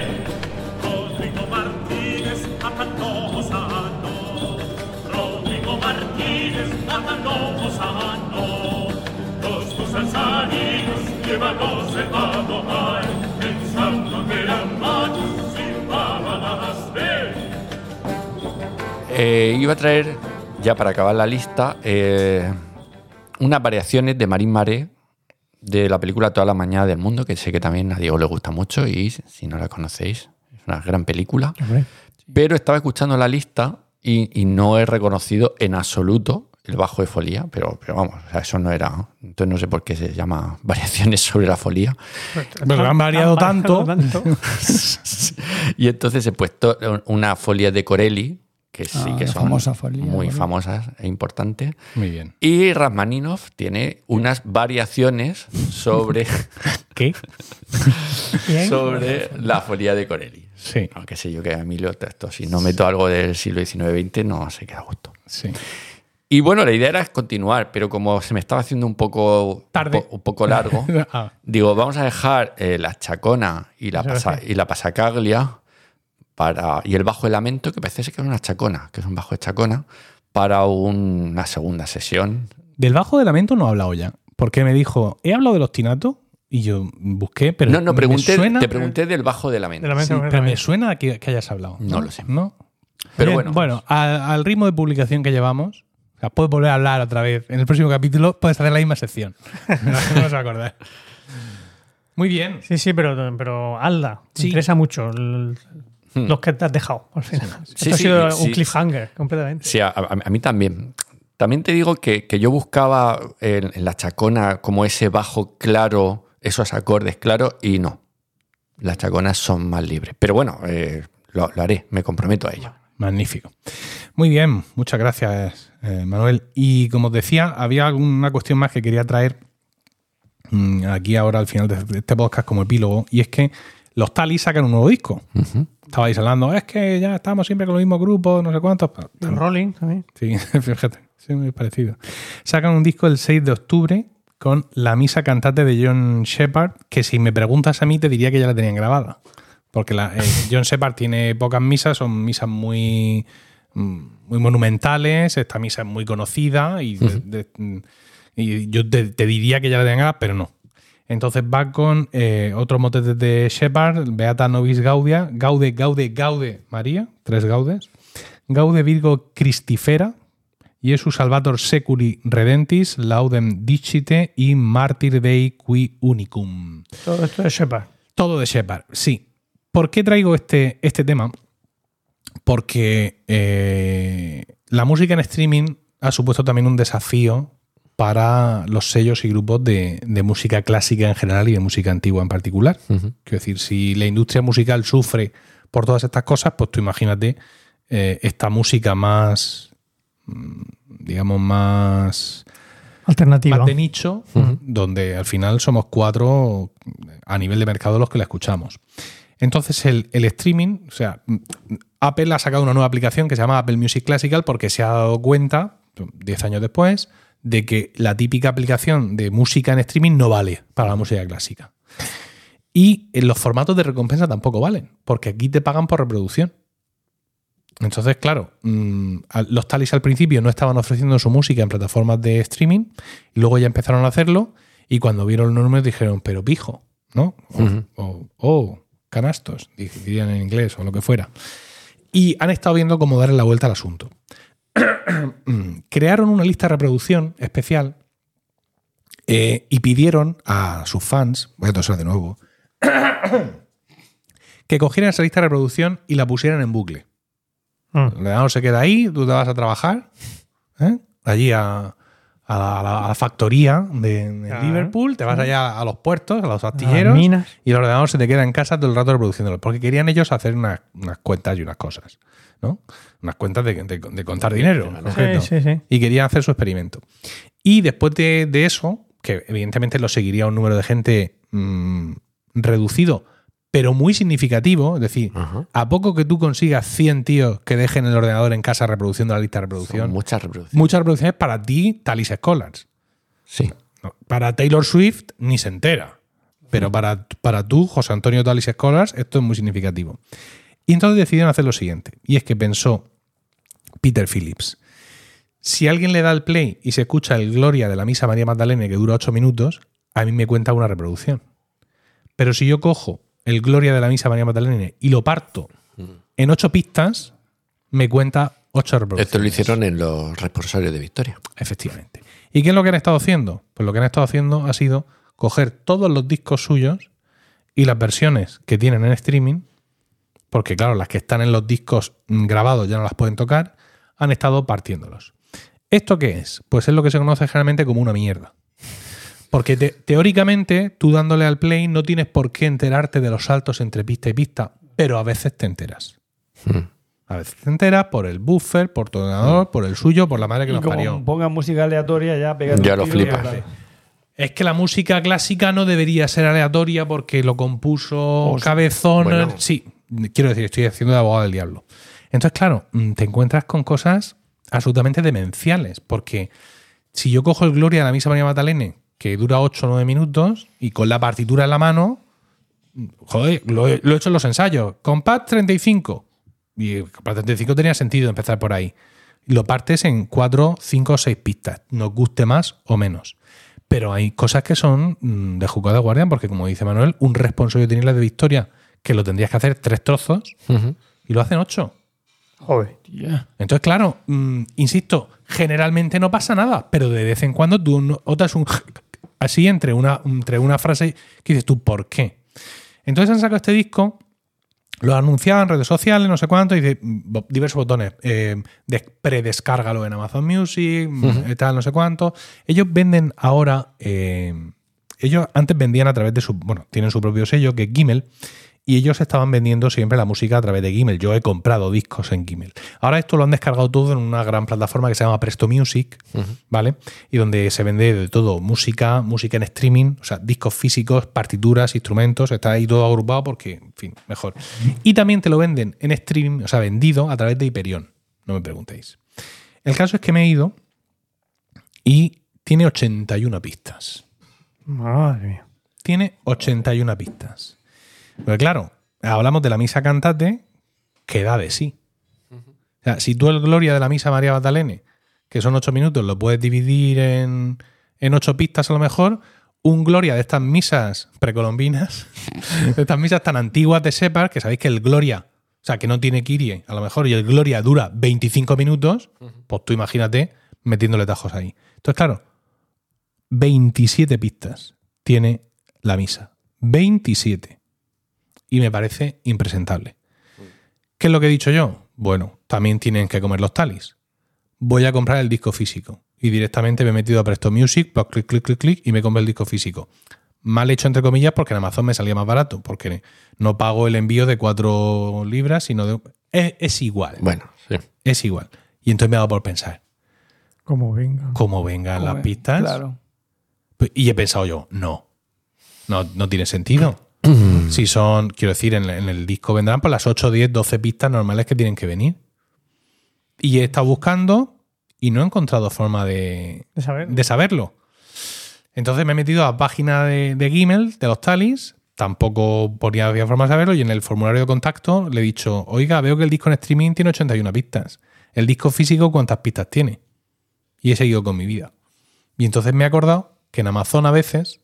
Speaker 5: Eh, iba a traer, ya para acabar la lista, eh, unas variaciones de Marín Maré de la película Toda la Mañana del Mundo, que sé que también a Diego le gusta mucho y si no la conocéis, es una gran película. Pero estaba escuchando la lista y, y no he reconocido en absoluto el bajo de folía, pero, pero vamos, o sea, eso no era. Entonces no sé por qué se llama variaciones sobre la folía.
Speaker 2: Pero han variado tanto.
Speaker 3: tanto.
Speaker 5: y entonces he puesto una folia de Corelli, que sí
Speaker 4: Ah,
Speaker 5: que son
Speaker 4: famosa folía de
Speaker 5: muy famosas e importantes.
Speaker 2: Muy bien.
Speaker 5: Y Rachmaninoff tiene unas variaciones sobre,
Speaker 2: ¿Qué?
Speaker 5: Sobre la folía de Corelli.
Speaker 2: Sí,
Speaker 5: Aunque sé yo que a mí lo esto, si no meto algo del siglo XIX-XX no se queda a gusto.
Speaker 2: sí.
Speaker 5: Y bueno, la idea era continuar, pero como se me estaba haciendo un poco,
Speaker 2: Tarde.
Speaker 5: Un, po- un poco largo,
Speaker 2: Ah,
Speaker 5: digo, vamos a dejar eh, la chacona y la, pasa- y la pasacaglia para, y el bajo de lamento, que parece ser que es una chacona, que es un bajo de chacona, para un- una segunda sesión.
Speaker 2: Del bajo de lamento no he hablado ya. Porque me dijo, he hablado del ostinato y yo busqué, pero.
Speaker 5: no, no,
Speaker 2: me
Speaker 5: pregunté,
Speaker 2: suena-
Speaker 5: te pregunté del bajo de lamento.
Speaker 3: De lamento,
Speaker 2: Sí, pero me
Speaker 3: completamente.
Speaker 2: suena que, que hayas hablado.
Speaker 5: No lo sé.
Speaker 2: ¿No?
Speaker 5: Pero
Speaker 2: Bien,
Speaker 5: bueno,
Speaker 2: Bueno, al, al ritmo de publicación que llevamos, o sea, puedes volver a hablar otra vez. En el próximo capítulo puedes hacer la misma sección. no vas a acordar. Muy bien.
Speaker 3: Sí, sí, pero, pero Alda,
Speaker 2: Sí.
Speaker 3: me interesa mucho el- los que te has dejado al final.
Speaker 5: Hmm. Sí,
Speaker 3: Esto ha sido
Speaker 5: sí.
Speaker 3: un cliffhanger, completamente.
Speaker 5: Sí, a, a- a mí también. También te digo que, que yo buscaba en, en la chacona como ese bajo claro, esos acordes claros, y no. Las chaconas son más libres. Pero bueno, eh, lo, lo haré, me comprometo a ello.
Speaker 2: Magnífico. Muy bien, muchas gracias, eh, Manuel. Y como os decía, había alguna cuestión más que quería traer mm, aquí ahora al final de este podcast como epílogo, y es que los Talis sacan un nuevo disco. Estabais hablando, es que ya estamos siempre con los mismos grupos, no sé cuántos.
Speaker 3: El Rolling también.
Speaker 2: Sí, fíjate, sí, muy parecido. Sacan un disco el 6 de octubre con la misa cantante de John Shepard, que si me preguntas a mí te diría que ya la tenían grabada. Porque la, eh, John Shepard tiene pocas misas, son misas muy, muy monumentales, esta misa es muy conocida y, de- de- mm, y yo te, te diría que ya la tenga, pero no. Entonces va con eh, otros motetes de Shepard, Beata Novis Gaudia, Gaude, Gaude, Gaude María, tres Gaudes, Gaude Virgo Christifera, Iesu Salvator Seculi Redentis, Laudem Dicite y Martyr Dei Qui Unicum.
Speaker 3: Todo esto es Shepard.
Speaker 2: Todo de Shepard, sí. ¿Por qué traigo este, este tema? Porque eh, la música en streaming ha supuesto también un desafío para los sellos y grupos de, de música clásica en general y de música antigua en particular. Quiero decir, si la industria musical sufre por todas estas cosas, pues tú imagínate eh, esta música más, mm, digamos, más
Speaker 3: Alternativa.
Speaker 2: más de nicho, donde al final somos cuatro a nivel de mercado los que la escuchamos. Entonces el, el streaming, o sea, mm, Apple ha sacado una nueva aplicación que se llama Apple Music Classical porque se ha dado cuenta, 10 años después, de que la típica aplicación de música en streaming no vale para la música clásica. Y en los formatos de recompensa tampoco valen, porque aquí te pagan por reproducción. Entonces, claro, mm, los talis al principio no estaban ofreciendo su música en plataformas de streaming y luego ya empezaron a hacerlo y cuando vieron los números dijeron, pero pijo, ¿no? O,
Speaker 5: Ujú.
Speaker 2: o- o canastos, di- dirían en inglés o lo que fuera. Y han estado viendo cómo darle la vuelta al asunto. Crearon una lista de reproducción especial eh, y pidieron a sus fans, voy a toser de nuevo, que cogieran esa lista de reproducción y la pusieran en bucle.
Speaker 3: Mm.
Speaker 2: Ordenador se queda ahí, tú te vas a trabajar, ¿eh? allí a, a la, a a factoría de. Liverpool, te vas allá a los puertos, a los astilleros,
Speaker 3: minas.
Speaker 2: y el ordenador se te queda en casa todo el rato reproduciéndolo, porque querían ellos hacer unas, unas cuentas y unas cosas, ¿no? Unas cuentas de, de- de contar dinero.
Speaker 3: Sí, sí, sí.
Speaker 2: Y querían hacer su experimento. Y después de, de eso, que evidentemente lo seguiría un número de gente mm, reducido, pero muy significativo, es decir,
Speaker 5: Ajá.
Speaker 2: a poco que tú consigas 100 tíos que dejen el ordenador en casa reproduciendo la lista de
Speaker 5: Son
Speaker 2: reproducción,
Speaker 5: muchas reproducciones.
Speaker 2: muchas reproducciones para ti, Talis Scholars.
Speaker 5: Sí.
Speaker 2: Para Taylor Swift ni se entera. Pero para, para tú, José Antonio Talis Scholars, esto es muy significativo. Y entonces decidieron hacer lo siguiente. Y es que pensó Peter Phillips. Si alguien le da el play y se escucha el Gloria de la Misa María Magdalena que dura 8 minutos, a mí me cuenta una reproducción. Pero si yo cojo el Gloria de la Misa María Magdalena y lo parto en 8 pistas, me cuenta 8 reproducciones.
Speaker 5: Esto lo hicieron en los responsorios de Victoria.
Speaker 2: Efectivamente. ¿Y qué es lo que han estado haciendo? Pues lo que han estado haciendo ha sido coger todos los discos suyos y las versiones que tienen en streaming, porque claro, las que están en los discos mm, grabados ya no las pueden tocar, han estado partiéndolos. ¿Esto qué es? Pues es lo que se conoce generalmente como una mierda. Porque te- teóricamente, tú dándole al play no tienes por qué enterarte de los saltos entre pista y pista, pero a veces te enteras.
Speaker 5: Mm.
Speaker 2: A veces te enteras por el buffer, por tu ordenador, por el suyo, por la madre que
Speaker 4: Y
Speaker 2: nos
Speaker 4: como
Speaker 2: parió.
Speaker 4: pongan música aleatoria, ya pega
Speaker 5: Ya lo flipas.
Speaker 2: Es que la música clásica no debería ser aleatoria porque lo compuso
Speaker 4: O sea,
Speaker 2: Cabezón.
Speaker 5: bueno.
Speaker 2: Sí, quiero decir, estoy haciendo de abogado del diablo. Entonces, claro, mm, te encuentras con cosas absolutamente demenciales. Porque si yo cojo el Gloria de la Misa María Magdalena, que dura 8 o 9 minutos, y con la partitura en la mano, joder, lo he, lo he hecho en los ensayos. Compás 35. Y el compás 35 tenía sentido empezar por ahí. Lo partes en 4, 5 o 6 pistas. Nos guste más o menos. Pero hay cosas que son mm, de juzgado de guardia, porque como dice Manuel, un responsable de la de Victoria que lo tendrías que hacer tres trozos y lo hacen ocho.
Speaker 3: Joder.
Speaker 4: Tía.
Speaker 2: Entonces, claro, mm, insisto, generalmente no pasa nada, pero de vez en cuando tú no- notas un así entre una, entre una frase que dices tú, ¿por qué? Entonces han sacado este disco, lo anunciaban en redes sociales, no sé cuánto, y de, bo- diversos botones. Eh, de- predescárgalo en Amazon Music, mm, eh, tal, no sé cuánto. Ellos venden ahora. eh, ellos antes vendían a través de su. Bueno, tienen su propio sello, que es Gimel. Y ellos estaban vendiendo siempre la música a través de Gimel. Yo he comprado discos en Gimel. Ahora esto lo han descargado todo en una gran plataforma que se llama Presto Music, ¿vale? Y donde se vende de todo, música, música en streaming, o sea, discos físicos, partituras, instrumentos, está ahí todo agrupado porque, en fin, mejor. Y también te lo venden en streaming, o sea, vendido a través de Hyperion, no me preguntéis. El caso es que me he ido y tiene 81 pistas
Speaker 3: Madre mía.
Speaker 2: tiene 81 pistas. Pero claro, hablamos de la misa cantate que da de sí. O sea, si tú el Gloria de la Misa María Magdalene, que son ocho minutos, lo puedes dividir en, en ocho pistas a lo mejor, un Gloria de estas misas precolombinas, de estas misas tan antiguas de Separ, que sabéis que el Gloria, o sea, que no tiene Kirie, a lo mejor, y el Gloria dura 25 minutos, pues tú imagínate metiéndole tajos ahí. Entonces, claro, 27 pistas tiene la misa. 27. Y me parece impresentable. ¿Qué es lo que he dicho yo? Bueno, también tienen que comer los talis. Voy a comprar el disco físico. Y directamente me he metido a Presto Music, pues, clic, clic, clic, clic, y me compro el disco físico. Mal hecho, entre comillas, porque en Amazon me salía más barato, porque no pago el envío de 4 libras, sino de... Es, es igual.
Speaker 5: Bueno, sí.
Speaker 2: Es igual. Y entonces me ha dado por pensar,
Speaker 3: Como venga.
Speaker 2: ¿cómo vengan las pistas?
Speaker 4: Claro.
Speaker 2: Pues, Y he pensado yo, no. No, no tiene sentido. si son, quiero decir, en, en el disco vendrán por las 8, 10, 12 pistas normales que tienen que venir. Y he estado buscando y no he encontrado forma de,
Speaker 3: De saber.
Speaker 2: de saberlo. Entonces me he metido a la página de, de Gmail, de los talis. Tampoco ponía había forma de saberlo. Y en el formulario de contacto le he dicho, oiga, veo que el disco en streaming tiene 81 pistas. ¿El disco físico cuántas pistas tiene? Y he seguido con mi vida. Y entonces me he acordado que en Amazon a veces,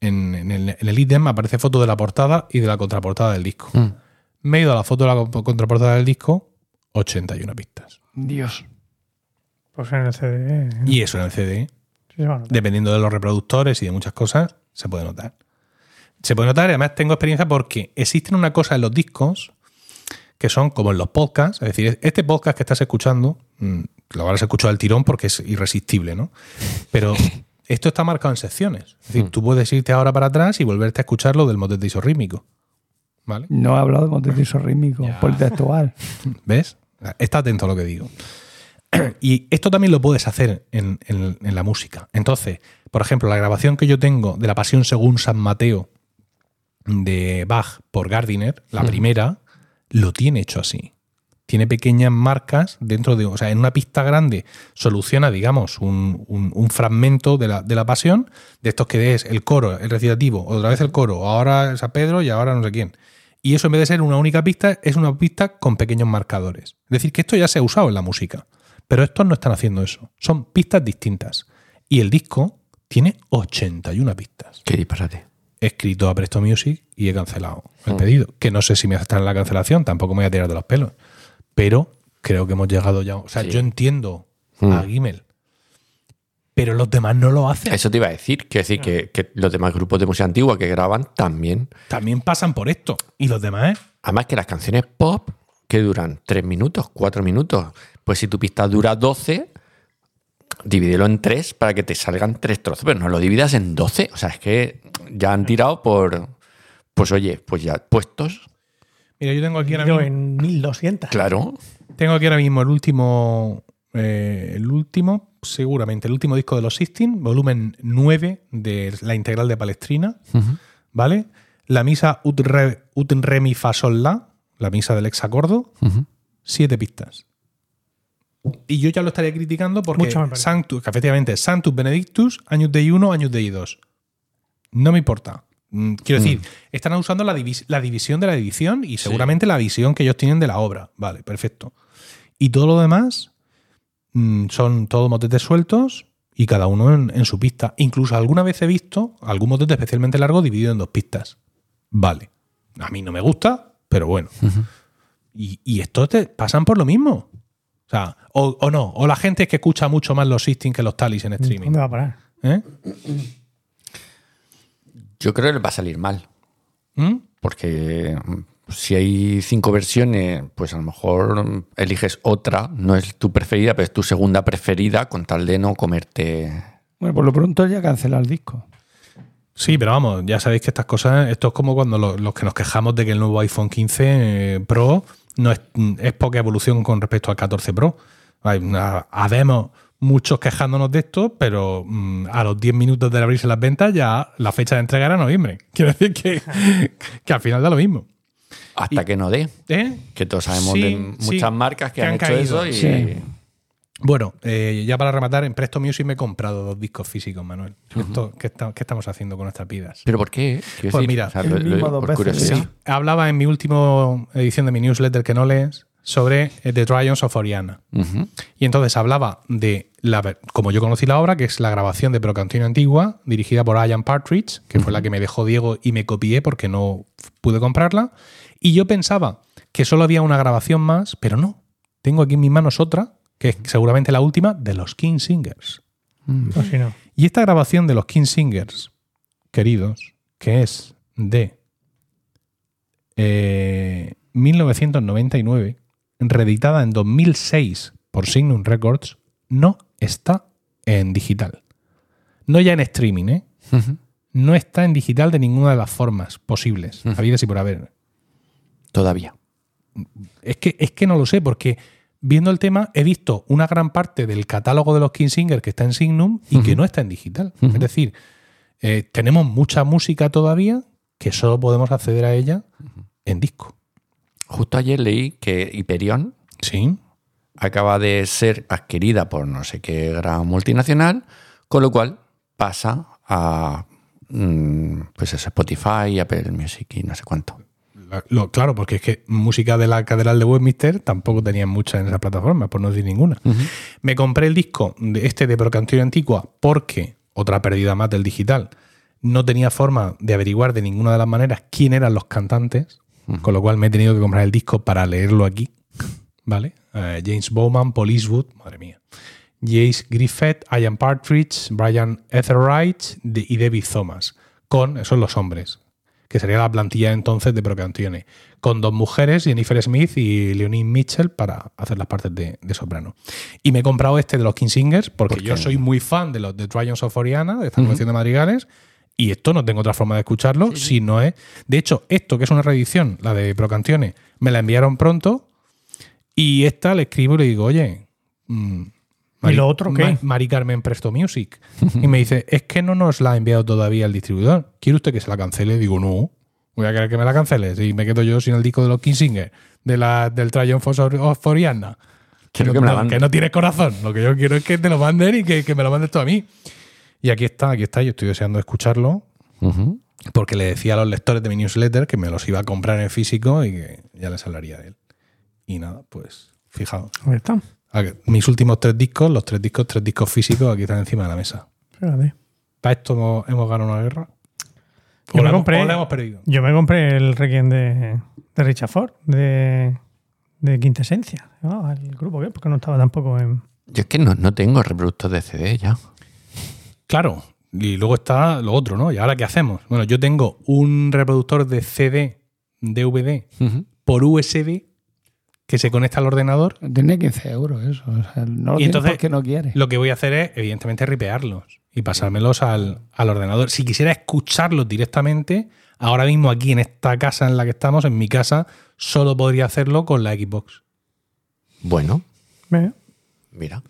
Speaker 2: en, en el, en el ítem, aparece foto de la portada y de la contraportada del disco.
Speaker 5: Mm.
Speaker 2: Me he ido a la foto de la co- contraportada del disco, 81 pistas.
Speaker 4: Dios.
Speaker 3: Pues en el CD. ¿eh?
Speaker 2: Y eso en el CD,
Speaker 3: Sí notar.
Speaker 2: dependiendo de los reproductores y de muchas cosas, se puede notar. Se puede notar y además tengo experiencia porque existen una cosa en los discos que son como en los podcasts, es decir, este podcast que estás escuchando, mm, lo habrás escuchado al tirón porque es irresistible, ¿no? Pero esto está marcado en secciones. Es decir, tú puedes irte ahora para atrás y volverte a escuchar lo del motete isorrítmico. ¿Vale?
Speaker 4: No he hablado de motetismo rítmico, politextual.
Speaker 2: ¿Ves? Está atento a lo que digo. Y esto también lo puedes hacer en, en- en la música. Entonces, por ejemplo, la grabación que yo tengo de la Pasión según San Mateo de Bach por Gardiner, la primera, lo tiene hecho así. Tiene pequeñas marcas dentro de. O sea, en una pista grande soluciona, digamos, un, un- un fragmento de la, de la pasión, de estos que es el coro, el recitativo, otra vez el coro, ahora es a Pedro y ahora no sé quién. Y eso en vez de ser una única pista, es una pista con pequeños marcadores. Es decir, que esto ya se ha usado en la música. Pero estos no están haciendo eso. Son pistas distintas. Y el disco tiene 81 pistas.
Speaker 5: Qué disparate.
Speaker 2: He escrito a Presto Music y he cancelado el pedido. Que no sé si me aceptan la cancelación, tampoco me voy a tirar de los pelos. Pero creo que hemos llegado ya. O sea,
Speaker 5: Sí.
Speaker 2: yo entiendo
Speaker 5: Mm.
Speaker 2: a Gimel. Pero los demás no lo hacen.
Speaker 5: Eso te iba a decir. Quiero decir que, que los demás grupos de música antigua que graban también.
Speaker 2: También pasan por esto. Y los demás, ¿eh?
Speaker 5: Además que las canciones pop que duran 3 minutos, 4 minutos. Pues si tu pista dura 12, divídelo en 3 para que te salgan 3 trozos. Pero no lo dividas en 12. O sea, es que ya han tirado por. Pues oye, pues ya puestos.
Speaker 2: Mira, yo tengo aquí ahora mismo,
Speaker 3: en 1200.
Speaker 5: Claro.
Speaker 2: tengo aquí ahora mismo el último. eh, el último, seguramente, el último disco de los Sistine, volumen 9 de la integral de Palestrina. ¿Vale? La misa ut re, ut re mi fa sol la, la misa del hexacordo, siete pistas. Y yo ya lo estaría criticando porque
Speaker 3: Mucho.
Speaker 2: Sanctus, que efectivamente Sanctus Benedictus, años de 1, años de 2. No me importa. Mm, Quiero decir, están usando la, divis- la división de la división y seguramente la visión que ellos tienen de la obra. Vale, perfecto. Y todo lo demás mm, son todos motetes sueltos y cada uno en, en su pista. Incluso alguna vez he visto algún motete especialmente largo dividido en dos pistas. Vale. A mí no me gusta, pero bueno. Y, y estos te pasan por lo mismo. O sea, o, o no, o la gente es que escucha mucho más los Sistine que los Talis en streaming.
Speaker 3: ¿Dónde va a parar?
Speaker 2: ¿Eh?
Speaker 5: Yo creo que les va a salir mal.
Speaker 2: ¿Mm?
Speaker 5: Porque mm, si hay cinco versiones, pues a lo mejor eliges otra, no es tu preferida, pero es tu segunda preferida, con tal de no comerte.
Speaker 4: Bueno, por lo pronto ya cancela el disco.
Speaker 2: Sí, pero vamos, ya sabéis que estas cosas, esto es como cuando lo- los que nos quejamos de que el nuevo iPhone 15 eh, Pro no es, es poca evolución con respecto al 14 Pro. Hay una- habemos muchos quejándonos de esto, pero mm, a los 10 minutos de abrirse las ventas ya la fecha de entrega era noviembre. Quiero decir que, que al final da lo mismo.
Speaker 5: Hasta que no dé.
Speaker 2: ¿Eh?
Speaker 5: Que todos sabemos
Speaker 2: Sí,
Speaker 5: de
Speaker 2: sí,
Speaker 5: muchas marcas que,
Speaker 2: que
Speaker 5: han,
Speaker 2: han
Speaker 5: hecho
Speaker 2: caído.
Speaker 5: eso y.
Speaker 4: Sí.
Speaker 2: Bueno, eh, ya para rematar, en Presto Music me he comprado dos discos físicos, Manuel. Esto, ¿qué, está- qué estamos haciendo con nuestras vidas?
Speaker 5: ¿Pero por qué? Quiero
Speaker 2: Pues mira,
Speaker 5: lo- por curiosidad.
Speaker 4: sí.
Speaker 2: Hablaba en mi última edición de mi newsletter que no lees sobre eh, The Triumphs of Oriana. Y entonces hablaba de, la, como yo conocí la obra, que es la grabación de Procantino Antigua, dirigida por Ian Partridge, que fue la que me dejó Diego y me copié porque no pude comprarla. Y yo pensaba que solo había una grabación más, pero no. Tengo aquí en mis manos otra, que es seguramente la última, de los King Singers.
Speaker 3: O si no.
Speaker 2: Y esta grabación de los King Singers, queridos, que es de eh, 1999, reeditada en 2006 por Signum Records, no está en digital. No ya en streaming, ¿eh? No está en digital de ninguna de las formas posibles, habidas y por haber.
Speaker 5: Todavía.
Speaker 2: Es que, es que no lo sé, porque viendo el tema he visto una gran parte del catálogo de los King Singers que está en Signum y que no está en digital. Es decir, eh, tenemos mucha música todavía que solo podemos acceder a ella en disco.
Speaker 5: Justo ayer leí que Hyperion
Speaker 2: Sí.
Speaker 5: Acaba de ser adquirida por no sé qué gran multinacional, con lo cual pasa a mm, pues eso, Spotify, Apple Music y no sé cuánto.
Speaker 2: Lo- claro, porque es que música de la Catedral de Westminster tampoco tenían mucha en esa plataforma, por no decir ninguna. Me compré el disco de este de Procantino Antigua porque, otra pérdida más del digital, no tenía forma de averiguar de ninguna de las maneras quién eran los cantantes, con lo cual me he tenido que comprar el disco para leerlo aquí. ¿Vale? Eh, James Bowman, Paul Eastwood, madre mía. Jace Griffith, Ian Partridge, Brian Etherwright de- y David Thomas. Con, esos son los hombres, que sería la plantilla entonces de Procantine, con dos mujeres, Jennifer Smith y Leonie Mitchell, para hacer las partes de, de soprano. Y me he comprado este de los King Singers, porque yo soy muy fan de los de Triumphs of Oriana, de esta colección de madrigales, y esto no tengo otra forma de escucharlo si no es. De hecho, esto que es una reedición, la de Procantione, me la enviaron pronto, y esta le escribo y le digo, oye. mm,
Speaker 3: ¿Y lo otro qué?
Speaker 2: Ma- Mari Carmen Presto Music. y me dice, es que no nos la ha enviado todavía el distribuidor. ¿Quiere usted que se la cancele? Digo, no. Voy a querer que me la cancele. Si me quedo yo sin el disco de los King Singer, de la, del Triumph of Oriana.
Speaker 5: Quiero
Speaker 2: que,
Speaker 5: me la
Speaker 2: que no tienes corazón. Lo que yo quiero es que te lo manden y que, que me lo mandes tú a mí. Y aquí está, aquí está. Yo estoy deseando escucharlo porque le decía a los lectores de mi newsletter que me los iba a comprar en físico y que ya les hablaría de él. Y nada, pues fijaos.
Speaker 3: Ahí está.
Speaker 2: Que Mis últimos tres discos, los tres discos, tres discos físicos, aquí están encima de la mesa.
Speaker 3: Fíjate.
Speaker 2: ¿Para esto hemos, hemos ganado una guerra?
Speaker 3: Yo
Speaker 2: ¿O
Speaker 3: me
Speaker 2: la, hemos-
Speaker 3: compré-
Speaker 2: o la hemos perdido?
Speaker 3: Yo me compré el Requiem de, de Richard Ford, de, de Quintesencia. se llamaba el grupo, ¿qué? Porque no estaba tampoco en.
Speaker 5: Yo es que no, no tengo reproductor de CD ya.
Speaker 2: Claro. Y luego está lo otro, ¿no? ¿Y ahora qué hacemos? Bueno, yo tengo un reproductor de CD, DVD,
Speaker 5: Ujú.
Speaker 2: por USB que se conecta al ordenador.
Speaker 4: Tiene 15 euros eso. O sea, no lo
Speaker 2: Y entonces-
Speaker 4: porque no quiere.
Speaker 2: Lo que voy a hacer es, evidentemente, ripearlos y pasármelos al, al ordenador. Si quisiera escucharlos directamente, ahora mismo aquí en esta casa en la que estamos, en mi casa, solo podría hacerlo con la Xbox.
Speaker 5: Bueno, mira.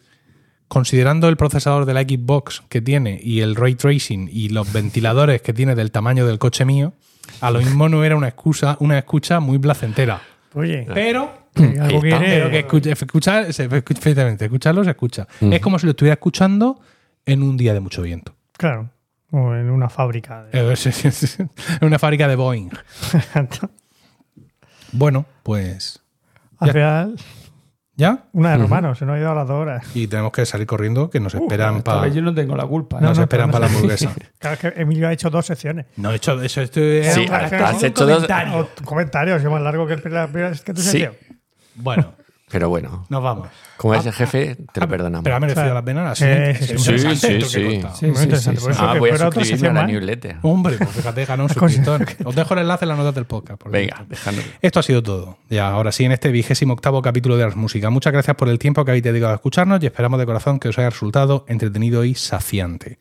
Speaker 2: Considerando el procesador de la Xbox que tiene y el ray tracing y los ventiladores que tiene del tamaño del coche mío, a lo mismo no era una excusa, una escucha muy placentera.
Speaker 3: Oye,
Speaker 2: Pero
Speaker 3: algo
Speaker 5: está.
Speaker 3: quiere.
Speaker 2: Pero que escucha, efectivamente, escucharlo se escucha. Es como si lo estuviera escuchando en un día de mucho viento.
Speaker 3: Claro. O en una fábrica. de-
Speaker 2: Eh. En una fábrica de Boeing. Bueno, pues.
Speaker 3: Al
Speaker 2: Ya.
Speaker 3: final,
Speaker 2: ¿Ya?
Speaker 3: una de romanos, se nos ha ido a las dos horas.
Speaker 2: Y tenemos que salir corriendo, que nos esperan
Speaker 4: Esta
Speaker 2: para.
Speaker 4: yo no tengo la culpa. ¿eh?
Speaker 2: Nos
Speaker 3: no,
Speaker 2: esperan
Speaker 3: pero
Speaker 2: para
Speaker 3: no
Speaker 2: la hamburguesa.
Speaker 3: Claro, es que Emilio ha hecho dos secciones.
Speaker 2: No he hecho eso. Esto
Speaker 5: Sí,
Speaker 2: un-
Speaker 5: has- has hecho dos-
Speaker 2: comentario.
Speaker 3: O tu comentario, es más largo que el la primera que tu
Speaker 5: Sí.
Speaker 2: Bueno,
Speaker 5: Pero bueno,
Speaker 2: nos vamos.
Speaker 5: como es el jefe, te lo perdonamos.
Speaker 2: Pero ha merecido
Speaker 3: Claro.
Speaker 2: la pena.
Speaker 3: Sí, sí, sí.
Speaker 5: Sí,
Speaker 3: Muy interesante. Por eso
Speaker 5: Ah,
Speaker 3: que
Speaker 5: voy a suscribirme a la newsletter.
Speaker 2: Hombre, pues fíjate, ganó un suscriptor. Os dejo el enlace en las notas del podcast. por
Speaker 5: Venga.
Speaker 2: Esto ha sido todo. Ya, ahora sí, en este vigésimo octavo capítulo de Ars Música. Muchas gracias por el tiempo que habéis dedicado a escucharnos y esperamos de corazón que os haya resultado entretenido y saciante.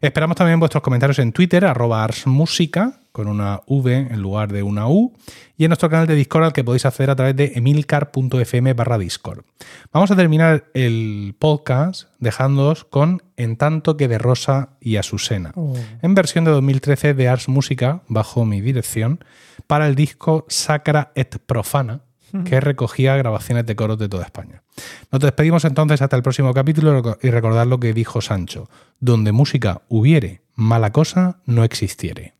Speaker 2: Esperamos también vuestros comentarios en Twitter, arroba Ars Música, con una V en lugar de una U, y en nuestro canal de Discord al que podéis acceder a través de emilcar.fm barra Discord. Vamos a terminar el podcast dejándoos con En tanto que de Rosa y Azucena, en versión de 2013 de Ars Música, bajo mi dirección, para el disco Sacra et Profana, que recogía grabaciones de coros de toda España. Nos despedimos entonces hasta el próximo capítulo y recordad lo que dijo Sancho, donde música hubiere, mala cosa no existiere.